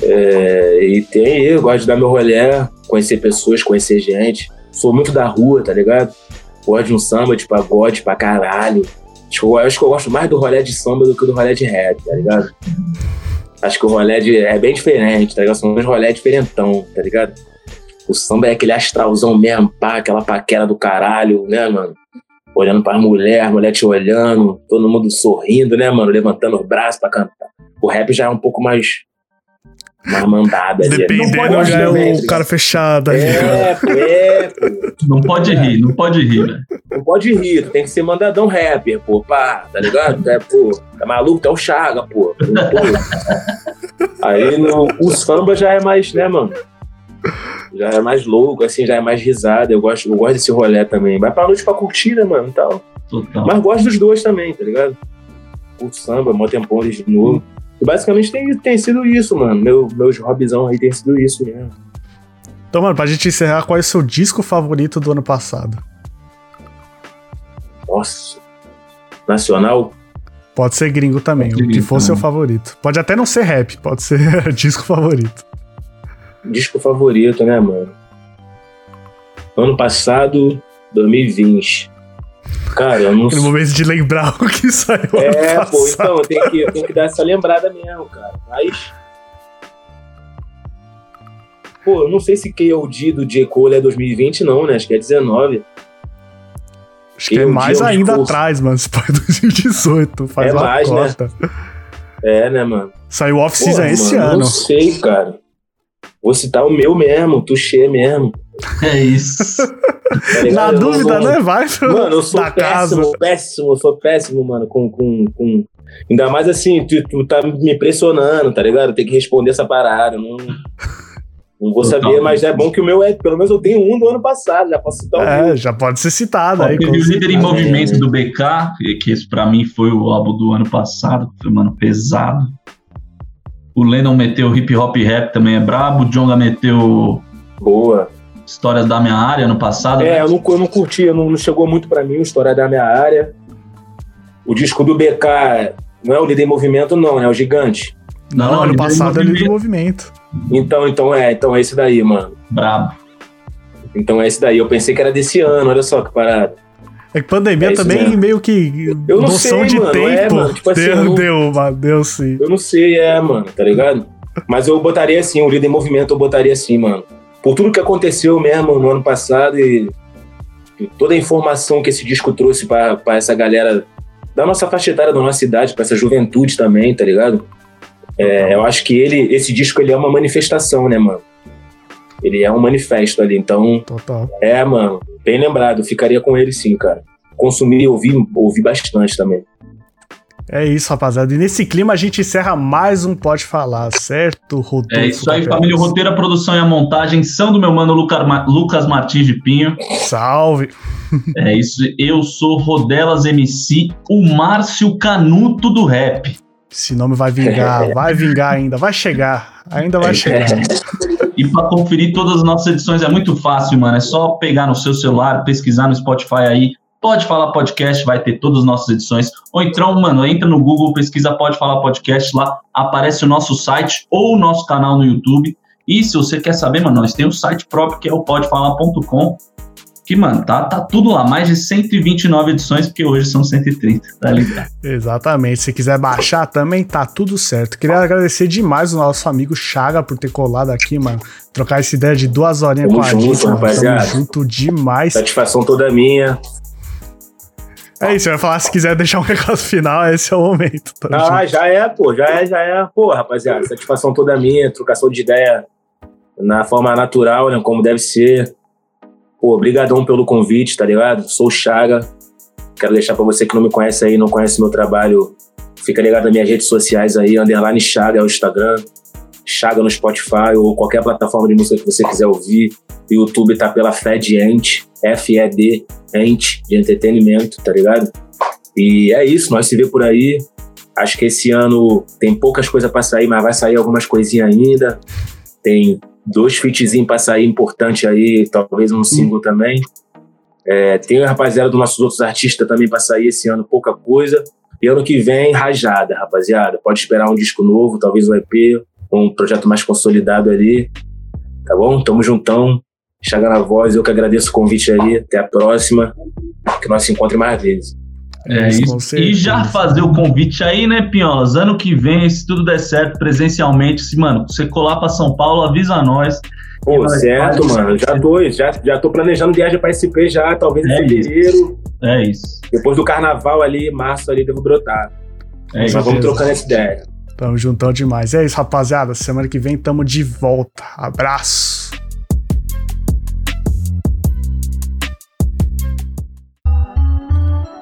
É, e tem, eu gosto de dar meu rolé, conhecer pessoas, conhecer gente. Sou muito da rua, tá ligado? Gosto de um samba de pagode pra caralho. Acho que eu, gosto mais do rolé de samba do que do rolé de rap, tá ligado? Acho que o rolé de, é bem diferente, tá ligado? São dois rolé diferentão, tá ligado? O samba é aquele astralzão mesmo, pá, aquela paquera do caralho, né, mano? Olhando pra mulher, mulher te olhando, todo mundo sorrindo, né, mano? Levantando os braços pra cantar. O rap já é um pouco mais. mais mandada. Dependendo, já é o tá cara fechado aí. É, pô, é, pô. Não pode rir, não pode rir, velho. Não pode rir, tu tem que ser mandadão rapper, pô, pá, tá ligado? É, pô, tá maluco, tu é o Chaga, pô. Pô. Aí no, o samba já é mais, né, mano? Já é mais louco, assim, já é mais risada. Eu gosto, eu gosto desse rolê também. Vai pra noite pra curtir, né, mano? e Tal. Total. Mas gosto dos dois também, tá ligado? Curto samba, mó tempão de novo. E basicamente tem, tem sido isso, mano. Meu, meus hobbyzão aí tem sido isso mesmo. Então, mano, pra gente encerrar, qual é o seu disco favorito do ano passado? Nossa. Nacional? Pode ser gringo também, Pode ser o que for seu favorito. Pode até não ser rap, pode ser disco favorito. Disco favorito, né, mano? Ano passado, 2020. Cara, eu não Aquele momento de lembrar o que saiu É, ano pô, então eu tenho que, eu tenho que dar essa lembrada mesmo, cara. Mas. Pô, eu não sei se KOD do J. Cole é 2020, não, né? Acho que é 19. Acho que é mais dia, um ainda atrás, mano. Se for 2018, faz É uma mais, né? É, né, mano? Saiu off-season Porra, esse mano, ano. Não sei, cara. Vou citar o meu mesmo, o Tuxê mesmo. É isso. tá? Na Eu dúvida, vou- né? Vai pro, Mano, eu sou da casa. péssimo, péssimo, eu sou péssimo, mano, com, com, com... Ainda mais assim, tu, tu tá me pressionando, tá ligado? Tem que responder essa parada, não... Não vou saber, mas é bom que o meu é, pelo menos eu tenho um do ano passado, já posso citar o É, meu. já pode ser citado Ó, aí. teve o líder em movimento do BK, que- que esse pra mim foi o álbum do ano passado, que foi, mano, pesado. O Lennon meteu hip hop rap também é brabo. O Jonga meteu Boa. histórias da minha área no passado. É, né? eu não, eu não curti, não, não chegou muito pra mim, a história da minha área. O disco do BK não é o líder em movimento, não, né? É o gigante. Não, ano Líder em passado ele do Movimento, movimento. Então, então é, então é esse daí, mano. Brabo. Então é esse daí. Eu pensei que era desse ano, olha só que parada. É que pandemia É também mesmo. meio que Eu não noção sei, de mano, é, tempo mano, tipo assim, deu, eu não- deu, mano, deu sim. Eu não sei, é, mano, tá ligado? Mas eu botaria assim, o líder em movimento eu botaria assim, mano. Por tudo que aconteceu mesmo no ano passado e, toda a informação que esse disco trouxe pra, pra essa galera da nossa faixa etária, da nossa idade, pra essa juventude também, tá ligado? É, eu acho que ele, esse disco ele é uma manifestação, né, mano? Ele é um manifesto ali, então Total. é, mano, bem lembrado, ficaria com ele sim, cara. Consumi, ouvi, ouvi bastante também. É isso, rapaziada. E nesse clima a gente encerra mais um Pode Falar, certo, Rodolfo? É isso aí, família. O roteiro, a produção e a montagem são do meu mano Luca- Ma- Lucas Martins de Pinho. Salve. É isso. Eu sou Rodelas MC, o Márcio Canuto do rap. Esse nome vai vingar, vai vingar ainda, vai chegar, ainda vai chegar. E para conferir todas as nossas edições é muito fácil, mano. É só pegar no seu celular, pesquisar no Spotify aí. Pode falar podcast, vai ter todas as nossas edições. Ou então, mano, entra no Google, pesquisa Pode Falar Podcast, lá aparece o nosso site ou o nosso canal no YouTube. E se você quer saber, mano, nós temos o site próprio que é o podefalar.com. Que, mano, tá, tá tudo lá. Mais de 129 edições, porque hoje são 130, tá ligado? Exatamente. Se quiser baixar também, tá tudo certo. Queria agradecer demais o nosso amigo Chaga por ter colado aqui, mano. Trocar essa ideia de duas horinhas Tamo com a junto, gente, mano. rapaziada. Tamo junto demais. Satisfação toda minha. É isso, eu ia falar, se quiser deixar um recado final, esse é o momento. Ah, junto. já é, pô, já é, já é. Pô, rapaziada, satisfação toda minha, trocação de ideia na forma natural, né, como deve ser. Pô, pelo convite, tá ligado? Sou o Chaga. Quero deixar pra você que não me conhece aí, não conhece meu trabalho, fica ligado nas minhas redes sociais aí, underline Chaga é o Instagram, Chaga no Spotify ou qualquer plataforma de música que você quiser ouvir. O YouTube tá pela Fed Ent, F-E-D, Ent, de entretenimento, tá ligado? E é isso, nós se vê por aí. Acho que esse ano tem poucas coisas para sair, mas vai sair algumas coisinhas ainda. Tem dois featzinhos para sair importante aí, talvez um single também. É, tem a rapaziada dos nossos outros artistas também para sair esse ano, pouca coisa. E ano que vem, rajada, rapaziada. Pode esperar um disco novo, talvez um EP, um projeto mais consolidado ali. Tá bom? Tamo juntão. Chega na voz, eu que agradeço o convite aí. Até a próxima. Que nós se encontremos mais vezes. É isso. E já fazer o convite aí, né, Pinholas? Ano que vem, se tudo der certo, presencialmente, se, mano, você colar pra São Paulo, avisa nós. Pô, certo, mano. Já tô, já, já tô planejando viagem pra SP já, talvez é em fevereiro. Isso. É isso. Depois do carnaval ali, março ali, devo brotar. É Mas vamos trocando essa ideia. Tamo juntão demais. É isso, rapaziada. Semana que vem tamo de volta. Abraço.